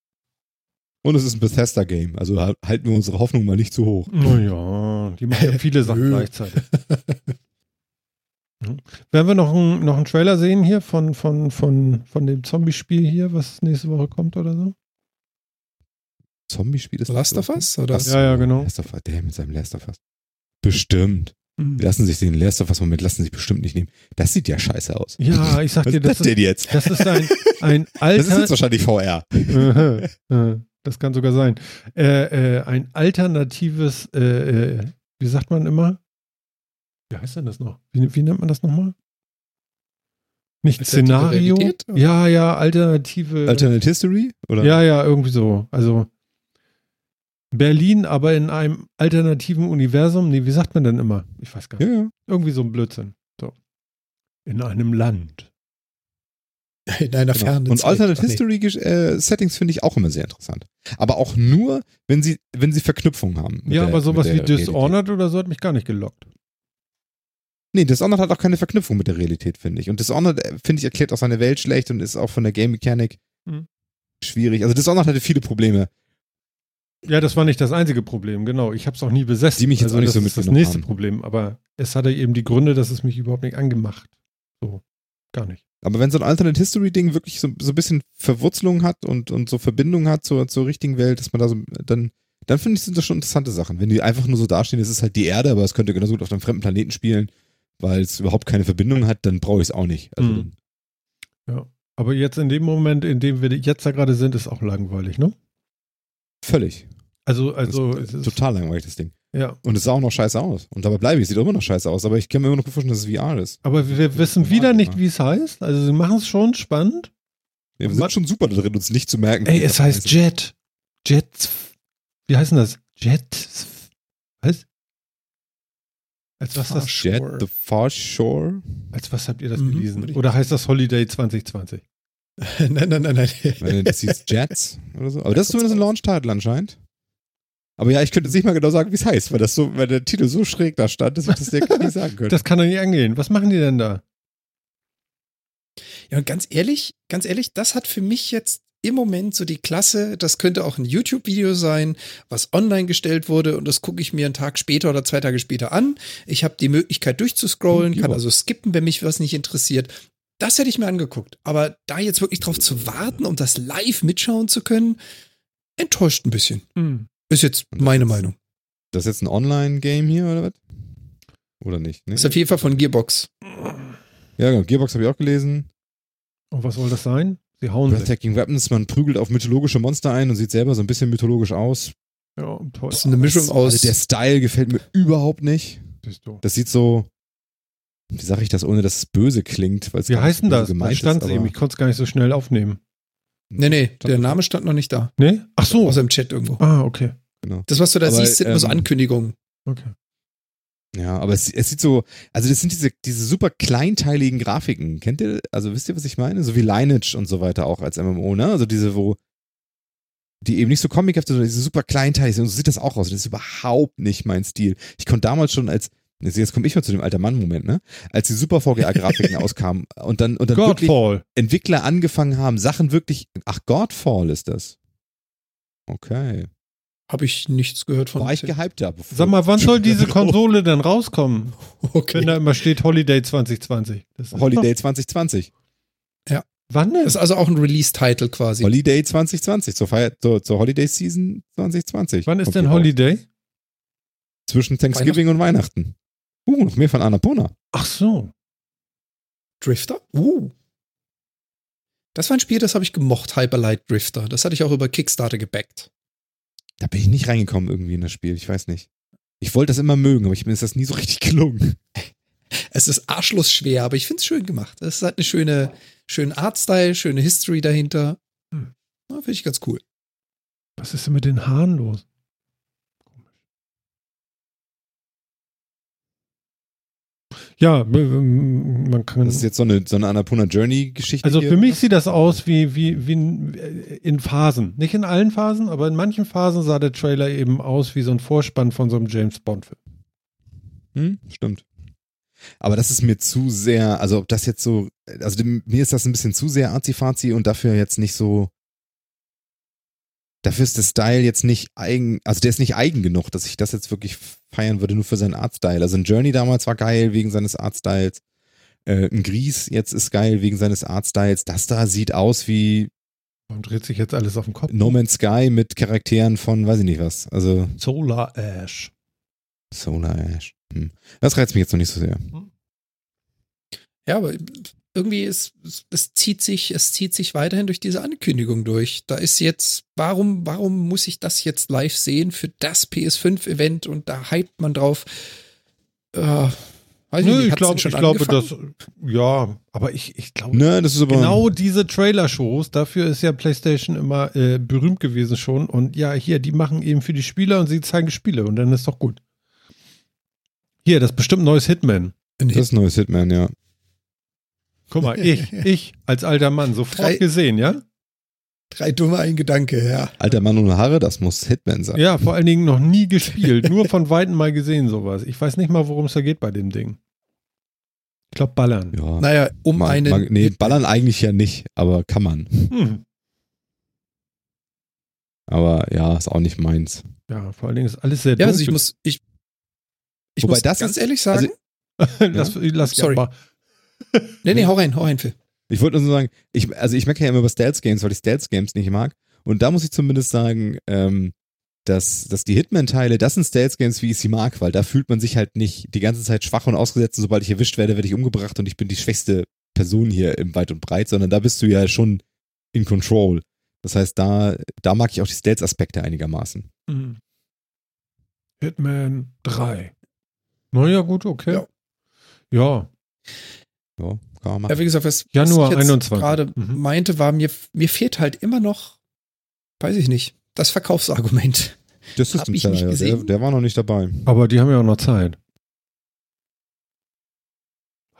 Und es ist ein Bethesda-Game, also ha- halten wir unsere Hoffnung mal nicht zu hoch. Naja, die machen ja viele Sachen gleichzeitig. Mhm. Werden wir noch einen noch einen Trailer sehen hier von, von, von, von dem Zombie-Spiel hier, was nächste Woche kommt oder so? Zombie-Spiel ist Last of Us, oder? Ja, ja, genau. Last of Us, der mit seinem Last of Us. Bestimmt. Mhm. Die lassen sich den Last of Us-Moment lassen sich bestimmt nicht nehmen. Das sieht ja scheiße aus. Ja, ich sag Was dir, ist das das denn ist, jetzt? das ist ein, ein Das ist alter. jetzt wahrscheinlich VR. Das kann sogar sein. Äh, äh, ein alternatives, äh, äh, wie sagt man immer? Wie heißt denn das noch? Wie, wie nennt man das nochmal? Nicht Szenario? Ja, ja, alternative. Alternate History? Oder? Ja, ja, irgendwie so. Also Berlin, aber in einem alternativen Universum. Nee, wie sagt man denn immer? Ich weiß gar nicht. Ja. Irgendwie so ein Blödsinn. So. In einem Land. In einer Genau. fernen Und Zeit. Alternate. History äh, Settings finde ich auch immer sehr interessant. Aber auch nur, wenn sie, wenn sie Verknüpfungen haben. Ja, der- aber sowas wie. Dishonored oder so hat mich gar nicht gelockt. Nee, Dishonored hat auch keine Verknüpfung mit der Realität, finde ich. Und Dishonored, äh, finde ich, erklärt auch seine Welt schlecht und ist auch von der Game Mechanik Hm. schwierig. Also Dishonored hatte viele Probleme. Ja, das war nicht das einzige Problem, genau. Ich habe es auch nie besessen. Die mich jetzt auch nicht das so ist das nächste haben. Problem. Aber es hatte eben die Gründe, dass es mich überhaupt nicht angemacht. So, gar nicht. Aber wenn so ein Alternate History Ding wirklich so, so ein bisschen Verwurzelung hat und, und so Verbindung hat zur, zur richtigen Welt, dass man da so, dann, dann finde ich, sind das schon interessante Sachen. Wenn die einfach nur so dastehen, es ist halt die Erde, aber es könnte genauso gut auf einem fremden Planeten spielen, weil es überhaupt keine Verbindung hat, dann brauche ich es auch nicht. Also, Mhm. Ja. Aber jetzt in dem Moment, in dem wir jetzt da gerade sind, ist auch langweilig, ne? völlig. Also, also, es ist, total langweilig, das Ding. ja. Und es sah auch noch scheiße aus. Und dabei bleibe ich, es sieht auch immer noch scheiße aus, aber ich kann mir immer noch vorstellen, dass es VR ist. Aber wir wissen wieder nicht, ja. wie es heißt. Also, sie machen es schon spannend. Ja, wir sind schon super da drin, uns nicht zu merken. Ey, es heißt Jet. Jet. Wie heißt denn das? Jet. Was? Als was, das, Jet the Far Shore. als was habt ihr das Mhm, gelesen? Oder heißt das Holiday 2020? nein, nein, nein, nein. Das hieß Jets oder so. Aber das ist zumindest ein Launch-Title anscheinend. Aber ja, ich könnte jetzt nicht mal genau sagen, wie es heißt, weil das so, weil der Titel so schräg da stand, dass ich das dir nicht sagen könnte. Das kann doch nicht angehen. Was machen die denn da? Ja, und ganz ehrlich, ganz ehrlich, das hat für mich jetzt im Moment so die Klasse, das könnte auch ein YouTube-Video sein, was online gestellt wurde und das gucke ich mir einen Tag später oder zwei Tage später an. Ich habe die Möglichkeit durchzuscrollen, kann also skippen, wenn mich was nicht interessiert. Das hätte ich mir angeguckt. Aber da jetzt wirklich drauf zu warten, um das live mitschauen zu können, enttäuscht ein bisschen. Hm. Ist jetzt meine Meinung. Das ist jetzt ein Online-Game hier oder was? Oder nicht? Ne? Ist auf jeden Fall von Gearbox. Ja, genau. Gearbox habe ich auch gelesen. Und was soll das sein? Sie hauen sich. Breathtaking Weapons, man prügelt auf mythologische Monster ein und sieht selber so ein bisschen mythologisch aus. Ja, toll. Das ist eine Mischung aus. Also der Style gefällt mir überhaupt nicht. Siehst du. Das sieht so, wie sage ich das, ohne dass es böse klingt? weil es Wie heißt denn das? Da stand es eben. Ich konnte es gar nicht so schnell aufnehmen. Nee, nee, der Name stand noch nicht da. Nee? Ach so. Außer im Chat irgendwo. Ah, okay. Genau. Das, was du da Aber, siehst, sind nur so ähm, Ankündigungen. Okay. Ja, aber es, es sieht so, also das sind diese, diese super kleinteiligen Grafiken. Kennt ihr, also wisst ihr, was ich meine? So wie Lineage und so weiter auch als MMO, ne? Also diese, wo, die eben nicht so comichaft sind, sondern diese super kleinteilig sind. Und so sieht das auch aus. Das ist überhaupt nicht mein Stil. Ich konnte damals schon als, jetzt jetzt komme ich mal zu dem alter Mann-Moment, ne? Als die super VGA-Grafiken auskamen und dann, und dann wirklich Godfall. Entwickler angefangen haben, Sachen wirklich, ach, Godfall ist das. Okay. Habe ich nichts gehört von. War ich gehypt da. bevor- Sag mal, wann soll diese Konsole denn rauskommen? Wenn Okay. da immer steht Holiday 2020. Das ist Holiday 2020. Doch, wann denn? Das ist also auch ein Release-Title quasi. Holiday 2020, zur, Feier, zur, zur Holiday Season 2020. Wann ist denn die raus. Holiday? Zwischen Thanksgiving und Weihnachten. Uh, noch mehr von Annapurna. Ach so. Drifter? Uh. Das war ein Spiel, das habe ich gemocht, Hyperlight Drifter. Das hatte ich auch über Kickstarter gebackt. Da bin ich nicht reingekommen irgendwie in das Spiel, ich weiß nicht. Ich wollte das immer mögen, aber ich, mir ist das nie so richtig gelungen. Es ist arschlochschwer, aber ich finde es schön gemacht. Es hat eine schöne, schönen Artstyle, schöne History dahinter. Hm. Finde ich ganz cool. Was ist denn mit den Haaren los? Ja, man kann. Das ist jetzt so eine, so eine Annapurna Journey-Geschichte. Also hier. für mich sieht das aus wie, wie, wie in, in Phasen. Nicht in allen Phasen, aber in manchen Phasen sah der Trailer eben aus wie so ein Vorspann von so einem James Bond-Film. Hm, stimmt. Aber das ist mir zu sehr, also ob das jetzt so, also dem, mir ist das ein bisschen zu sehr arzi und dafür jetzt nicht so, dafür ist der Style jetzt nicht eigen, also der ist nicht eigen genug, dass ich das jetzt wirklich feiern würde, nur für seinen Artstyle. Also ein Journey damals war geil wegen seines Artstyles. Äh, ein Gries jetzt ist geil wegen seines Artstyles. Das da sieht aus wie Warum dreht sich jetzt alles auf den Kopf? No Man's Sky mit Charakteren von, weiß ich nicht was. Also Solar Ash. Solar Ash. Hm. Das reizt mich jetzt noch nicht so sehr. Ja, aber irgendwie ist, es- es zieht sich, es zieht sich weiterhin durch diese Ankündigung durch. Da ist jetzt, warum, warum muss ich das jetzt live sehen für das PS5-Event und da hypt man drauf? Äh, weiß ich Nö, nicht, ich glaube, ich glaube, das, ja, aber ich, ich glaube, Ne, das ist aber. genau diese Trailer-Shows, dafür ist ja PlayStation immer äh, berühmt gewesen schon. Und ja, hier, die machen eben für die Spieler und sie zeigen Spiele und dann ist doch gut. Hier, das ist bestimmt ein neues Hitman. Das ist neues Hitman, ja. Guck mal, ich, ich als alter Mann, sofort Drei- gesehen, ja? Drei dumme ein Gedanke, ja. Alter Mann ohne Haare, das muss Hitman sein. Ja, vor allen Dingen noch nie gespielt, nur von Weitem mal gesehen sowas. Ich weiß nicht mal, worum es da geht bei dem Ding. Ich glaube, ballern. Ja. Naja, um Mag- einen. mag- nee, ballern eigentlich ja nicht, aber kann man. Hm. Aber ja, ist auch nicht meins. Ja, vor allen Dingen ist alles sehr ja, also ich muss, ich, ich Wobei muss das ganz ist- ehrlich sagen. lass, lass Sorry. Ja, nee, nee, hau rein, hau rein, Phil. Ich wollte nur sagen, ich, also ich merke ja immer über Stealth-Games, weil ich Stealth-Games nicht mag. Und da muss ich zumindest sagen, ähm, dass, dass die Hitman-Teile, das sind Stealth-Games, wie ich sie mag, weil da fühlt man sich halt nicht die ganze Zeit schwach und ausgesetzt. Und sobald ich erwischt werde, werde ich umgebracht und ich bin die schwächste Person hier im Weit und Breit, sondern da bist du ja schon in Control. Das heißt, da, da mag ich auch die Stealth-Aspekte einigermaßen. Hm. Hitman 3. Naja, gut, okay. Ja. Ja, Ja, kann man machen. Ja, wie gesagt, was, Januar was ich jetzt 21. gerade Mhm. meinte, war, mir, mir fehlt halt immer noch, weiß ich nicht, das Verkaufsargument. Das ich nicht Seller, der, gesehen. der war noch nicht dabei. aber die haben ja auch noch Zeit.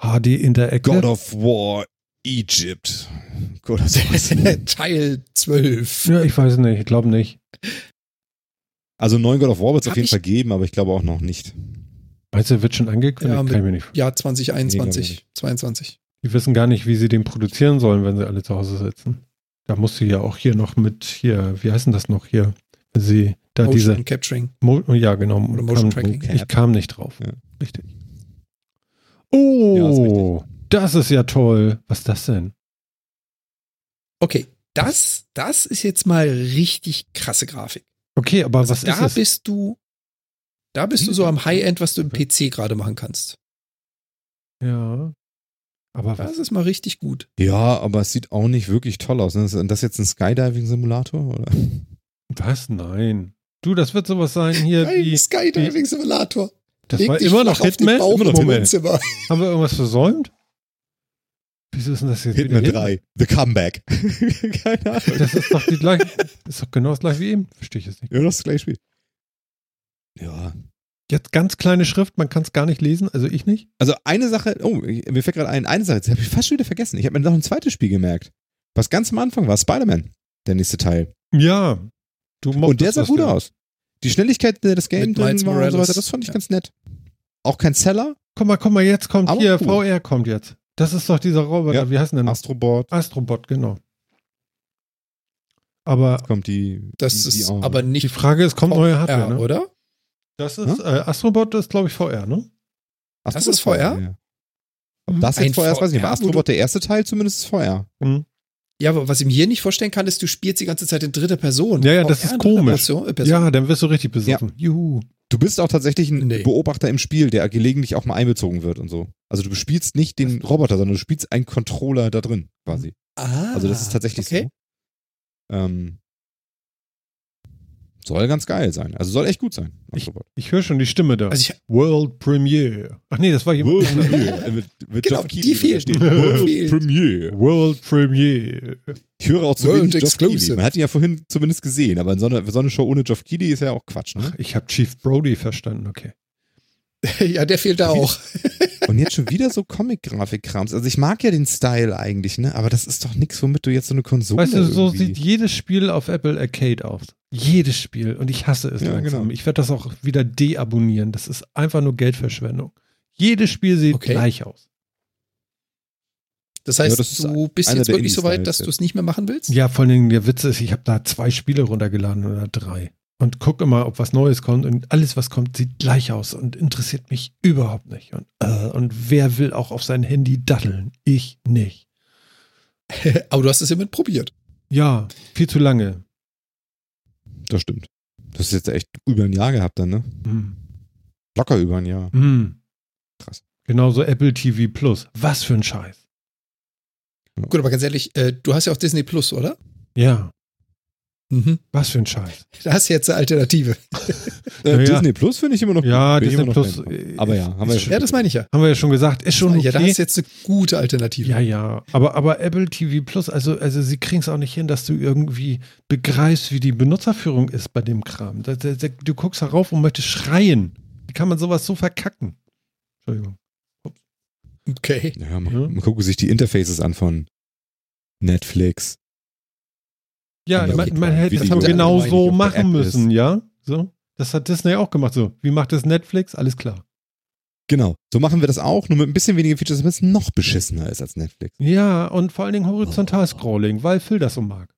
HD in der Ecke. God of War Egypt. Hulk oder sowas. Teil 12. Ja, ich weiß nicht, ich glaube nicht. Also neuen God of War wird es auf jeden ich- Fall geben, aber ich glaube auch noch nicht. Meinst du, wird schon angekündigt? Ja, mit- Kann ich mir nicht. Nee, 2021, glaub 22. Die wissen gar nicht, wie sie den produzieren sollen, wenn sie alle zu Hause sitzen. Da musst du ja auch hier noch mit, hier, wie heißen das noch hier? Wenn sie da Motion diese, Capturing Mo ja genau, oder Motion kam, Tracking. Ich kam nicht drauf. Ja. Richtig. Ja, Oh, ist das ist ja toll. Was ist das denn? Okay, das, das ist jetzt mal richtig krasse Grafik. Okay, aber Also was da ist es? bist du, da bist du so am High-End, was du im PC gerade machen kannst. Ja. Aber Das was? ist mal richtig gut. Ja, aber es sieht auch nicht wirklich toll aus. Ne? Ist das jetzt ein Skydiving-Simulator? Oder? Was? Nein. Du, das wird sowas sein hier Ein wie. Skydiving Simulator. Das Leg war immer noch flach auf den Hitman? Bauch im Moment. Wohnzimmer. Haben wir irgendwas versäumt? Wieso ist denn das jetzt Hitman wieder 3, The Comeback. Keine Ahnung. Das ist doch die gleiche. Ist doch genau das gleiche wie eben. Verstehe ich jetzt nicht. Ja, das ist das gleiche Spiel. Ja. Jetzt ganz kleine Schrift, man kann es gar nicht lesen, also ich nicht. Also eine Sache, oh, mir fällt gerade ein, eine Sache, das habe ich fast schon wieder vergessen. Ich habe mir noch ein zweites Spiel gemerkt. Was ganz am Anfang war, Spider-Man, der nächste Teil. Ja. Du Und der sah gut ja. aus. Die Schnelligkeit, der das Game Mit drin war und so weiter, das fand ich Ja. ganz nett. Auch kein Seller, Guck mal, guck mal, jetzt kommt Aber hier, cool. VR kommt jetzt. Das ist doch dieser Roboter, Ja. wie heißt denn der noch? Astrobot, Astrobot, genau. Aber kommt die. Das die, ist die aber die nicht Frage ist, kommt neue Hardware, VR, ne? oder? Das ist, äh, Astrobot ist, glaube ich, VR, ne? Astrobot Das ist VR? Ja. Ob das jetzt VR ist, weiß ich nicht. Aber Astrobot, der erste Teil zumindest ist VR. Mhm. Ja, aber was ich mir hier nicht vorstellen kann, ist, du spielst die ganze Zeit in dritter Person. Ja, ja, das ist komisch. Person, äh, Person. Ja, dann wirst du richtig besoffen. Juhu. Du bist auch tatsächlich ein Nee. Beobachter im Spiel, der gelegentlich auch mal einbezogen wird und so. Also du spielst nicht den Roboter, sondern du spielst einen Controller da drin, quasi. Ah, Also das ist tatsächlich okay. so. Ähm, soll ganz geil sein. Also soll echt gut sein. Astrobot. Ich höre schon die Stimme da. Also ich, World Premiere. Ach nee, das war jemand. World Premiere. mit, mit Genau, die fehlt. steht Die World fehlt. Premiere. World Premiere. Ich höre auch zu World wenig Exclusive. Man hat ihn ja vorhin zumindest gesehen, aber in so einer, so einer Show ohne Geoff Keighley ist ja auch Quatsch, ne? Ach, ich habe Chief Brody verstanden, okay. ja, der fehlt da auch. Und jetzt schon wieder so Comic-Grafik-Krams. Also ich mag ja den Style eigentlich, ne? Aber das ist doch nichts, womit du jetzt so eine Konsole Weißt du, so irgendwie- sieht jedes Spiel auf Apple Arcade aus. Jedes Spiel. Und ich hasse es Ja, langsam. genau. Ich werde das auch wieder deabonnieren. Das ist einfach nur Geldverschwendung. Jedes Spiel sieht Okay. gleich aus. Das heißt, Ja, das du bist jetzt wirklich so weit, dass du es nicht mehr machen willst? Ja, vor allen Dingen der Witz ist, ich habe da zwei Spiele runtergeladen oder drei. Und gucke immer, ob was Neues kommt. Und alles, was kommt, sieht gleich aus und interessiert mich überhaupt nicht. Und, äh, und wer will auch auf sein Handy datteln? Ich nicht. Aber du hast es immerhin probiert. Ja, viel zu lange. Das stimmt. Das ist jetzt echt über ein Jahr gehabt dann, ne? Hm. Locker über ein Jahr. Hm. Krass. Genauso Apple TV Plus. Was für ein Scheiß. Gut, aber ganz ehrlich, äh, du hast ja auch Disney Plus, oder? Ja, Mhm. was für ein Scheiß. Da hast du jetzt eine Alternative. Äh, Ja, ja. Disney Plus finde ich immer noch Ja, ich Disney Plus. Äh, Aber ja, haben wir ja ist schon. Ja, das meine ich ja. Haben wir ja schon gesagt, ist schon Ja, okay. hast du jetzt eine gute Alternative. Ja, ja. Aber, aber Apple TV Plus, also, also sie kriegen es auch nicht hin, dass du irgendwie begreifst, wie die Benutzerführung ist bei dem Kram. Da, da, da, du guckst darauf und möchtest schreien. Wie kann man sowas so verkacken? Entschuldigung. Okay. Ja, man, Ja. man gucke sich die Interfaces an von Netflix. Ja, Ja, man, hätte das Leute genau so machen müssen, ist. ja? So. Das hat Disney auch gemacht. So, wie macht das Netflix? Alles klar. Genau. So machen wir das auch, nur mit ein bisschen weniger Features, damit es noch beschissener ist als Netflix. Ja, und vor allen Dingen Horizontal-Scrolling, weil Phil das so mag.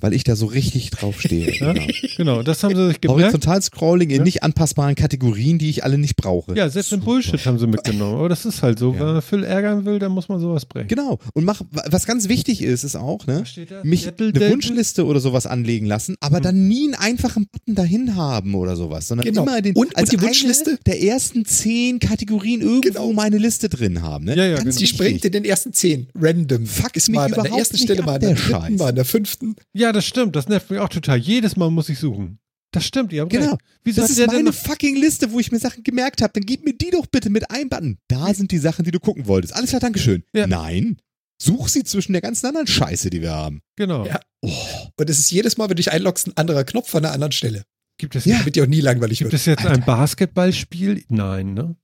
Weil ich da so richtig drauf stehe. Ja? genau. Genau, das haben sie sich gemerkt. Horizontal-Scrolling in Ja. nicht anpassbaren Kategorien, die ich alle nicht brauche. Ja, selbst im Bullshit haben sie mitgenommen. Aber das ist halt so. Ja. Wenn man Phil ärgern will, dann muss man sowas bringen. Genau. Und mach, was ganz wichtig ist, ist auch, ne? Mich eine? Wunschliste oder sowas anlegen lassen, aber Hm. dann nie einen einfachen Button dahin haben oder sowas, sondern Genau. immer den Und- und als die Wunschliste? der ersten zehn Kategorien irgendwo Genau. meine Liste drin haben. Ne? Ja, ja, Ganz genau. Die springt wichtig. in den ersten zehn. Random. Fuck ist mich mal an der ersten Stelle, ab, mal an der der dritten, Scheiß. mal an der fünften. Ja, das stimmt. Das nervt mich auch total. Jedes Mal muss ich suchen. Das stimmt, ihr habt Genau. recht. Wie Das ist meine denn? fucking Liste, wo ich mir Sachen gemerkt habe. Dann gib mir die doch bitte mit einem Button. Da sind die Sachen, die du gucken wolltest. Alles klar, Dankeschön. Ja. Nein. Such sie zwischen der ganzen anderen Scheiße, die wir haben. Genau. Ja. Und es ist jedes Mal, wenn du dich einloggst, ein anderer Knopf an einer anderen Stelle. Gibt es, Ja. Damit dir auch nie langweilig gibt wird. es jetzt ein Basketballspiel? Nein, ne?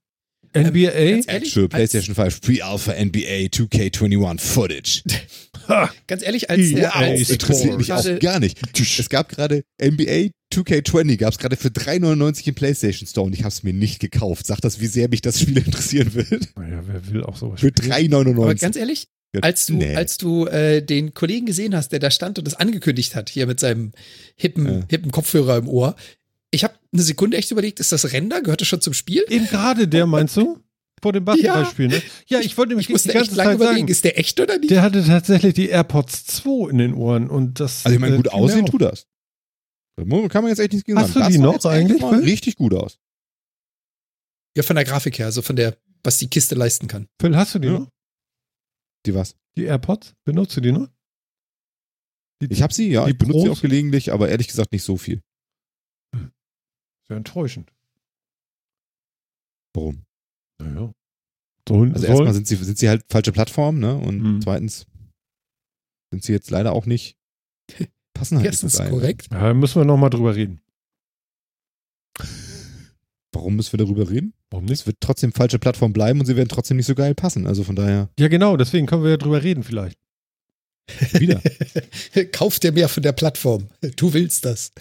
NBA? ganz ehrlich, Actual PlayStation 5 Pre-Alpha NBA 2K21 Footage. Ha, Ganz ehrlich, als Ja, der, als ist der interessiert mich auch gerade- gar nicht. Es gab gerade NBA 2K20, gab es gerade für 3,99 im PlayStation Store und ich habe es mir nicht gekauft. Sagt das, wie sehr mich das Spiel interessieren wird? naja, wer will auch sowas Für spielen? 3,99. Aber ganz ehrlich, als du, Nee. als du äh, den Kollegen gesehen hast, der da stand und das angekündigt hat, hier mit seinem hippen, Ja. hippen Kopfhörer im Ohr, ich habe eine Sekunde echt überlegt, ist das Render? Gehört das schon zum Spiel? Eben gerade der, meinst du? Vor dem Basketballspiel, ne? Ja, ich wollte nämlich Ich musste die ganze echt lange Zeit überlegen, sagen, ist der echt oder nicht? der hatte tatsächlich die AirPods 2 in den Ohren und das. Also ich meine, äh, gut aussehen tut das. Da mu- kann man jetzt echt nichts gegen Hast sagen. du die Das noch eigentlich, mal richtig gut aus. Ja, von der Grafik her, also von der, was die Kiste leisten kann. Phil, hast du die Ja. noch? Die was? Die AirPods? Benutzt du die noch? Die, Ich habe sie, ja. Die ich benutze sie auch gelegentlich, aber ehrlich gesagt nicht so viel. Sehr enttäuschend. Warum? Naja. Soll, Also erstmal sind sie, sind sie halt falsche Plattform, ne? Und Mhm. zweitens sind sie jetzt leider auch nicht, passen halt Erstens nicht korrekt. ja, müssen wir nochmal drüber reden. Warum müssen wir darüber reden? Warum nicht? Es wird trotzdem falsche Plattform bleiben und sie werden trotzdem nicht so geil passen. Also von daher Ja, genau, deswegen können wir ja drüber reden vielleicht. wieder. Kauf dir mehr von der Plattform. Du willst das.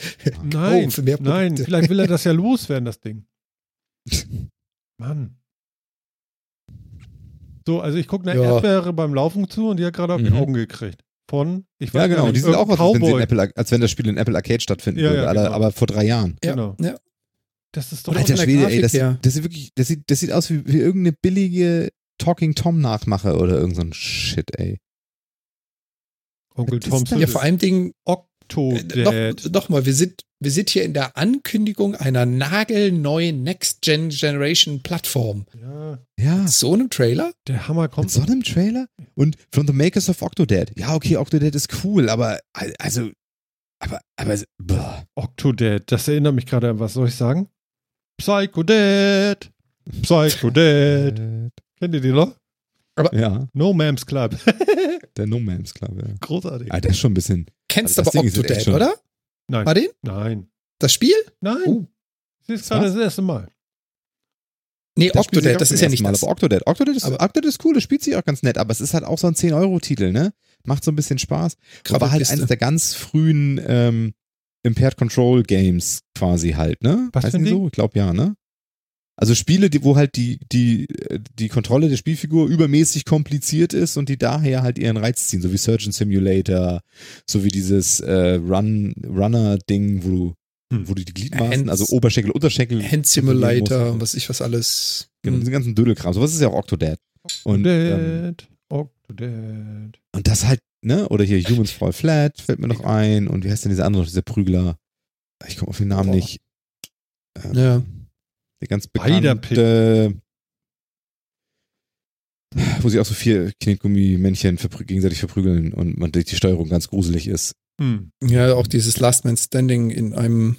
Nein, Oh, nein, vielleicht will er das ja loswerden, das Ding. Mann. So, also ich gucke einer Ja. Erdbeere beim Laufen zu und die hat gerade auf die Mhm. Augen gekriegt. Von, ich weiß ja, genau. nicht, Die sind auch irgendein als wenn, sie in Cowboy. Apple, als wenn das Spiel in Apple Arcade stattfinden Ja, würde, ja, aber, genau. aber vor drei Jahren. Ja, Genau. ja. Das ist doch Alter Schwede, ey, das, das sieht wirklich, das sieht, das sieht aus wie, wie irgendeine billige Talking Tom Nachmache oder irgend so ein Shit, ey. Onkel Das ist Thompson. Ja, vor allem Dingen, äh, Octodad. noch, noch mal, wir sind, wir sind hier in der Ankündigung einer nagelneuen Next Gen Generation Plattform. Ja, Ja. Mit so einem Trailer? der Hammer Mit kommt. so einem Trailer? Und from the makers of Octodad. Ja, okay, Octodad ist cool, aber, also, aber, aber, boah. Octodad, das erinnert mich gerade an was, soll ich sagen? Psychodad. Psychodad. Kennt ihr die noch? Ja, No Mams Club. der No Man's Club, ja. Großartig. Ah, der ist schon ein bisschen, Kennst Also das aber Octodad, oder? Nein. Martin? Nein. Das Spiel? Nein. Oh. Das ist gerade das erste Mal. Nee, Das Octodad, das ist ja nicht Mal, das. Aber Octodad, Octodad ist, Aber- Octodad ist cool, das spielt sich auch ganz nett, aber es ist halt auch so ein 10-Euro-Titel, ne? Macht so ein bisschen Spaß. Und war halt Krabbelkiste. eines der ganz frühen ähm, Impaired Control Games quasi halt, ne? Was die Ding? so? Ich glaube ja, ne? Also Spiele, die, wo halt die, die, äh, die Kontrolle der Spielfigur übermäßig kompliziert ist und die daher halt ihren Reiz ziehen, so wie Surgeon Simulator, so wie dieses äh, Run, Runner-Ding, wo du, Hm. wo du die Gliedmaßen, Hands- also Oberschenkel, Unterschenkel Hand Simulator, was ich was alles. Genau, Hm. diesen ganzen Dödelkram. Sowas ist ja auch Octodad. Und, ähm, Octodad. Octodad. und das halt, ne? Oder hier Humans Fall Flat fällt mir noch ein. Und wie heißt denn dieser andere, dieser Prügler? Ich komme auf den Namen Boah. nicht. Ähm, Ja. Der ganz bekannte, wo sie auch so vier Knetgummi-Männchen verprü gegenseitig verprügeln und man die Steuerung ganz gruselig ist. Hm. Ja, auch dieses Last Man Standing in einem.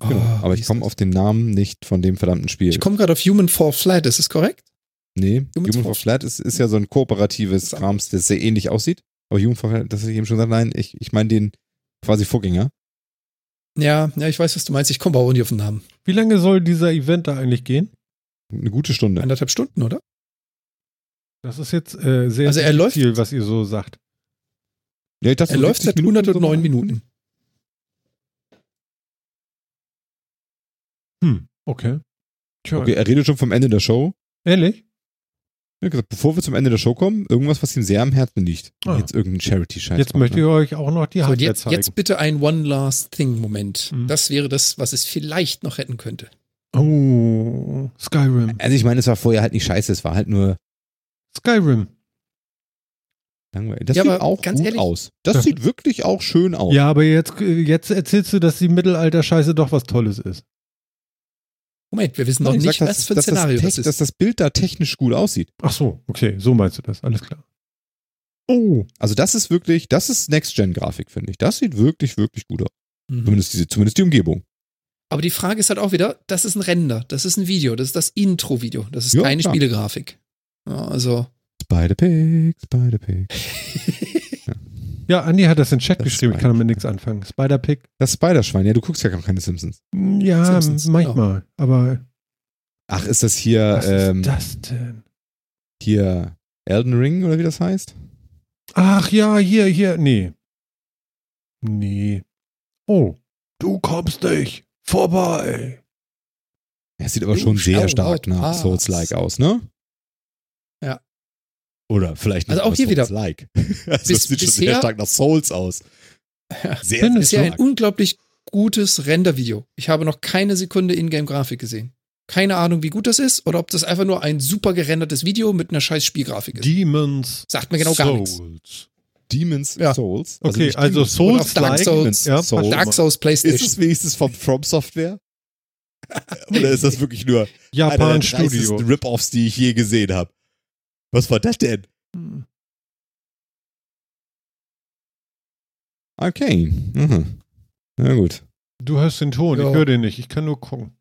Genau. Ah, Aber ich komme auf den Namen nicht von dem verdammten Spiel. Ich komme gerade auf Human Fall Flat, ist es korrekt? nee, Humans Human Fall- Flat ist, ist ja so ein kooperatives Krams, das sehr ähnlich aussieht. Aber Human Fall Flat, das habe ich eben schon gesagt, nein, ich, ich meine den quasi Vorgänger. Ja, ja, ich weiß, was du meinst. Ich komme aber auch nicht auf den Namen. Wie lange soll dieser Event da eigentlich gehen? Eine gute Stunde. Anderthalb Stunden, oder? Das ist jetzt äh, sehr Also er läuft- viel, was ihr so sagt. Ja, ich dachte, Er so läuft 70 seit 109 so. Minuten. Hm, okay. Tja, Okay, er redet schon vom Ende der Show. ehrlich? Hat gesagt, bevor wir zum Ende der Show kommen, irgendwas, was ihm sehr am Herzen liegt. Ah. Jetzt irgendein Charity-Scheiß. Jetzt möchte ich ne? euch auch noch die So, Hardware jetzt, zeigen. jetzt bitte ein One Last Thing-Moment. Mhm. Das wäre das, was es vielleicht noch retten könnte. Oh, Skyrim. Also ich meine, es war vorher halt nicht scheiße, es war halt nur Skyrim. langweilig. Das Ja, sieht aber auch ganz gut ehrlich- aus. Das sieht wirklich auch schön aus. Ja, aber jetzt, jetzt erzählst du, dass die Mittelalter-Scheiße doch was Tolles ist. Moment, wir wissen noch Ich nicht, sag, was dass, für ein Szenario das das ist. dass das Bild da technisch gut aussieht. Ach so, okay, so meinst du das. Alles klar. Oh, Also das ist wirklich, das ist Next-Gen-Grafik, finde ich. Das sieht wirklich, wirklich gut aus. Mhm. Zumindest, diese, zumindest die Umgebung. Aber die Frage ist halt auch wieder, das ist ein Render, das ist ein Video, das ist das Intro-Video, das ist Ja, keine klar. Spielegrafik. Ja, also, Spider-Pig, Spider-Pig. ja, Andi hat das in den Chat Das geschrieben, ich kann damit nichts anfangen. Spider-Pig. Das Spider-Schwein. Ja, du guckst ja gar keine Simpsons. Ja, Simpsons, manchmal. Aber Ach, ist das hier, was ähm, ist das denn? hier Elden Ring oder wie das heißt? Ach ja, hier, hier. Nee. Nee. Oh, du kommst nicht vorbei. Er sieht aber Du schon sehr stark nach. Souls-like aus, ne? Oder vielleicht nicht Also auch hier wieder. Souls-like. Also Bis- es sieht schon bisher- sehr stark nach Souls aus. Ja. Sehr, Findest Ist ja ein stark. unglaublich gutes Render-Video. Ich habe noch keine Sekunde Ingame-Grafik gesehen. Keine Ahnung, wie gut das ist oder ob das einfach nur ein super gerendertes Video mit einer scheiß Spielgrafik ist. Demons Sagt mir genau gar nichts. Souls. Demon's Ja. Souls. Okay, also Demon's Oder auf Dark. Souls. Ja, Souls. Dark Souls Ist PlayStation. es wenigstens von From Software? Oder ist das wirklich nur einer der Japan Studio. Rip-Offs, die ich je gesehen habe? Was war das denn? Hm. Okay. Mhm. Na gut. Du hörst den Ton, Ja. ich höre den nicht. Ich kann nur gucken.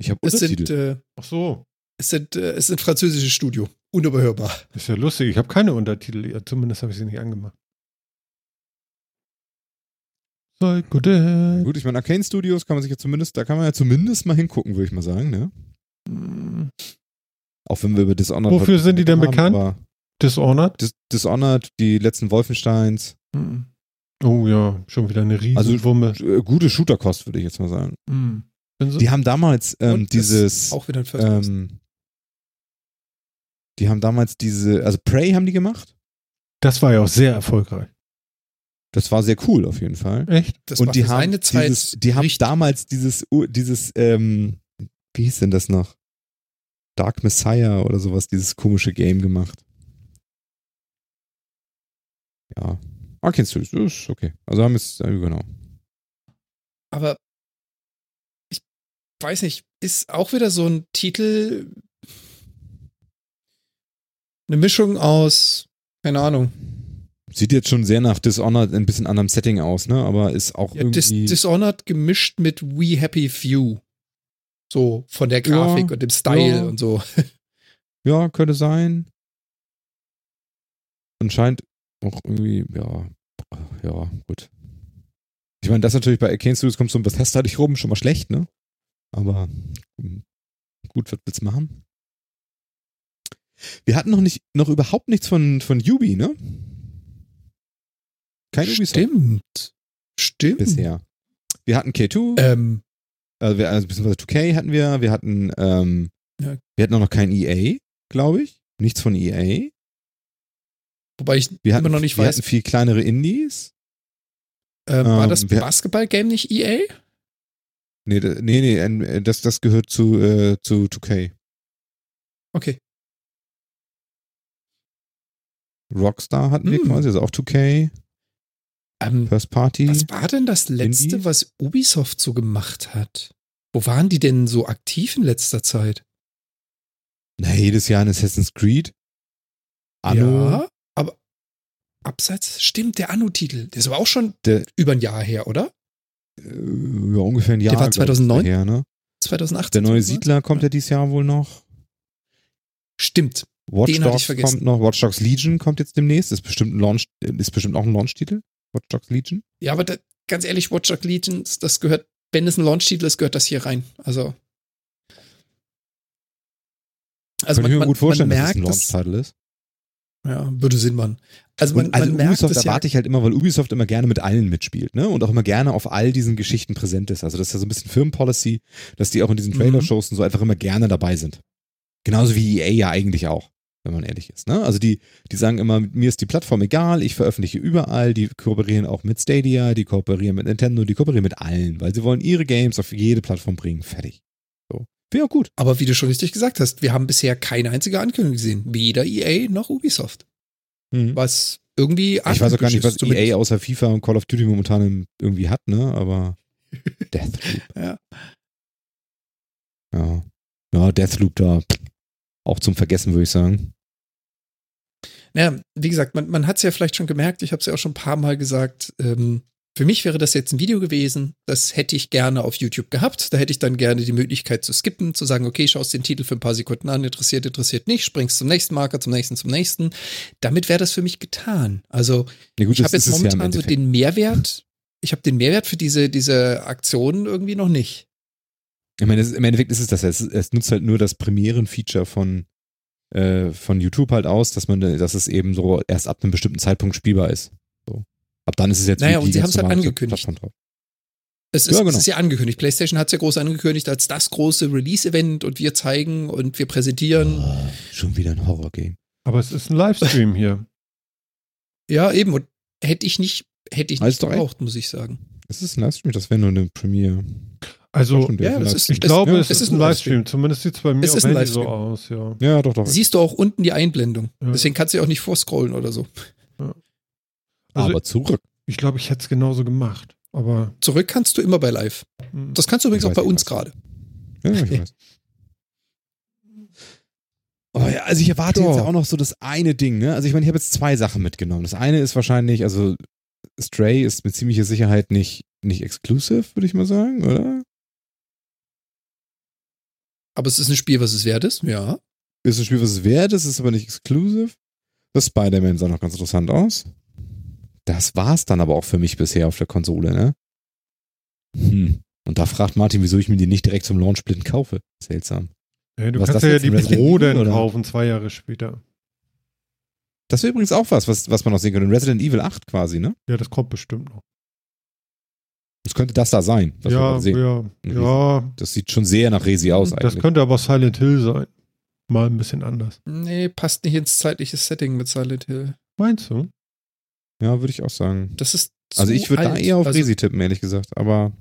Ich habe Es sind, Untertitel. äh, Ach so. es sind, äh, es sind französische Studio. Unüberhörbar. Ist ja lustig. Ich habe keine Untertitel. Ja, zumindest habe ich sie nicht angemacht. Gut. Gut, ich meine, Arcane Studios kann man sich ja zumindest, da kann man ja zumindest mal hingucken, würde ich mal sagen, ne? Auch wenn wir über Dishonored. Wofür sind die denn haben, bekannt? Dishonored? Dis Dishonored, die letzten Wolfensteins, Hm. Oh ja, schon wieder eine riesen Also, Wumme. äh, gute Shooterkost, würde ich jetzt mal sagen. Hm. So- Die haben damals ähm, dieses. Auch wieder ein First. Ähm, die haben damals diese, also Prey haben die gemacht. Das war ja auch sehr erfolgreich. Das war sehr cool auf jeden Fall. Echt? Das Und war die haben, Zeit dieses, die haben damals dieses, dieses, ähm, wie hieß denn das noch? Dark Messiah oder sowas, dieses komische Game gemacht. Ja. Ah, kennst du, ist okay. Also haben es, äh, genau. Aber ich weiß nicht, ist auch wieder so ein Titel eine Mischung aus, keine Ahnung, Sieht jetzt schon sehr nach Dishonored ein bisschen anderem Setting aus, ne? Aber ist auch ja, Dis irgendwie. Dishonored gemischt mit We Happy Few. So von der Grafik Ja, und dem Style ja. und so. Ja, könnte sein. Anscheinend auch irgendwie, ja, ja, gut. Ich meine, das natürlich bei Arcane Studios kommt so ein Bethesda nicht rum, schon mal schlecht, ne? Aber hm, gut, was willst du machen? Wir hatten noch nicht, noch überhaupt nichts von, von Yubi, ne? Kein Ubisoft Stimmt. Stimmt. bisher. Wir hatten K2, Ähm, also, wir, also beziehungsweise 2K hatten wir, wir hatten, ähm, Ja. wir hatten auch noch kein EA, glaube ich. Nichts von EA. wobei ich Wir hatten, immer noch nicht wir weiß, hatten viel kleinere Indies. ähm, war ähm, das wir- Basketball-Game nicht EA? Nee, nee, nee, äh, das, das gehört zu, äh, zu 2K. Okay. Rockstar hatten wir Hm. quasi, also auch 2K, Ähm, First Party. was war denn das letzte, Indie? was Ubisoft so gemacht hat? Wo waren die denn so aktiv in letzter Zeit? Na, jedes Jahr ein Assassin's Creed. Anno. Ja, aber abseits, stimmt, der Anno-Titel. Der ist aber auch schon Der- über ein Jahr her, oder? Äh, ja, ungefähr ein Jahr. war glaub ich, 2009? Her, ne? 2018. Der neue? Siedler kommt ja. Ja. dieses Jahr wohl noch. Stimmt. Watch Den hatte ich Dogs vergessen. kommt noch. Watch Dogs Legion kommt jetzt demnächst. Ist bestimmt, ein Launch, ist bestimmt auch ein Launch-Titel. Watch Dogs Legion. Ja, aber da, ganz ehrlich, Watch Dogs Legions, das gehört, wenn es ein Launch-Titel ist, gehört das hier rein. Also. Also Könnte ich mir gut vorstellen, man dass es merkt, ein Launch-Titel ist. ja, würde Sinn machen. Also man, Und also man merkt Ubisoft das ja, erwarte ich halt immer, weil Ubisoft immer gerne mit allen mitspielt, ne? Und auch immer gerne auf all diesen Geschichten präsent ist. Also das ist ja so ein bisschen Firmenpolicy, dass die auch in diesen Mhm. Trailer-Shows und so einfach immer gerne dabei sind. Genauso wie EA ja eigentlich auch, wenn man ehrlich ist. Ne? Also die, die sagen immer, mir ist die Plattform egal, ich veröffentliche überall, die kooperieren auch mit Stadia, die kooperieren mit Nintendo, die kooperieren mit allen, weil sie wollen ihre Games auf jede Plattform bringen. Fertig. So. Wäre auch gut. aber wie du schon richtig gesagt hast, wir haben bisher keine einzige Ankündigung gesehen. Weder EA noch Ubisoft. Mhm. Was irgendwie Ich weiß auch gar nicht, was. EA außer FIFA und Call of Duty momentan irgendwie hat, ne? Aber Deathloop. Ja. Ja. Ja, Deathloop da auch zum Vergessen, würde ich sagen. Ja, wie gesagt, man, man hat es ja vielleicht schon gemerkt, ich habe es ja auch schon ein paar Mal gesagt, ähm, für mich wäre das jetzt ein Video gewesen, das hätte ich gerne auf YouTube gehabt. Da hätte ich dann gerne die Möglichkeit zu skippen, zu sagen, okay, schaust den Titel für ein paar Sekunden an, interessiert, interessiert nicht, springst zum nächsten Marker, zum nächsten, zum nächsten. Damit wäre das für mich getan. Also Ja, gut, ich habe jetzt es ja momentan so den Mehrwert, ich habe den Mehrwert für diese, diese Aktionen irgendwie noch nicht. Ich meine, es ist, im Endeffekt ist es das. Es, es nutzt halt nur das Premieren-Feature von, äh, von YouTube halt aus, dass man, dass es eben so erst ab einem bestimmten Zeitpunkt spielbar ist. So. Ab dann ist es jetzt Naja, und sie ganz haben's halt angekündigt. Es ist, Ja, genau. es ist ja angekündigt. PlayStation hat es ja groß angekündigt als das große Release-Event und wir zeigen und wir präsentieren. Oh, schon wieder ein Horror-Game. Aber es ist ein Livestream hier. Ja, eben. Und hätte ich nicht, hätte ich Alles nicht echt. gebraucht, muss ich sagen. Es ist ein Livestream, das wäre nur eine Premiere. Also, ja, Livestream. ist- ich glaube, ja, es, ist ein Livestream. Zumindest sieht es bei mir Es auf ist ein Handy so Livestream. aus, ja. Ja, doch, doch. Siehst du auch unten die Einblendung. Ja. Deswegen kannst du ja auch nicht vorscrollen oder so. Also, aber zurück. ich glaube, ich hätte es genauso gemacht. Aber Zurück kannst du immer bei Live. hm, Das kannst du übrigens auch bei uns gerade. Ja, ich weiß. Oh ja, also ich erwarte Ja. jetzt ja auch noch so das eine Ding, ne? Also ich meine, ich habe jetzt zwei Sachen mitgenommen. Das eine ist wahrscheinlich, also Stray ist mit ziemlicher Sicherheit nicht, nicht exclusive, würde ich mal sagen, oder? Aber es ist ein Spiel, was es wert ist. Ja. Ist ein Spiel, was es wert ist, ist aber nicht exclusive. Das Spider-Man sah noch ganz interessant aus. Das war's dann aber auch für mich bisher auf der Konsole, ne? Hm. Und da fragt Martin, wieso ich mir die nicht direkt zum Launch blind kaufe. Seltsam. hey, du Was kannst ja die Pro dann kaufen, zwei Jahre später. Das wäre übrigens auch was, was, was man noch sehen könnte. Resident Evil 8 quasi, ne? Ja, das kommt bestimmt noch. Das könnte das da sein, was wir ja, ja, Mhm. ja. Das sieht schon sehr nach Resi aus Das eigentlich. könnte aber Silent Hill sein. Mal ein bisschen anders. Nee, passt nicht ins zeitliche Setting mit Silent Hill. Meinst du? Ja, würde ich auch sagen. Das ist Also ich würde da eher auf also, Resi tippen, ehrlich gesagt. Aber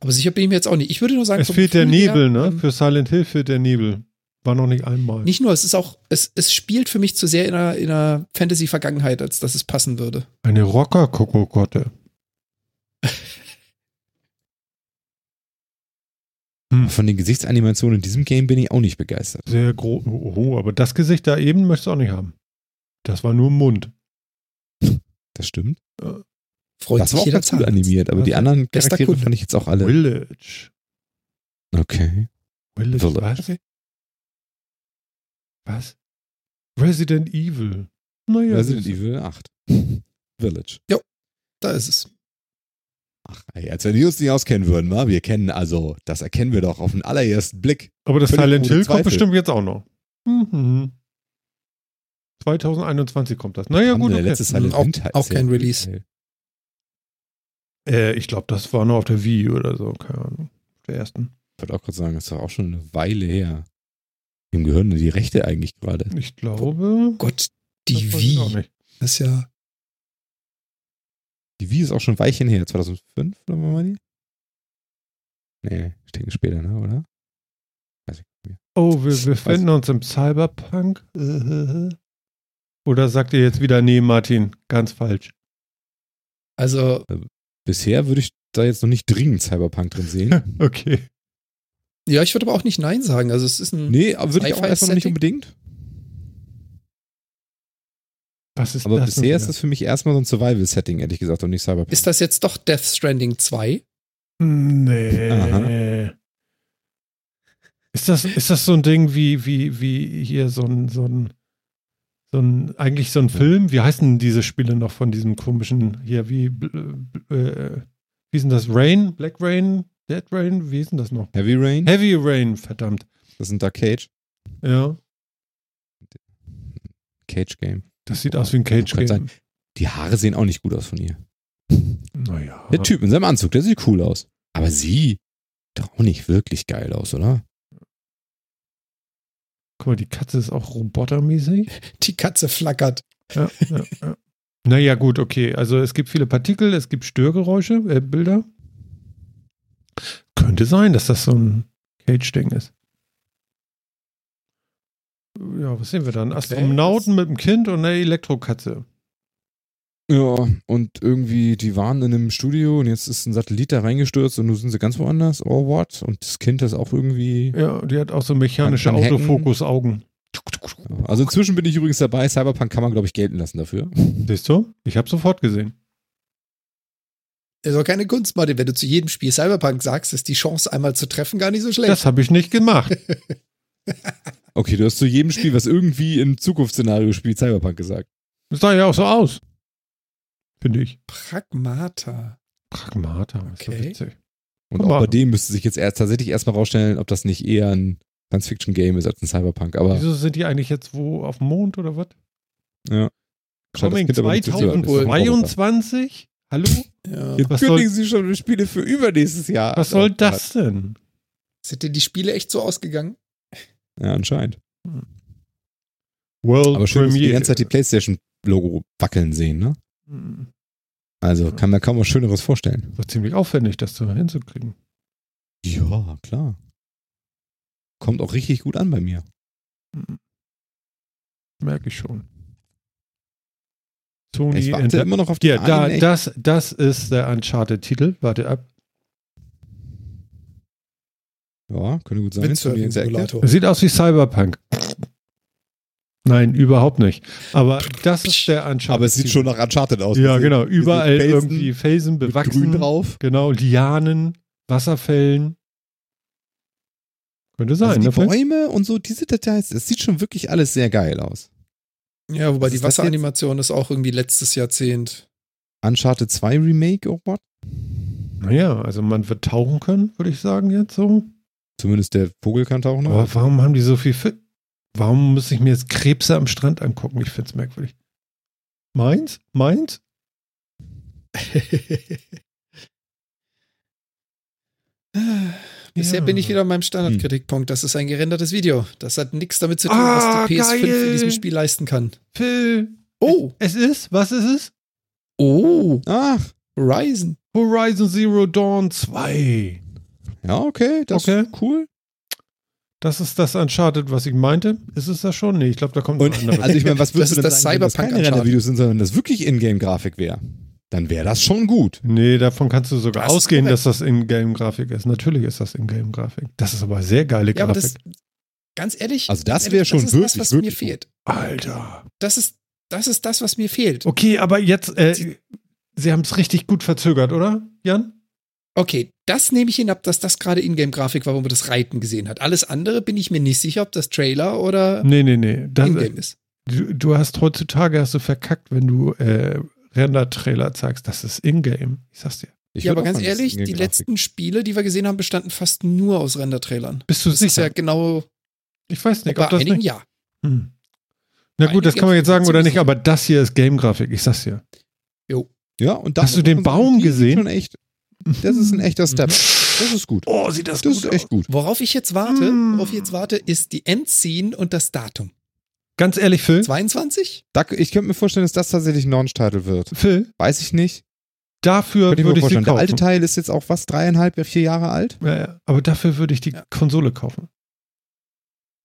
Aber sicher bin ich mir jetzt auch nicht. Ich würde nur sagen, Es fehlt der Gefühl her, Nebel, ne? ähm, Für Silent Hill fehlt der Nebel. War noch nicht einmal. Nicht nur, es ist auch, es, es spielt für mich zu sehr in einer, in einer Fantasy-Vergangenheit, als dass es passen würde. Eine Rocker-Kokokotte. Hm. von den Gesichtsanimationen in diesem Game bin ich auch nicht begeistert. Sehr groß. Oh, aber das Gesicht da eben möchtest du auch nicht haben. Das war nur Mund. Das stimmt. Freut das sich war auch jeder ganz gut animiert, aber die anderen Charaktere fand ich jetzt auch alle. Village. Okay. Village. Village. Was? Was? Resident Evil. Naja. Resident. Evil 8. Village. Da ist es. Ach, ey, als wenn wir uns nicht auskennen würden, wa? Wir kennen also, das erkennen wir doch auf den allerersten Blick. Aber das Völlig Silent Hill kommt bestimmt jetzt auch noch. Mhm. 2021 kommt das. Naja, gut, okay. letzte Silent Mhm, auch- Hill auch kein Release. Äh, ich glaube, das war nur auf der Wii oder so. Keine Ahnung. Der ersten. Ich wollte auch gerade sagen, das ist doch auch schon eine Weile her. Wem gehören denn die Rechte eigentlich gerade? Ich glaube. Gott, die das Wii. nicht. Das ist ja. Die Wii ist auch schon Weilchen her. 2005 oder wann war die? Nee, ich denke später, ne, oder? Weiß ich nicht mehr. Oh, wir befinden uns im Cyberpunk. Äh, Oder sagt ihr jetzt wieder, nee, Martin, ganz falsch. Also, Bisher würde ich da jetzt noch nicht dringend Cyberpunk drin sehen. Okay. ja, ich würde aber auch nicht Nein sagen. Also, es ist ein. nee, aber würde ich auch erstmal noch nicht unbedingt. Was ist Aber das bisher ist das für mich erstmal so ein Survival-Setting, ehrlich gesagt, und nicht Cyberpunk. Ist das jetzt doch Death Stranding 2? Nee. Aha. Ist das, ist das so ein Ding wie, wie, wie hier so ein, so ein, so ein, eigentlich so ein Film? Wie heißen diese Spiele noch von diesem komischen, hier, wie, äh, wie ist denn das? Rain? Black Rain? Dead Rain? Wie ist denn das noch? Heavy Rain? Heavy Rain, verdammt. Das ist ein Dark Cage. Ja. Cage Game. Das sieht aus wie ein Cage Kann Game. Die Haare sehen auch nicht gut aus von ihr. Naja. Der Typ in seinem Anzug, der sieht cool aus. Aber sie sieht doch auch nicht wirklich geil aus, oder? Guck mal, die Katze ist auch robotermäßig. Die Katze flackert. Ja, ja, ja. Naja, gut, okay. Also es gibt viele Partikel, es gibt Störgeräusche, äh, Bilder. Könnte sein, dass das so ein Cage-Ding ist. Ja, was sehen wir dann? Astronauten mit einem Kind und eine Elektrokatze. Ja, und irgendwie, die waren in einem Studio und jetzt ist ein Satellit da reingestürzt und nun sind sie ganz woanders. Oh, what? Und das Kind ist auch irgendwie. Ja, die hat auch so mechanische. Autofokus-Augen. Also inzwischen bin ich übrigens dabei. Cyberpunk kann man, glaube ich, gelten lassen dafür. Siehst du? Ich habe sofort gesehen. Ist auch keine Kunst, Martin. Wenn du zu jedem Spiel Cyberpunk sagst, ist die Chance, einmal zu treffen, gar nicht so schlecht. Das habe ich nicht gemacht. Okay, du hast zu jedem Spiel, was irgendwie im Zukunftsszenario spielt, Cyberpunk gesagt. Das sah ja auch so aus. Finde ich. Pragmata. Pragmata. Ist so Okay. witzig. Und auch bei dem müsste sich jetzt erst tatsächlich erstmal rausstellen, ob das nicht eher ein Science-Fiction-Game ist als ein Cyberpunk. Aber Wieso sind die eigentlich jetzt wo auf dem Mond oder was? ja. Coming Kind aber nicht zu hören. Das ist ein Roboter. 2022? Hallo? Ja. Jetzt Was kündigen soll- sie schon Spiele für übernächstes Jahr. Was soll das denn? Sind denn die Spiele echt so ausgegangen? Ja, anscheinend. World Aber schön, dass wir die ganze Zeit die PlayStation-Logo wackeln sehen, ne? Hm. Also kann mir kaum was Schöneres vorstellen. War ziemlich aufwendig, das so hinzukriegen. Ja, klar. Kommt auch richtig gut an bei mir. Hm. Merke ich schon. Sony Ich warte immer noch auf die Ja, da, das, das ist der Uncharted-Titel. Warte ab. Ja, könnte gut sein. Windsurfing-Simulator. Sieht aus wie Cyberpunk. Nein, überhaupt nicht. Aber das ist der Uncharted. Aber es sieht schon nach Uncharted aus. Ja, genau. Überall Felsen irgendwie Felsen mit bewachsen. Grün drauf. Genau, Lianen, Wasserfällen. Könnte Also sein, die ne? Bäume und so, diese Details, es sieht schon wirklich alles sehr geil aus. Ja, wobei Was die Wasseranimation ist auch irgendwie letztes Jahrzehnt. Uncharted 2 Remake, oh what? Naja, also man wird tauchen können, würde ich sagen, jetzt so. Zumindest der Vogel kann tauchen. Aber warum haben die so viel Fi Warum muss ich mir jetzt Krebse am Strand angucken? Ich finde es merkwürdig. Meins? Meins? Bisher Ja. bin ich wieder an meinem Standardkritikpunkt. Das ist ein gerendertes Video. Das hat nichts damit zu tun, Ah, was die PS5 geil. in diesem Spiel leisten kann. Phil. Oh, Es ist, was ist es? oh, Ach, Horizon. Horizon Zero Dawn 2. ja, okay, das Okay. ist cool. Das ist das Uncharted, was ich meinte. Ist es das schon? Nee, ich glaube, da kommt noch Und ein anderes. also ich meine, was Das würdest ist du denn das sagen, wenn das Cyberpunk keine. Rendervideos sind, sondern das wirklich Ingame-Grafik wäre? Dann wäre das schon gut. Nee, davon kannst du sogar Das ausgehen, dass das Ingame-Grafik ist. Natürlich ist das Ingame-Grafik. Das ist aber sehr geile Ja, aber Grafik. das, ganz ehrlich. Also das wäre schon das ist wirklich, das, was wirklich mir fehlt. Alter. Das ist, das ist das, was mir fehlt. Okay, aber jetzt, äh, sie haben es richtig gut verzögert, oder, Jan? Okay, das nehme ich hin ab, dass das gerade Ingame-Grafik war, wo man das Reiten gesehen hat. Alles andere bin ich mir nicht sicher, ob das Trailer oder Nee, nee, nee. Das, Ingame ist. du, du hast heutzutage hast du verkackt, wenn du äh, Render-Trailer zeigst. Das ist Ingame. Ich sag's dir. Ich Ja, aber ganz ist ehrlich, die letzten Spiele, die wir gesehen haben, bestanden fast nur aus Render-Trailern. Bist du Das ist sicher? ja genau ich weiß nicht, bei ob das einigen nicht. ja. Hm. Na gut, das kann man jetzt sagen oder nicht, aber das hier ist Game-Grafik. Ich sag's dir. Ja, und das Hast du den Baum gesehen? Schon echt, das ist ein echter Step. Das ist gut. Oh, sieht das, Das gut ist echt gut. Worauf ich jetzt warte, Mm. worauf ich jetzt warte, ist die Endscene und das Datum. Ganz ehrlich, Phil, 22? Da, ich könnte mir vorstellen, dass das tatsächlich ein Launch-Title wird. Phil, Weiß ich nicht. dafür Könnte ich würde ich sie vorstellen. Der kaufen. alte Teil ist jetzt auch was, dreieinhalb, vier Jahre alt? Ja, ja, aber dafür würde ich die Ja. Konsole kaufen.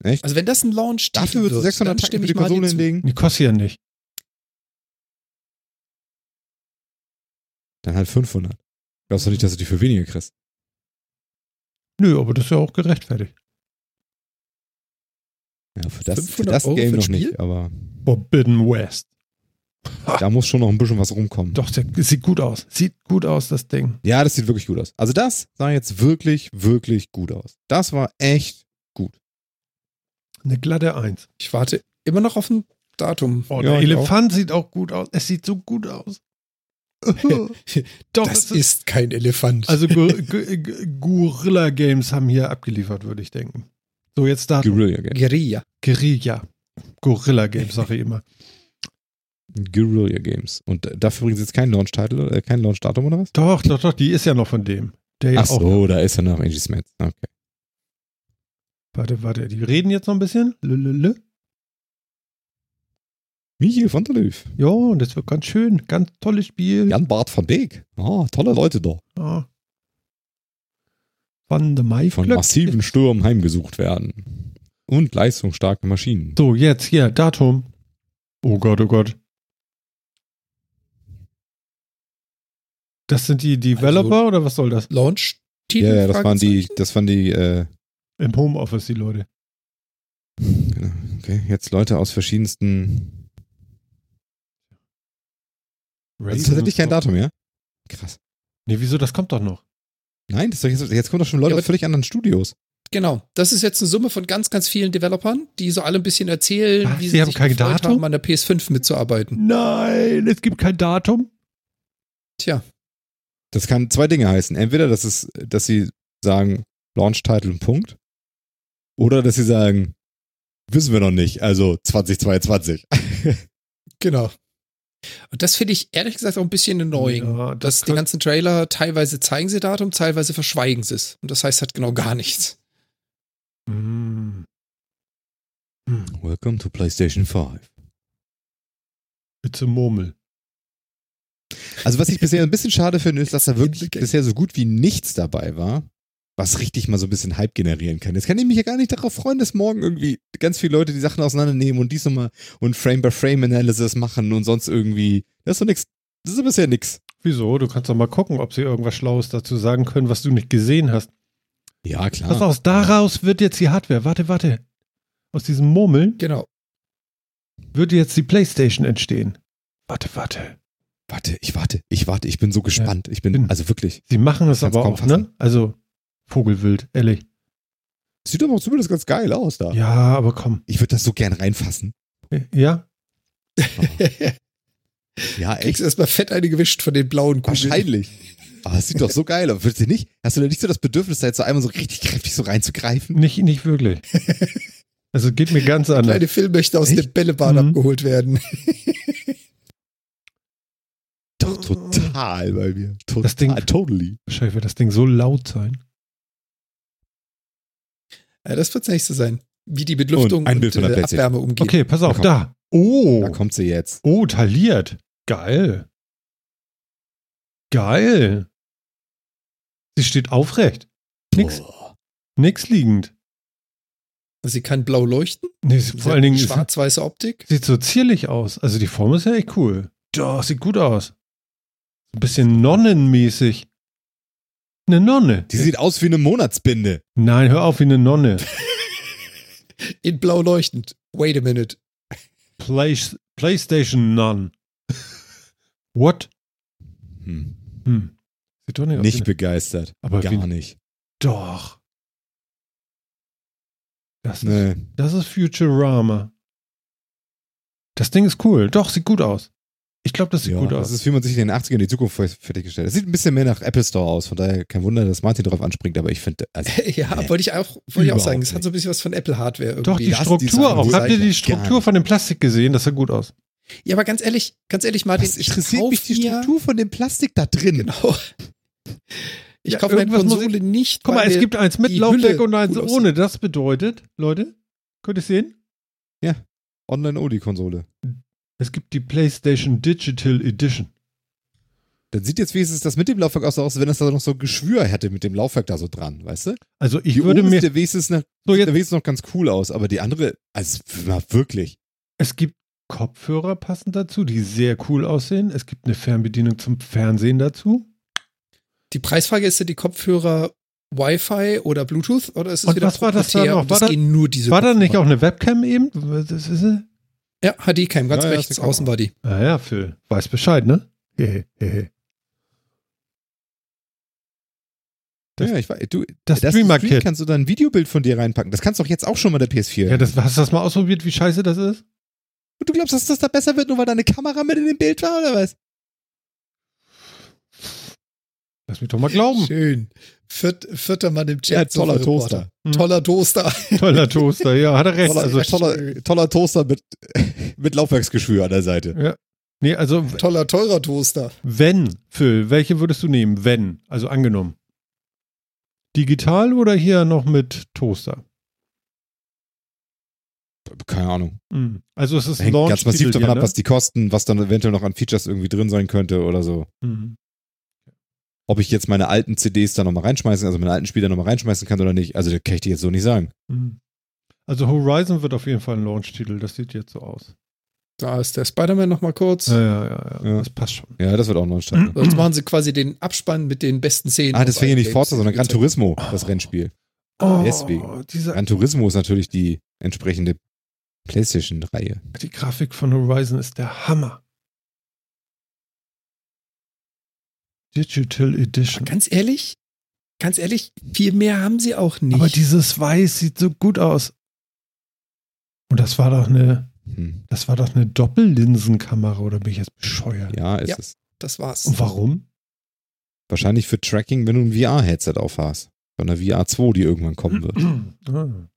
Echt? Also wenn das ein Launch Dafür du 600 Tacken stimme für die Konsole hinlegen? Die kostet ja nicht. Dann halt 500. Glaubst du nicht, dass du die für weniger kriegst? Nö, aber das ist ja auch gerechtfertigt. Ja, für das, für 500 das Euro Game für noch Spiel? nicht, aber Forbidden West. da muss schon noch ein bisschen was rumkommen. Doch, der, sieht gut aus. Sieht gut aus, das Ding. Ja, das sieht wirklich gut aus. Also das sah jetzt wirklich, wirklich gut aus. Das war echt gut. Eine glatte Eins. Ich warte immer noch auf ein Datum. Oh, Ja, der ich Elefant sieht auch gut aus. Es sieht so gut aus. Doch, das es ist kein Elefant. Also Gu- Guerilla Games haben hier abgeliefert, würde ich denken. So, jetzt da. Guerilla Games. Guerilla. Guerilla. Gorilla Games, sage ich immer. Guerilla Games. Und dafür übrigens jetzt kein Launch-Title, äh, kein Launch-Datum oder was? Doch, doch, doch, die ist ja noch von dem. Der ja Ach auch. so, da ist er noch Angie Smith. Okay. Warte, warte, die reden jetzt noch ein bisschen. Lülülü. Michael van der Löw. Ja, und das wird ganz schön. Ganz tolles Spiel. Jan Bart van Beek. Ah, tolle Leute da. Ja. Van de Mai Von massiven Stürmen heimgesucht werden. Und leistungsstarke Maschinen. So, jetzt hier, Datum. Oh Gott, oh Gott. Das sind die Developer oder was soll das? Launch. Titel? Ja, ja, das waren die, das waren die, äh, Im Homeoffice, die Leute. genau, okay, jetzt Leute aus verschiedensten. Das ist tatsächlich kein Datum, ja? Krass. Nee, wieso? Das kommt doch noch. Nein, das jetzt, jetzt kommen doch schon Leute Ja, aus völlig anderen Studios. Genau. Das ist jetzt eine Summe von ganz, ganz vielen Developern, die so alle ein bisschen erzählen, Was? wie Sie sie haben sich kein Datum? haben, an der PS5 mitzuarbeiten. Nein, es gibt kein Datum. Tja, Das kann zwei Dinge heißen. Entweder, dass es, dass sie sagen, Launch-Title und Punkt. Oder dass sie sagen, wissen wir noch nicht, also 2022. Genau. Und das finde ich ehrlich gesagt auch ein bisschen annoying. Ja, dass das die ganzen Trailer teilweise zeigen sie Datum, teilweise verschweigen sie es. Und das heißt halt genau gar nichts. Mm. Hm. Welcome to PlayStation 5. It's a Murmel. Also was ich bisher ein bisschen schade finde, ist, dass da wirklich bisher so gut wie nichts dabei war, was richtig mal so ein bisschen Hype generieren kann. Jetzt kann ich mich ja gar nicht darauf freuen, dass morgen irgendwie ganz viele Leute die Sachen auseinandernehmen und dies nochmal und Frame-by-Frame-Analysis machen und sonst irgendwie. Das ist doch nix. Das ist bisher nix. Wieso? Du kannst doch mal gucken, ob sie irgendwas Schlaues dazu sagen können, was du nicht gesehen hast. Ja, klar. Pass auf, daraus wird jetzt die Hardware. Warte, warte. Aus diesem Murmeln Genau. wird jetzt die Playstation entstehen. Warte, warte. Warte, ich warte, ich warte, ich bin so gespannt. Ich bin, Bin- also wirklich. Sie machen es aber kaum auch, fassen. ne? Also Vogelwild, ehrlich. Sieht aber zumindest ganz geil aus da. Ja, aber komm. Ich würde das so gern reinfassen. Ja? Ja, Kriegst echt. erstmal fett eingewischt von den blauen Kugeln. Wahrscheinlich. Aber es sieht doch so geil aus. Würdest du nicht? Hast du da nicht so das Bedürfnis, da jetzt so einmal so richtig kräftig so reinzugreifen? Nicht, nicht wirklich. Also geht mir ganz Der anders. kleine Phil möchte aus Echt? der Bällebahn Mhm. abgeholt werden. Doch, total bei mir. Total, Das Ding- totally. Wahrscheinlich wird das Ding so laut sein. Ja, das wird das nächste sein. Wie die mit Luftung Und ein Bild von der äh. Abwärme umgeht. Okay, pass auf, da. Oh. Da kommt sie jetzt. Oh, tailliert. Geil. Geil. Sie steht aufrecht. Nix, Boah. nix liegend. Sie kann blau leuchten. Nee, sie, vor allen Dingen schwarz-weiße Optik. sieht so zierlich aus. Also die Form ist ja echt cool. Doch, sieht gut aus. Ein bisschen nonnenmäßig. Eine Nonne. Die sieht aus wie eine Monatsbinde. Nein, hör auf wie eine Nonne. In blau leuchtend. Wait a minute. Play, PlayStation Nun. What? Hm. Hm. Sieht doch nicht aus. Nicht begeistert. aber Gar wie, nicht. doch. Das ist Nee. Das ist Futurama. Das Ding ist cool. Doch, sieht gut aus. Ich glaube, das sieht Ja, gut das aus. ist, wie man sich in den 80ern die Zukunft fertiggestellt hat. Das sieht ein bisschen mehr nach Apple Store aus. Von daher kein Wunder, dass Martin drauf anspringt. Aber ich finde, also, ja, Nee. wollte ich auch, wollte ich auch sagen. Es hat so ein bisschen was von Apple-Hardware irgendwie. Doch, die das Struktur auch. Habt ihr die Struktur von dem Plastik gesehen? Das sah gut aus. Ja, aber ganz ehrlich, ganz ehrlich, Martin, was ich interessiert mich die Struktur von dem Plastik da drin? Genau. Ich Ja, kaufe meine Konsole nicht. Guck mal, es gibt eins mit Laufwerk und eins gut ohne. Das bedeutet, Leute, könnt ihr sehen? Online-Only-Konsole. Es gibt die PlayStation Digital Edition. Dann sieht jetzt wenigstens das mit dem Laufwerk aus, als wenn das da noch so ein Geschwür hätte mit dem Laufwerk da so dran, weißt du? Also ich die würde mir. oberste wenigstens, noch, So, der jetzt, wenigstens noch ganz cool aus, aber die andere, also na, wirklich. es gibt Kopfhörer passend dazu, die sehr cool aussehen. Es gibt eine Fernbedienung zum Fernsehen dazu. Die Preisfrage ist ja die Kopfhörer Wi-Fi oder Bluetooth oder ist es Und wieder was war das da noch? War es da- gehen nur diese War da nicht auch eine Webcam eben? Das ist, äh, Ja, HD-Cam, ganz Ja, ja, rechts, Kamera. außen war die. ah ja, Phil. Weiß Bescheid, ne? Hehe, hehe. Das- ja, ich weiß, du, Das, das Streamer Stream Kit. kannst du da ein Videobild von dir reinpacken. Das kannst du doch jetzt auch schon mal der PS4. Ja, das, hast du das mal ausprobiert, wie scheiße das ist? Und du glaubst, dass das da besser wird, nur weil deine Kamera mit in dem Bild war, oder was? Lass mich doch mal glauben. Schön. Viert, vierter Mann im Chat. Ja, toller Toaster. Hm. Toller Toaster. Toller Toaster, ja, hat er recht. Toller, Also, toller, toller Toaster mit, mit Laufwerksgeschwür an der Seite. ja. Nee, also, Toller, teurer Toaster. wenn, Phil, welche würdest du nehmen? Wenn, also angenommen. Digital oder hier noch mit Toaster? Keine Ahnung. Hm. Also es ist ein Hängt ganz massiv davon ab, ne? was die kosten, was dann eventuell noch an Features irgendwie drin sein könnte oder so. Hm. Ob ich jetzt meine alten CDs da nochmal reinschmeißen, also meine alten Spiele nochmal reinschmeißen kann oder nicht, also das kann ich dir jetzt so nicht sagen. Hm. Also Horizon wird auf jeden Fall ein Launch-Titel, das sieht jetzt so aus. Da ist der Spider-Man noch mal kurz. Ja, ja, ja, ja. Das passt schon. Ja, das wird auch noch ein Start. Sonst machen sie quasi den Abspann mit den besten Szenen. Ah, allen nicht Forza, sondern Gran Turismo, das Rennspiel. Oh, Deswegen. Diese, Gran Turismo ist natürlich die entsprechende PlayStation-Reihe. die Grafik von Horizon ist der Hammer. Digital Edition. Ganz ehrlich, ganz ehrlich, viel mehr haben sie auch nicht. Aber dieses Weiß sieht so gut aus. Und das war doch eine, Hm. das war doch eine Doppellinsenkamera, oder bin ich jetzt bescheuert? Ja, ist Ja. es. das war's. Und warum? Wahrscheinlich für Tracking, wenn du ein VR-Headset aufhast. Von der VR 2, die irgendwann kommen wird. Ah.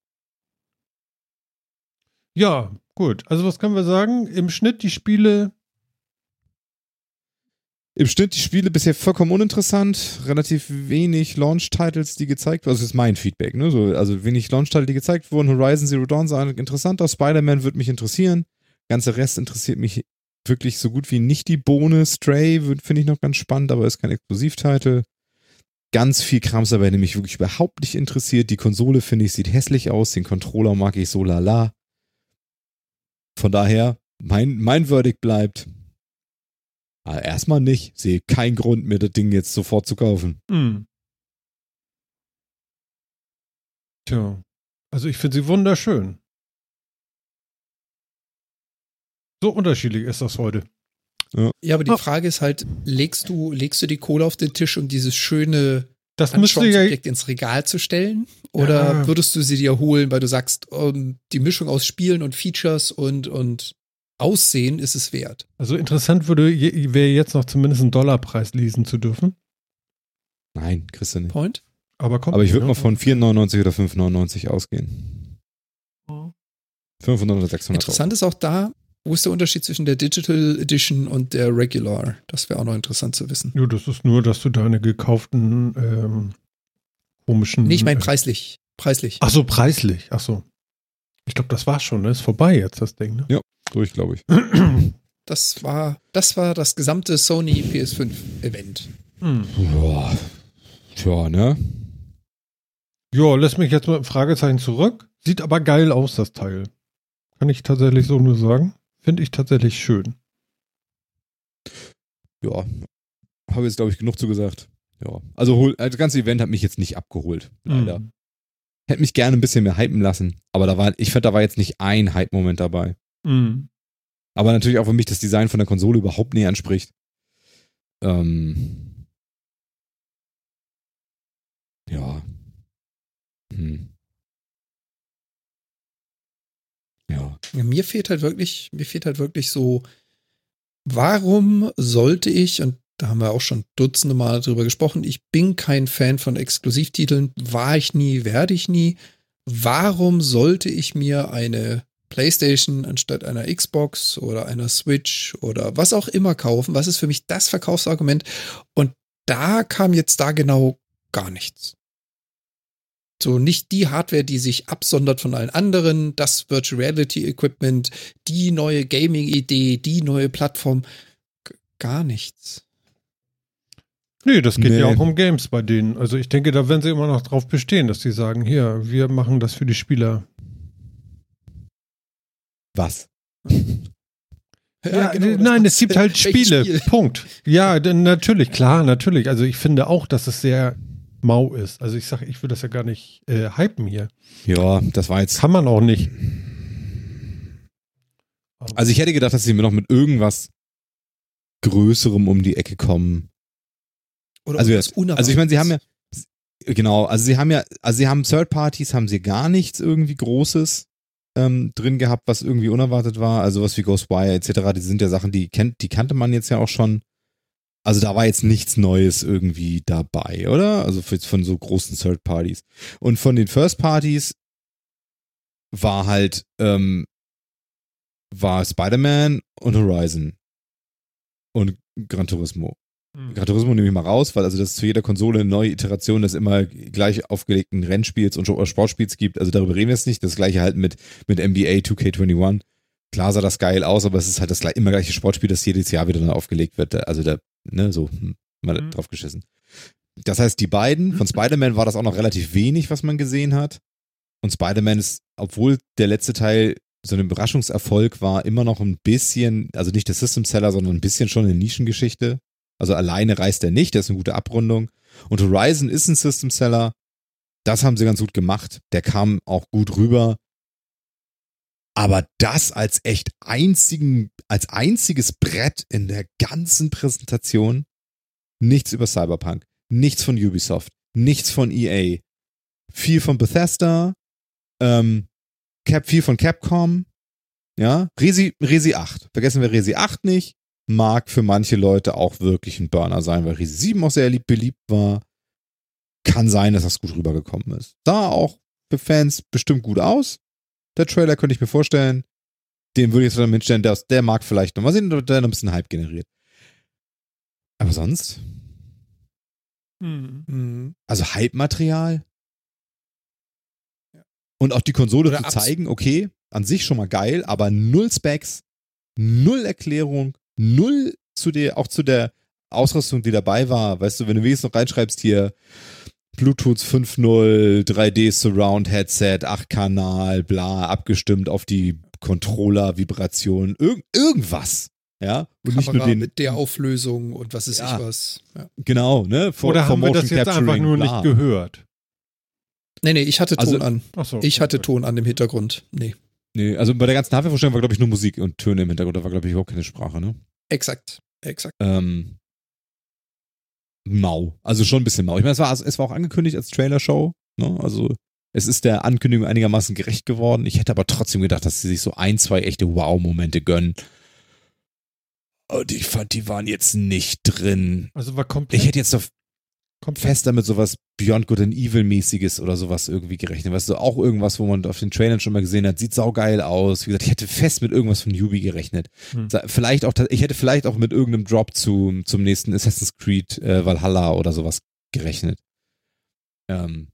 Ja, gut. Also was können wir sagen? Im Schnitt die Spiele. Im Schnitt die Spiele bisher vollkommen uninteressant, relativ wenig Launch-Titles, die gezeigt wurden. Das ist mein Feedback, ne? So, also wenig Launch-Titel, die gezeigt wurden. Horizon Zero Dawn sah interessant aus. Spider-Man wird mich interessieren. Ganzer Rest interessiert mich wirklich so gut wie nicht die Bohne. Stray finde ich noch ganz spannend, aber ist kein Exklusivtitel. Ganz viel Krams dabei, der mich wirklich überhaupt nicht interessiert. Die Konsole, finde ich, sieht hässlich aus. Den Controller mag ich so lala. Von daher, mein, mein Verdict bleibt, aber erstmal nicht. Sehe keinen Grund, mir das Ding jetzt sofort zu kaufen. Hm. Tja. Also ich finde sie wunderschön. So unterschiedlich ist das heute. Ja, ja aber die Oh. Frage ist halt, legst du, legst du die Kohle auf den Tisch, um dieses schöne Das müsste ja. Anschauungsobjekt ins Regal zu stellen? Oder Ja. würdest du sie dir holen, weil du sagst, ähm, die Mischung aus Spielen und Features und, und Aussehen ist es wert? Also interessant würde wäre jetzt noch zumindest einen Dollarpreis lesen zu dürfen. Nein, kriegst du nicht. Point? Aber kommt. Aber ich würde ne? mal von 4,99 oder 5,99 ausgehen. 500 oder 600 Interessant ist auch da, wo ist der Unterschied zwischen der Digital Edition und der Regular? Das wäre auch noch interessant zu wissen. Ja, das ist nur, dass du deine gekauften ähm, komischen. Nee, ich meine äh, preislich. Preislich. Ach so, preislich. Ach so. Ich glaube, das war schon. Ne? Ist vorbei jetzt das Ding. Ne? Euro. Durch, glaube ich. Das war, das war das gesamte Sony PS5 Event. Hm. Ja, tja, ne? Ja, lässt mich jetzt mal ein Fragezeichen zurück. Sieht aber geil aus, das Teil. Kann ich tatsächlich so nur sagen. Finde ich tatsächlich schön. Ja. Habe jetzt, glaube ich, genug zu gesagt. Ja. Also, hol, also das ganze Event hat mich jetzt nicht abgeholt. Leider. Hm. Hätte mich gerne ein bisschen mehr hypen lassen. Aber da war, ich fand, da war jetzt nicht ein Hype-Moment dabei. Hm. Aber natürlich auch für mich das Design von der Konsole überhaupt nicht anspricht. Ähm. Ja. Hm. Ja. Ja, mir fehlt halt wirklich, mir fehlt halt wirklich so, warum sollte ich, und da haben wir auch schon dutzende Mal drüber gesprochen, ich bin kein Fan von Exklusivtiteln, war ich nie, werde ich nie. Warum sollte ich mir eine PlayStation anstatt einer Xbox oder einer Switch oder was auch immer kaufen? Was ist für mich das Verkaufsargument? Und da kam jetzt da genau gar nichts. So nicht die Hardware, die sich absondert von allen anderen, das Virtual Reality Equipment, die neue Gaming-Idee, die neue Plattform. G gar nichts. Nee, das geht Nee. ja auch um Games bei denen. Also ich denke, da werden sie immer noch drauf bestehen, dass sie sagen, hier, wir machen das für die Spieler. Was? Ja, genau, das nein, es gibt halt Spiele. Spiel? Punkt. Ja, denn natürlich, klar, natürlich. Also ich finde auch, dass es sehr mau ist. Also ich sage, ich will das ja gar nicht äh, hypen hier. Ja, das war jetzt. Kann man auch nicht. Also ich hätte gedacht, dass sie mir noch mit irgendwas Größerem um die Ecke kommen. Oder Also, Unerwartetes. Also ich meine, sie haben ja genau, also sie haben ja, also sie haben Third Parties, haben sie gar nichts irgendwie Großes ähm, drin gehabt, was irgendwie unerwartet war. Also was wie Ghostwire etc. Die sind ja Sachen, die kennt, die kannte man jetzt ja auch schon. Also da war jetzt nichts Neues irgendwie dabei, oder? Also von so großen Third Parties. Und von den First Parties war halt ähm, war Spider-Man und Horizon und Gran Turismo. Gran Turismo nehme ich mal raus, weil also das zu jeder Konsole eine neue Iteration des immer gleich aufgelegten Rennspiels und Sportspiels gibt. Also darüber reden wir jetzt nicht. Das gleiche halt mit, mit NBA 2K21. Klar sah das geil aus, aber es ist halt das immer gleiche Sportspiel, das jedes Jahr wieder neu aufgelegt wird. Also da, ne, so, hm, mal Mhm. drauf geschissen. Das heißt, die beiden, von Spider-Man war das auch noch relativ wenig, was man gesehen hat. Und Spider-Man ist, obwohl der letzte Teil so ein Überraschungserfolg war, immer noch ein bisschen, also nicht der System Seller, sondern ein bisschen schon eine Nischengeschichte. Also alleine reißt er nicht, das ist eine gute Abrundung. Und Horizon ist ein System Seller. Das haben sie ganz gut gemacht. Der kam auch gut rüber. Aber das als echt einzigen, als einziges Brett in der ganzen Präsentation, nichts über Cyberpunk, nichts von Ubisoft, nichts von EA, viel von Bethesda, ähm, Cap, viel von Capcom, ja, Resi, Resi 8. Vergessen wir Resi 8 nicht. Mag für manche Leute auch wirklich ein Burner sein, weil Resi 7 auch sehr lieb, beliebt war. Kann sein, dass das gut rübergekommen ist. Sah auch für Fans bestimmt gut aus. der Trailer könnte ich mir vorstellen. Den würde ich jetzt dann mitstellen, der, der mag vielleicht noch mal sehen, der noch ein bisschen Hype generiert. Aber sonst? Hm. Mhm. Also Hype-Material? Und auch die Konsole Oder zu zeigen, okay, an sich schon mal geil, aber null Specs, null Erklärung, null zu der, auch zu der Ausrüstung, die dabei war. Weißt du, wenn du wenigstens noch reinschreibst hier Bluetooth 5.0, 3D Surround Headset, 8-Kanal, bla, abgestimmt auf die Controller-Vibration, irg irgendwas. Ja, und nicht nur Kamera den, mit der Auflösung und was ist Ja. ich was. Ja. genau, ne? For, Oder haben wir das jetzt einfach nur bla. nicht gehört? Nee, nee, ich hatte Ton Also- an. Ach so. Ich hatte Ton an dem Hintergrund. Nee. Nee, also bei der ganzen Hardware-Vorstellung war, glaube ich, nur Musik und Töne im Hintergrund. Da war, glaube ich, überhaupt keine Sprache, ne? Exakt. Exakt. Ähm, mau. Also schon ein bisschen mau. Ich meine, es war, es war auch angekündigt als Trailer-Show. Ne? Also es ist der Ankündigung einigermaßen gerecht geworden. Ich hätte aber trotzdem gedacht, dass sie sich so ein, zwei echte Wow-Momente gönnen. Und ich fand, die waren jetzt nicht drin. Also war komplett. Ich hätte jetzt doch komplett fester mit sowas Beyond Good and Evil mäßiges oder sowas irgendwie gerechnet. Weißt du, auch irgendwas, wo man auf den Trailern schon mal gesehen hat, sieht saugeil aus. Wie gesagt, ich hätte fest mit irgendwas von Yubi gerechnet. Hm. Vielleicht auch, ich hätte vielleicht auch mit irgendeinem Drop zu, zum nächsten Assassin's Creed äh, Valhalla oder sowas gerechnet. Ähm,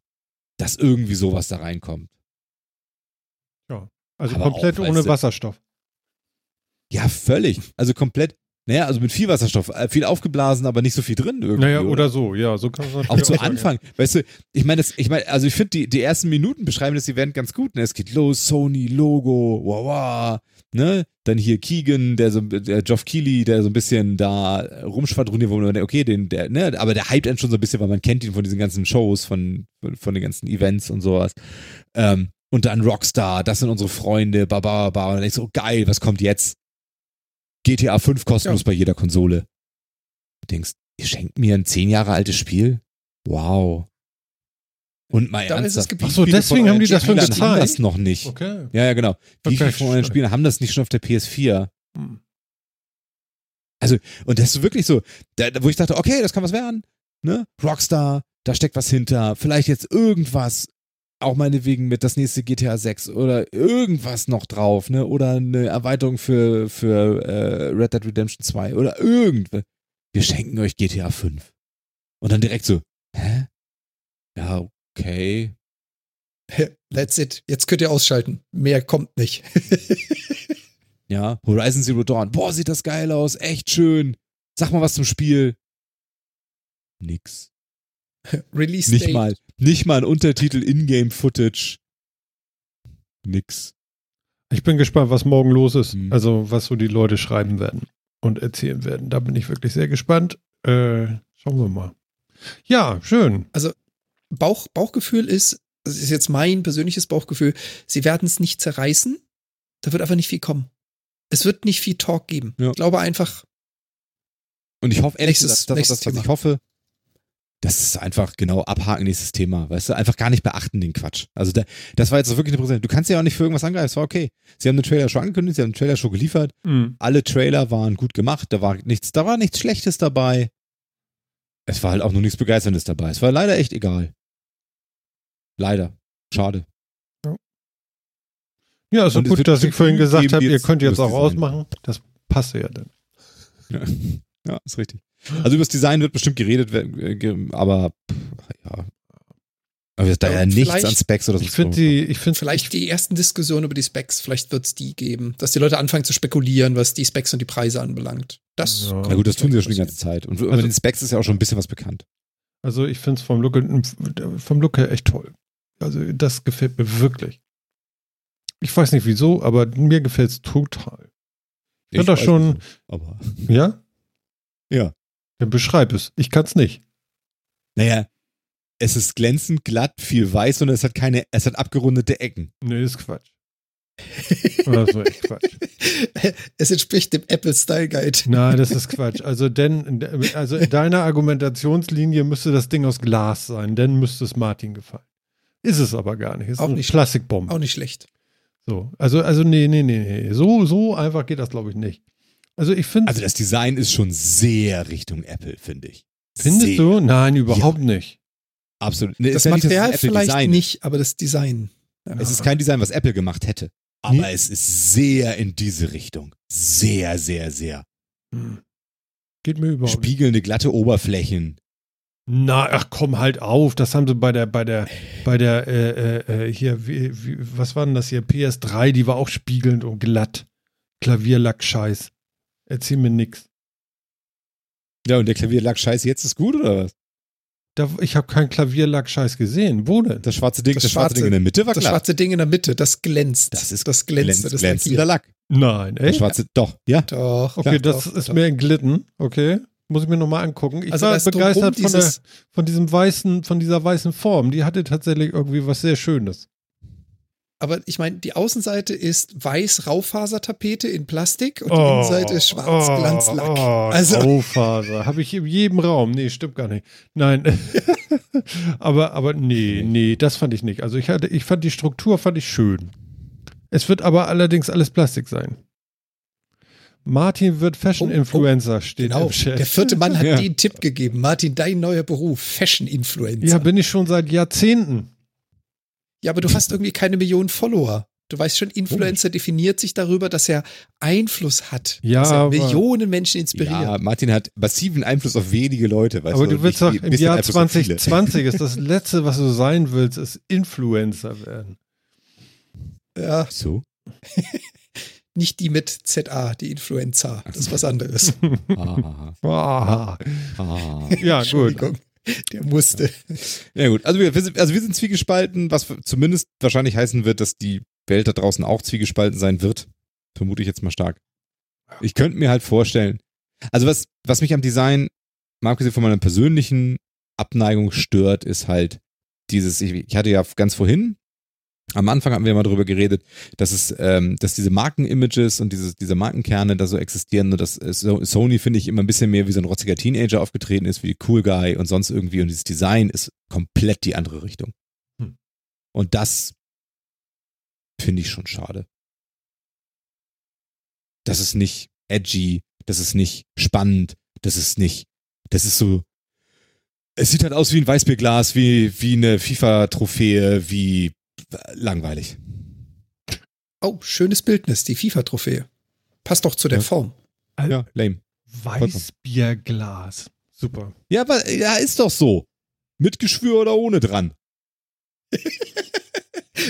dass irgendwie sowas da reinkommt. also aber komplett auch, ohne Wasserstoff. Ja, völlig. Also komplett, naja, also mit viel Wasserstoff, äh, viel aufgeblasen, aber nicht so viel drin irgendwie. Naja, oder so, ja, so kann man Auch zu Anfang, weißt du, ich meine, ich meine, also ich finde, die, die ersten Minuten beschreiben das Event ganz gut. Ne? Es geht los, Sony, Logo, wow, wow, ne? Dann hier Keegan, der so, der Geoff Keighley, der so ein bisschen da rumschwadroniert, wo man denkt, okay, den, der, ne, aber der hypt einen schon so ein bisschen, weil man kennt ihn von diesen ganzen Shows, von, von, den ganzen Events und sowas. Ähm, und dann Rockstar, das sind unsere Freunde, baba, baba. Und dann denkst du, oh geil, was kommt jetzt? GTA 5 kostenlos Ja. bei jeder Konsole. Du denkst, ihr schenkt mir ein zehn Jahre altes Spiel? Wow. Und mal Da ist es ernsthaft, geblieben. wie Ach so, viele deswegen haben die das schon Spielern haben gezeigt? das noch nicht. Okay. Ja, ja, genau. Wie viele von euren. Spielen haben das nicht schon auf der PS4? Hm. Und das ist wirklich so, da, wo ich dachte, okay, das kann was werden. Ne? Rockstar, da steckt was hinter. Vielleicht jetzt irgendwas, auch meinetwegen mit das nächste GTA 6 oder irgendwas noch drauf, ne? Oder eine Erweiterung für, für äh, Red Dead Redemption 2 oder irgendwas. Wir schenken euch GTA 5. Und dann direkt so, hä? Ja, okay. That's it. Jetzt könnt ihr ausschalten. Mehr kommt nicht. Ja, Horizon Zero Dawn. Boah, sieht das geil aus. Echt schön. Sag mal was zum Spiel. Nix. Release Nicht Date. mal, nicht mal ein Untertitel Ingame Footage. Nix. Ich bin gespannt, was morgen los ist. Hm. Also, was so die Leute schreiben werden und erzählen werden. Da bin ich wirklich sehr gespannt. Äh, schauen wir mal. Ja, schön. Bauch, Bauchgefühl ist, das ist jetzt mein persönliches Bauchgefühl, sie werden es nicht zerreißen. Da wird einfach nicht viel kommen. Es wird nicht viel Talk geben. Ja. Ich glaube einfach, Und ich hoffe, ehrlich Nächstes- gesagt, das nächstes das, was Thema. ich hoffe. Das ist einfach genau abhaken nächstes Thema, weißt du, einfach gar nicht beachten den Quatsch. Also da, das war jetzt wirklich eine Präsentation. Du kannst ja auch nicht für irgendwas angreifen, es war okay. Sie haben eine Trailer schon angekündigt, sie haben einen Trailer schon geliefert. Hm. Alle Trailer waren gut gemacht, da war nichts, da war nichts Schlechtes dabei. Es war halt auch nur nichts Begeisterndes dabei. Es war leider echt egal. Leider. Schade. Ja, ist Und es gut, dass ich vorhin gesagt habe, ihr könnt jetzt auch ausmachen. Das passt ja dann. Ja, ja ist richtig. Also über das Design wird bestimmt geredet, äh, aber ja. Aber da Ja, ja nichts an Specs oder so. Ich finde die, ich finde vielleicht die ersten Diskussionen über die Specs, vielleicht wird es die geben, dass die Leute anfangen zu spekulieren, was die Specs und die Preise anbelangt. Das Ja. Na gut, das tun sie ja schon die ganze Zeit. Und über Also- den Specs ist ja auch schon ein bisschen was bekannt. Also ich finde es vom Look, vom Look her echt toll. Also das gefällt mir wirklich. Ich weiß nicht wieso, aber mir gefällt es total. Ja, das weiß schon- nicht, Aber Ja? Ja. Dann beschreib es. Ich kann es nicht. naja, es ist glänzend, glatt, viel weiß und es hat keine, es hat abgerundete Ecken. Nee, ist Quatsch. Das ist echt Quatsch. Es entspricht dem Apple Style Guide. Nein, das ist Quatsch. Also denn, also in deiner Argumentationslinie müsste das Ding aus Glas sein, dann müsste es Martin gefallen. Ist es aber gar nicht. Ist Auch nicht. Plastikbombe. Auch nicht schlecht. So, also, also nee, nee, nee, nee. So, so einfach geht das, glaube ich, nicht. Also ich finde, Also das Design ist schon sehr Richtung Apple, finde ich. findest sehr. du? Nein, überhaupt nicht. Absolut. Nee, Das ist ja nicht Material Apple vielleicht Design. nicht, aber das Design. Es ist kein Design, was Apple gemacht hätte. Aber es ist sehr in diese Richtung. Sehr, sehr, sehr. Hm. Geht mir überhaupt nicht. Spiegelnde, glatte Oberflächen. Na, ach komm halt auf. Das haben sie bei der, bei der, bei der, äh, äh, äh, hier, wie, wie, was war denn das hier? PS3, die war auch spiegelnd und glatt. Klavierlack-Scheiß. Erzähl mir nix. Ja, und der Klavierlack scheiße, jetzt ist gut, oder was? Da, ich habe keinen Klavierlack-Scheiß gesehen. Wo denn? Das schwarze Ding, das, Das schwarze schwarze- Ding in der Mitte war Das glatt. schwarze Ding in der Mitte, das glänzt. Das ist das glänzt. Glänz, das glänzender Lack. Lack. Nein, echt? schwarze, doch, ja. Doch. Okay, ja, das doch, ist doch. mir entglitten. Okay. Muss ich mir nochmal angucken. Ich Also war das begeistert von, der, von diesem weißen, von dieser weißen Form. Die hatte tatsächlich irgendwie was sehr Schönes. Aber ich meine, die Außenseite ist weiß Raufasertapete in Plastik und die Oh, Innenseite ist schwarz Glanzlack. Oh, also Raufaser. Habe ich in jedem Raum. Nee, stimmt gar nicht. Nein. aber, aber nee, nee, das fand ich nicht. Also ich hatte, ich fand die Struktur fand ich schön. Es wird aber allerdings alles Plastik sein. Martin wird Fashion-Influencer, steht genau, im Chat. der vierte Mann hat Ja. den Tipp gegeben. Martin, dein neuer Beruf, Fashion-Influencer. ja, bin ich schon seit Jahrzehnten. Ja, aber du hast irgendwie keine Millionen Follower. Du weißt schon, Influencer definiert sich darüber, dass er Einfluss hat. Ja, dass er aber- Millionen Menschen inspiriert. Ja, Martin hat massiven Einfluss auf wenige Leute. Weißt Aber du, du willst doch im Jahr Einfluss auf viele. 2020 ist das letzte, was du sein willst, ist Influencer werden. Ja, So? nicht die mit ZA, die Influenza. Das ist was anderes. Ah, Ah. ah. Ja, gut. Der musste. Ja gut, also wir, also wir sind zwiegespalten, was zumindest wahrscheinlich heißen wird, dass die Welt da draußen auch zwiegespalten sein wird. Vermute ich jetzt mal stark. Ich könnte mir halt vorstellen, also was, was mich am Design, mal abgesehen von meiner persönlichen Abneigung stört, ist halt dieses, ich, ich hatte ja ganz vorhin, am Anfang hatten wir mal darüber geredet, dass es, ähm, dass diese Markenimages und diese, diese Markenkerne da so existieren und dass äh, So- Sony, finde ich, immer ein bisschen mehr wie so ein rotziger Teenager aufgetreten ist, wie Cool Guy und sonst irgendwie und dieses Design ist komplett die andere Richtung. Hm. Und das finde ich schon schade. Das ist nicht edgy, das ist nicht spannend, das ist nicht, das ist so, es sieht halt aus wie ein Weißbierglas, wie, wie eine FIFA-Trophäe, wie langweilig. Oh, schönes Bildnis, die FIFA-Trophäe. Passt doch zu der Ja. Form. Ja, lame. Weißbierglas. Super. Ja, aber ja, ist doch so. Mit Geschwür oder ohne dran.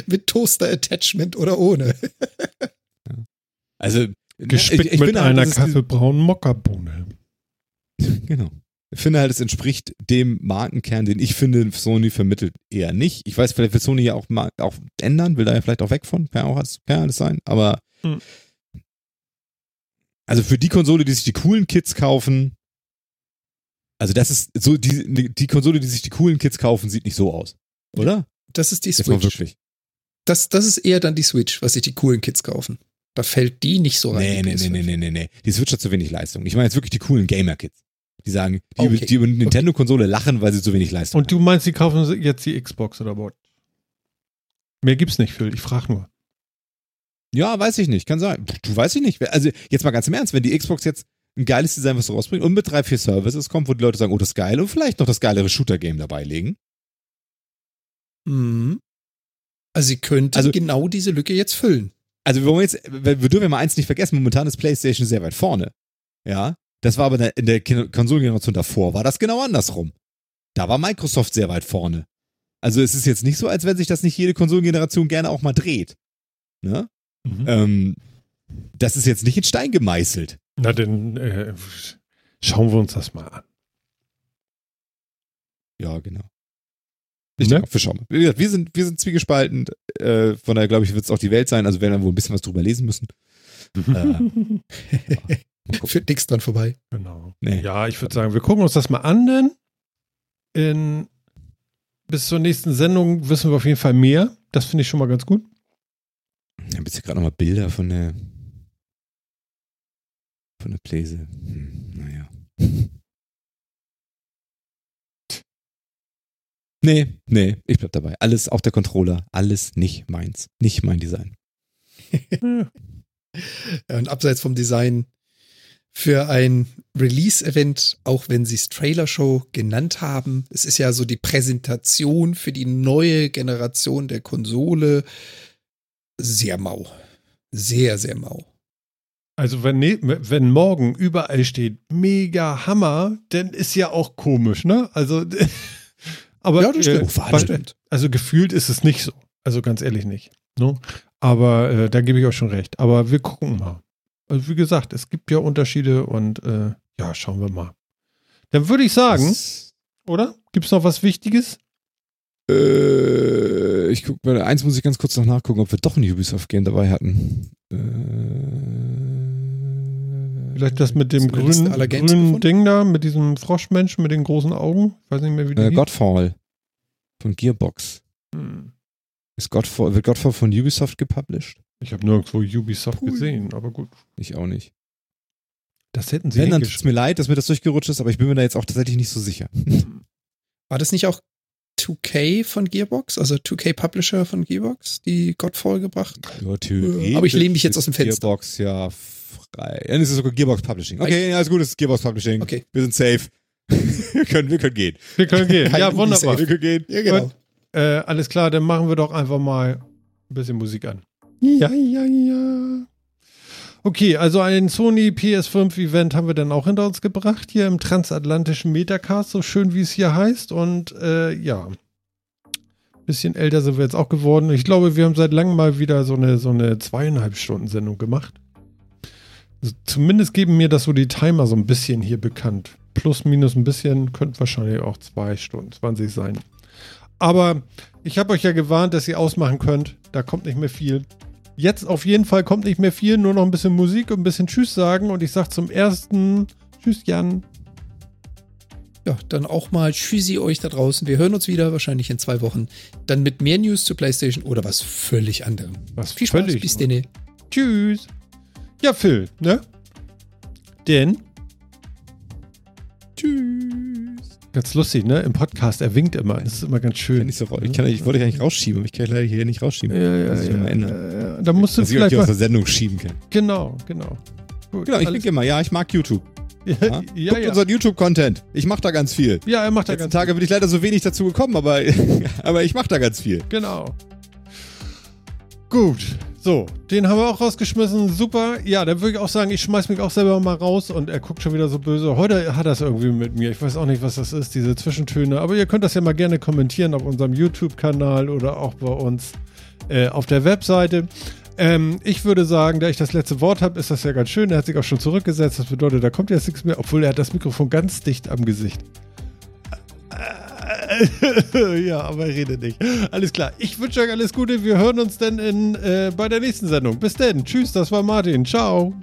Mit Toaster-Attachment oder ohne. Also, Gespickt ich, ich mit einer kaffeebraunen Mokkabohne. Genau. Ich finde halt, es entspricht dem Markenkern, den ich finde, Sony vermittelt eher nicht. Ich weiß, vielleicht will Sony ja auch mal auch ändern, will da ja vielleicht auch weg von, kann ja auch alles, kann alles sein, aber Hm. also für die Konsole, die sich die coolen Kids kaufen, also das ist so, die, die Konsole, die sich die coolen Kids kaufen, sieht nicht so aus. Oder? Das ist die Jetzt mal Switch. wirklich. Das, das ist eher dann die Switch, was sich die coolen Kids kaufen. Da fällt die nicht so rein. Nee, nee, nee, PS5. nee, nee, nee, nee. Die Switch hat zu wenig Leistung. Ich meine jetzt wirklich die coolen Gamer-Kids. Die sagen, die, Okay. die über Nintendo-Konsole lachen, weil sie zu wenig Leistung Und du meinst, sie kaufen jetzt die Xbox oder was? Mehr gibt's nicht, Phil. Ich frage nur. Ja, weiß ich nicht. Kann sein. Du weißt ich nicht. Also jetzt mal ganz im Ernst, wenn die Xbox jetzt ein geiles Design, was rausbringt und mit drei, vier Services kommt, wo die Leute sagen, oh, das ist geil und vielleicht noch das geilere Shooter-Game dabei legen. Mhm. Also sie könnte Also- genau diese Lücke jetzt füllen. Also wir wollen jetzt, wir wir dürfen ja mal eins nicht vergessen, momentan ist PlayStation sehr weit vorne. Ja. Das war aber in der- Konsolengeneration davor, war das genau andersrum. Da war Microsoft sehr weit vorne. Also es ist jetzt nicht so, als wenn sich das nicht jede Konsolengeneration gerne auch mal dreht. Ne? Mhm. Ähm, das ist jetzt nicht in Stein gemeißelt. Na, dann äh, schauen wir uns das mal an. Ja, genau. Ich Ne? denke wir schauen mal. Wie gesagt, wir sind, wir sind zwiegespalten. Äh, von daher, glaube ich, wird es auch die Welt sein. Also werden wir wohl ein bisschen was drüber lesen müssen. Äh, Führt nichts dran vorbei. Genau. nee. Ja, ich würde sagen, wir gucken uns das mal an, denn in, bis zur nächsten Sendung wissen wir auf jeden Fall mehr. Das finde ich schon mal ganz gut. Ich habe jetzt hier gerade nochmal Bilder von der von der Pläse. Hm, naja. Nee, nee, ich bleib dabei. Alles, auch der Controller, alles nicht meins. Nicht mein Design. Ja, und abseits vom Design für ein Release-Event, auch wenn sie es Trailer-Show genannt haben. Es ist ja so die Präsentation für die neue Generation der Konsole. Sehr mau. Sehr, sehr mau. Also wenn, ne, wenn morgen überall steht, mega Hammer, dann ist ja auch komisch, ne? Also, aber Ja, das stimmt. äh, stimmt. also gefühlt ist es nicht so. Also ganz ehrlich nicht. Ne? Aber äh, da gebe ich auch schon recht. Aber wir gucken mal. Also wie gesagt, es gibt ja Unterschiede und äh, ja, schauen wir mal. Dann würde ich sagen, Das- oder? Gibt es noch was Wichtiges? Äh, ich guck mal, eins muss ich ganz kurz noch nachgucken, ob wir doch ein Ubisoft-Game dabei hatten. Äh, Vielleicht das mit dem grünen, grünen? Ding da, mit diesem Froschmenschen mit den großen Augen. Ich weiß nicht mehr, wie die äh. Godfall von Gearbox. Hm. Ist Godfall, wird Godfall von Ubisoft gepublished? Ich habe nirgendwo Ubisoft Cool. gesehen, aber gut. Ich auch nicht. Das hätten sie Wenn, dann tut's hingeschrieben. mir leid, dass mir das durchgerutscht ist, aber ich bin mir da jetzt auch tatsächlich nicht so sicher. War das nicht auch 2K von Gearbox? Also 2K Publisher von Gearbox, die Godfall gebracht? Ja, theoretisch Aber ich lehne mich jetzt aus dem Fenster. Gearbox ja frei. Dann ist es sogar Gearbox Publishing. Okay, ja, ist gut, es ist Gearbox Publishing. Okay. Wir sind safe. wir, können, wir können gehen. Wir können gehen. Ja, wunderbar. Wir können gehen. Ja, genau. Äh, alles klar, dann machen wir doch einfach mal ein bisschen Musik an. Ja, ja, ja. Okay, also ein Sony PS5 Event haben wir dann auch hinter uns gebracht, hier im transatlantischen Metacast, so schön wie es hier heißt. Und äh, ja, bisschen älter sind wir jetzt auch geworden. Ich glaube, wir haben seit langem mal wieder so eine, so eine zweieinhalb Stunden Sendung gemacht. Also zumindest geben mir das so die Timer so ein bisschen hier bekannt. Plus, minus ein bisschen, könnten wahrscheinlich auch zwei Stunden 20 sein. Aber ich habe euch ja gewarnt, dass ihr ausmachen könnt. Da kommt nicht mehr viel. Jetzt auf jeden Fall kommt nicht mehr viel, nur noch ein bisschen Musik und ein bisschen Tschüss sagen. Und ich sage zum ersten Tschüss, Jan. Ja, dann auch mal Tschüssi euch da draußen. Wir hören uns wieder, wahrscheinlich in zwei Wochen. Dann mit mehr News zu PlayStation oder was völlig anderem. Was Viel Spaß, völlig- bis denn. Tschüss. Ja, Phil, ne? Denn, Tschüss. ganz lustig, ne? Im Podcast, er winkt immer. Das ist immer ganz Ich, schön. nicht so, ich, kann, ich wollte dich eigentlich rausschieben, aber ich kann leider hier nicht rausschieben. ja, ja, ich ja, ändern. ja, ja. Da musst du Dass ich euch vielleicht die aus der Sendung schieben kann. Genau, genau. Gut, Genau, ich denke immer, ja, ich mag YouTube. ja, Ja? ja, Guckt ja. unseren YouTube-Content. Ich mache da ganz viel. ja, er macht da Letzten ganz Tage bin ich leider so wenig dazu gekommen, aber, aber ich mache da ganz viel. Genau. Gut. So, den haben wir auch rausgeschmissen. Super. Ja, dann würde ich auch sagen, ich schmeiß mich auch selber mal raus und er guckt schon wieder so böse. Heute hat er es irgendwie mit mir. Ich weiß auch nicht, was das ist, diese Zwischentöne. Aber ihr könnt das ja mal gerne kommentieren auf unserem YouTube-Kanal oder auch bei uns äh, auf der Webseite. Ähm, ich würde sagen, da ich das letzte Wort habe, ist das ja ganz schön. Er hat sich auch schon zurückgesetzt. Das bedeutet, da kommt jetzt nichts mehr, obwohl er hat das Mikrofon ganz dicht am Gesicht. ja, aber er redet nicht. Alles klar. Ich wünsche euch alles Gute. Wir hören uns dann äh, bei der nächsten Sendung. Bis dann. Tschüss, das war Martin. Ciao.